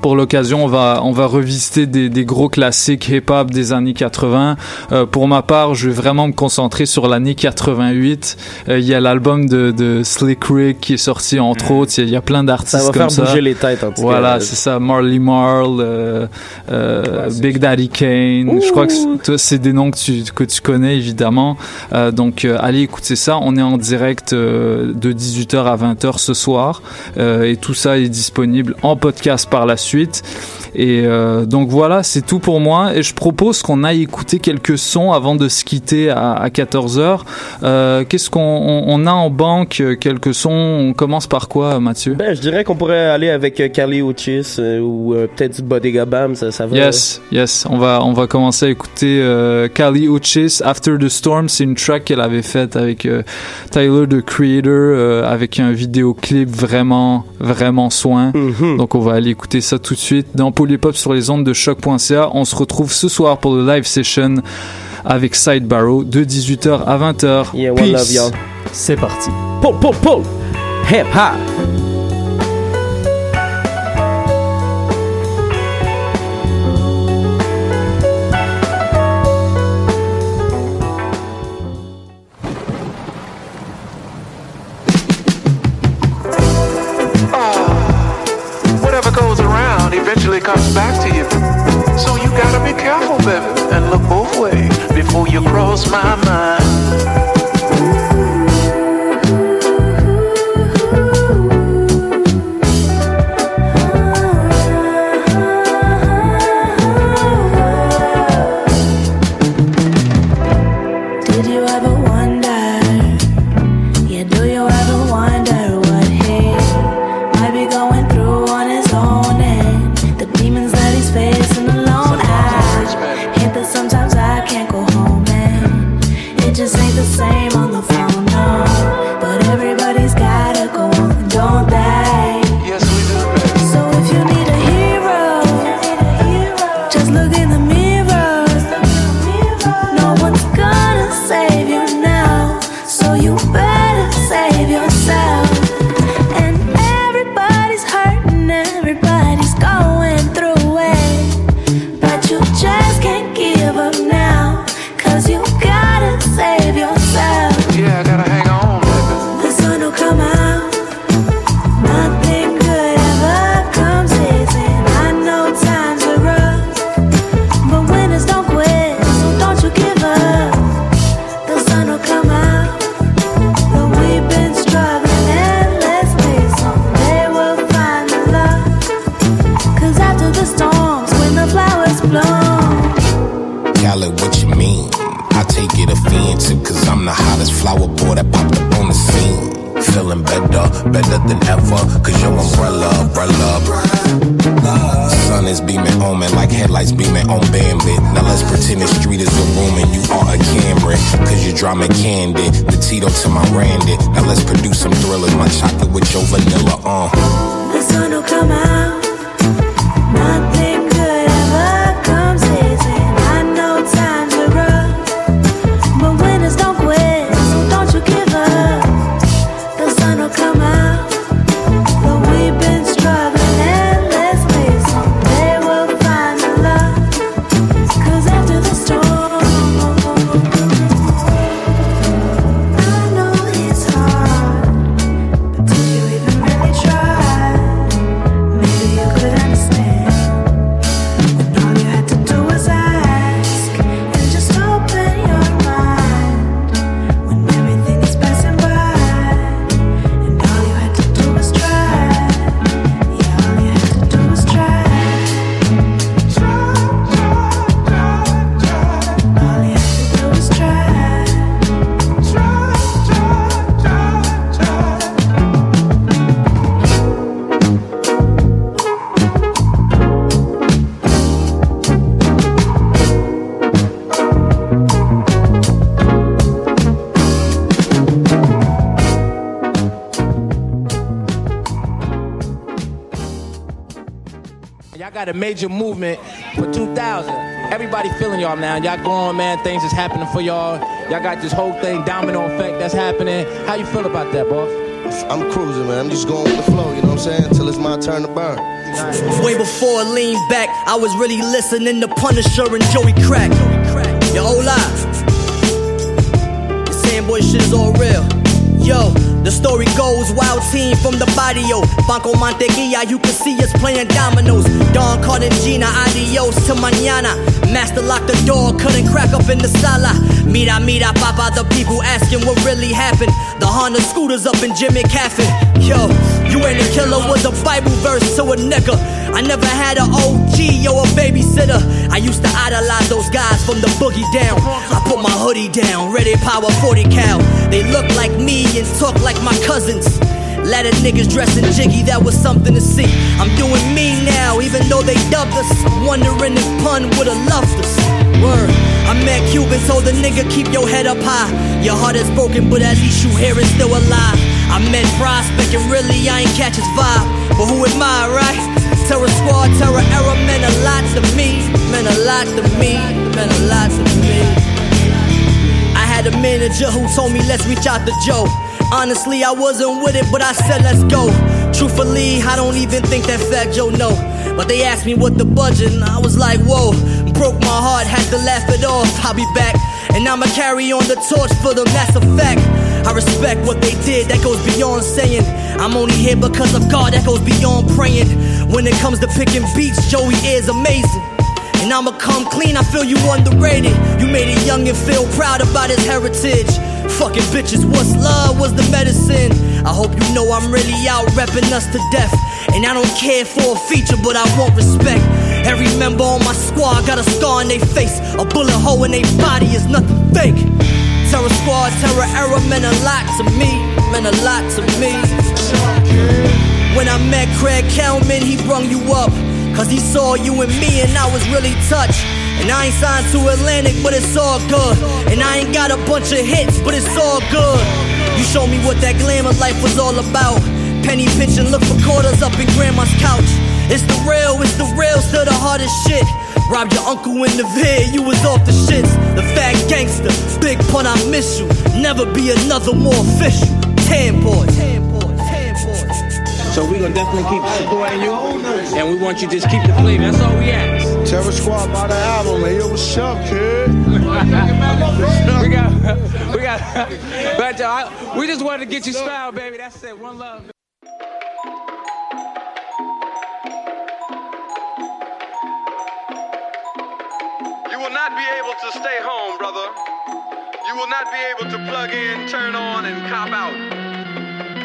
Pour l'occasion, on va, on va revisiter des, des gros classiques hip-hop des années 80. Euh, pour ma part, je vais vraiment me concentrer sur l'année 88. Euh, Il y a l'album de, de Slick Rick qui est sorti, entre autres. Il y a- il y, a plein d'artistes Ça va comme faire ça. bouger les têtes, en tout. Voilà, c'est ça. Marley Marl, euh, euh, Big Daddy Kane. Je crois que c'est- toi, c'est des noms que tu, que tu connais, évidemment. Euh, donc, euh, allez écouter ça. On est en direct euh, de 18h à 20h ce soir. Euh, et tout ça est disponible en podcast par la suite. Et euh, donc voilà, c'est tout pour moi. Et je propose qu'on aille écouter quelques sons avant de se quitter à, à 14h. Euh, Qu'est-ce qu'on on, on a en banque euh, Quelques sons? On commence par quoi, Mathieu? Ben, je dirais qu'on pourrait aller avec Kali Uchis ou peut-être du Bodega Bam, ça, ça va. Yes, yes. On va, on va commencer à écouter Kali Uchis After the Storm. C'est une track qu'elle avait faite avec Tyler, the Creator, avec un vidéoclip vraiment, vraiment soin. Donc on va aller écouter ça tout de suite dans Polypop sur les ondes de choc.ca. On se retrouve ce soir pour le live session avec Side Barrow de 18h à 20h. Yeah, one Peace. love, y'all. C'est parti. Pull, pull, pull. Hip hop. Baby, and look both ways before you cross my mind. Major movement for 2000. Everybody feeling y'all now. Y'all going, man. Things is happening for y'all. Y'all got this whole thing, domino effect that's happening. How you feel about that, boss? I'm cruising, man. I'm just going with the flow, you know what I'm saying? Till it's my turn to burn. Way before I lean back, I was really listening to Punisher and Joey Crack. Yo, hola. The Sandboy shit is all real. Yo, the story goes, wild team from the barrio. Banco Monteguilla, you can see us playing dominoes. Don Cartagena, adios to mañana. Master locked the door, couldn't crack up in the sala. Mira, mira, papa, the people asking what really happened. The Honda scooters up in Jimmy Caffin. Yo, you ain't a killer was a Bible verse to a nigga. I never had an OG or a babysitter. I used to idolize those guys the boogie down. I put my hoodie down, ready power 40 cal. They look like me and talk like my cousins. Of niggas dressing jiggy, that was something to see. I'm doing me now, even though they dubbed us. Wondering if pun would've loved us. Word. I met Cuban, told the nigga keep your head up high. Your heart is broken, but at least you here and still alive. I met Prospect and really I ain't catch his vibe. But who am I, right? Terror Squad, Terror Era meant a lot to me. Meant a lot to me. Meant a lot to me. I had a manager who told me let's reach out to Joe. Honestly, I wasn't with it, but I said let's go. Truthfully, I don't even think that Fat Joe know. But they asked me what the budget, and I was like, whoa. Broke my heart, had to laugh it off. I'll be back, and I'ma carry on the torch for them, that's a fact. I respect what they did, that goes beyond saying. I'm only here because of God, that goes beyond praying. When it comes to picking beats, Joey is amazing. And I'ma come clean, I feel you underrated. You made a youngin' feel proud about his heritage. Fucking bitches, what's love? What's the medicine? I hope you know I'm really out reppin' us to death. And I don't care for a feature, but I want respect. Every member on my squad got a scar on their face. A bullet hole in their body is nothing fake. Terror Squad, Terror Era meant a lot to me. Meant a lot to me. When I met Craig Kelman, he brung you up. Cause he saw you and me and I was really touched. And I ain't signed to Atlantic, but it's all good. And I ain't got a bunch of hits, but it's all good. You showed me what that glamour life was all about. Penny pinching, look for quarters up in grandma's couch. It's the real, it's the real, still the hardest shit. Robbed your uncle in the vid, you was off the shits. The fat gangster, big pun, I miss you. Never be another more official. Tan boy. So we're gonna definitely keep supporting you, and we want you to just keep the flavor. That's all we ask. Terror Squad by the album, man. Yo, what's up, kid? we got, we got, but uh, we just wanted to get you smile, baby. That's it. One love. You will not be able to stay home, brother. You will not be able to plug in, turn on, and cop out.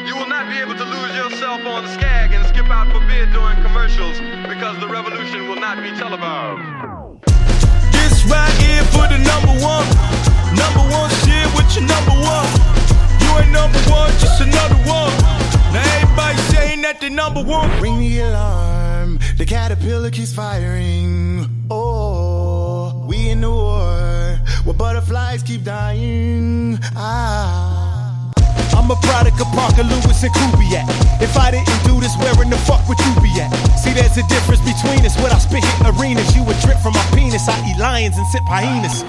You will not be able to lose yourself on the skag and skip out for beer during commercials because the revolution will not be televised. This right here for the number one. Number one shit with your number one. You ain't number one, just another one. Now everybody saying that they number one. Ring the alarm. The caterpillar keeps firing. Oh, we in the war where butterflies keep dying. Ah. I'm a product of Parker Lewis and Kubiak. If I didn't do this, where in the fuck would you be at? See, there's a difference between us. When I spit hit arenas, you would drip from my penis. I eat lions and sip hyenas.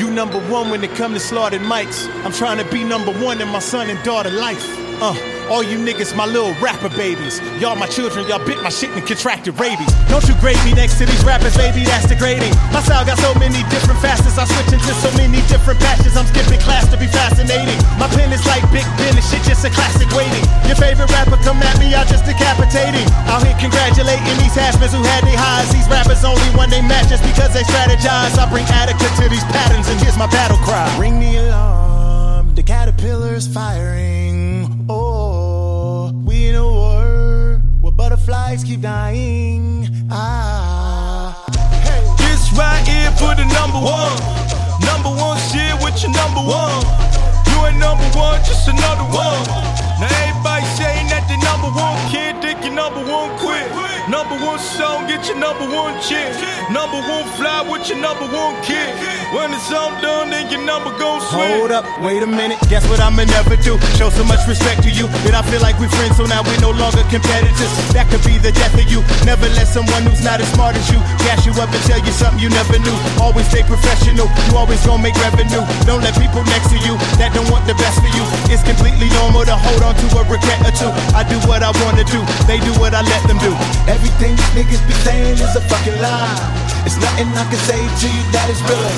You number one when it come to slaughtered mics. I'm trying to be number one in my son and daughter life. Uh, all you niggas, my little rapper babies. Y'all my children, y'all bit my shit and contracted rabies. Don't you grade me next to these rappers, baby, that's degrading. My style got so many different facets, I switch into so many different patches. I'm skipping class to be fascinating. My pen is like Big Ben and shit, just a classic waiting. Your favorite rapper come at me, I just decapitating. Out here congratulating these hashmans who had their highs. These rappers only when they match just because they strategize. I bring adequate to these patterns and here's my battle cry. Ring the alarm. The caterpillar's firing. In a war where butterflies keep dying. Ah. This right here for the number one. Number one shit with your number one. You ain't number one, just another one. Now everybody saying that they number one kid, number one quit. Number one song, get your number one chick. Number one fly with your number one kid. When it's all done, then your number gon' switch. Hold up, wait a minute. Guess what I'ma never do? Show so much respect to you that I feel like we're friends, so now we're no longer competitors. That could be the death of you. Never let someone who's not as smart as you gas you up and tell you something you never knew. Always stay professional. You always gonna make revenue. Don't let people next to you that don't want the best for you. It's completely normal to hold on to a regret or two. I do do what I wanna do, they do what I let them do. Everything these niggas be saying is a fucking lie. It's nothing I can say to you that is real.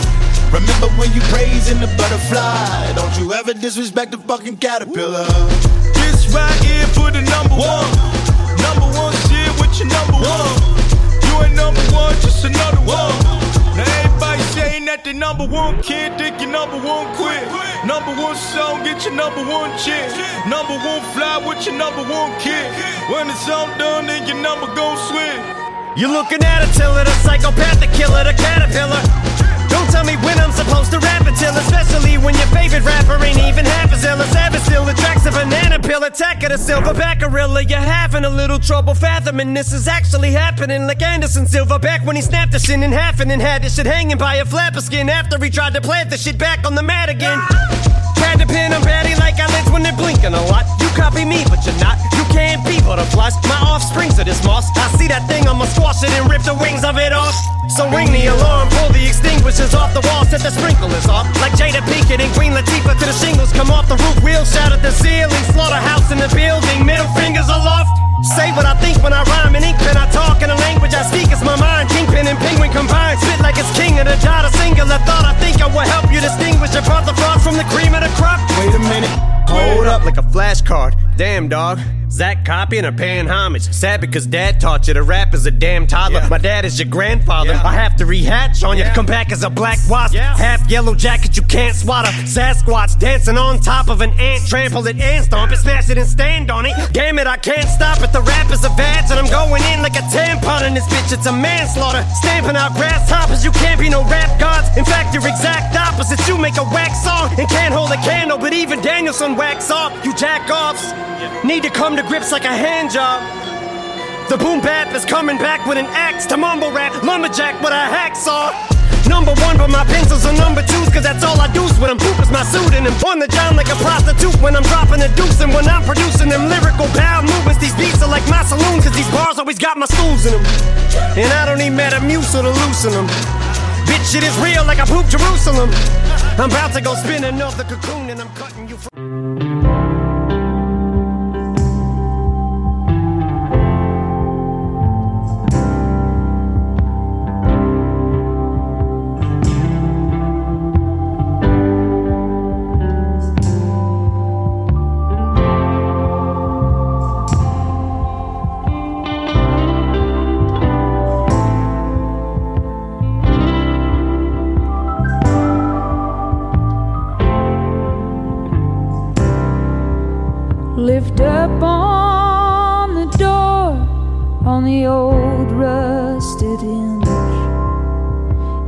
Remember when you praising the butterfly? Don't you ever disrespect the fucking caterpillar. This right here for the number one. Number one shit with your number one. You ain't number one, just another one. Now saying that the number one kid, think your number one quit. Number one song, get your number one chick. Number one fly with your number one kid. When it's all done, then your number gon' switch. You're looking at a tiller, a psychopath, the killer, the caterpillar. Tell me when I'm supposed to rap until, especially when your favorite rapper ain't even half as ill as ever. Still attracts a banana peel, attack of the silverback gorilla. You're having a little trouble fathoming this is actually happening. Like Anderson Silverback when he snapped the shin in half and then had this shit hanging by a flap of skin after he tried to plant the shit back on the mat again. Had to pin them batty like eyelids when they're blinking a lot. You copy me, but you're not. Can't be butterflies. My offsprings are this moss. I see that thing, I'ma squash it and rip the wings of it off. So ring the alarm, pull the extinguishers off the wall, set the sprinklers off. Like Jada Pinkett and Queen Latifah to the shingles come off the roof, wheels shout at the ceiling, slaughterhouse in the building, middle fingers aloft. Say what I think when I rhyme in ink pen. I talk in a language I speak. It's my mind. Kingpin and penguin combined. Spit like it's king of the dot. A singular thought. I think I will help you distinguish your the frost from the cream of the crop. Wait a minute. Hold up like a flashcard. Damn, dog. Zach copying or paying homage. Sad because dad taught you to rap as a damn toddler. My dad is your grandfather. I have to rehatch on you. Come back as a black wasp. Half yellow jacket you can't swatter. Sasquatch dancing on top of an ant. Trample it and stomp it. Smash it and stand on it. Damn it, I can't stop it. The rap is a badge and I'm going in like a tampon in this bitch. It's a manslaughter. Stamping out grasshoppers. You can't be no rap gods. In fact, you're exact opposite. You make a wax song and can't hold a candle. But even Danielson wax off. You jack offs. Need to come to grips like a hand job. The boom bap is coming back with an axe to mumble rap, lumberjack with a hacksaw. Number one, but my pencils are number twos, cause that's all I do when I'm poop is my I'm on the John like a prostitute when I'm dropping the deuce and when I'm producing them lyrical bow movements. These beats are like my saloon, cause these bars always got my stools in them. And I don't need Metamucil to loosen them. Bitch, shit is real like I poop Jerusalem. I'm about to go spin another cocoon and I'm cutting you from.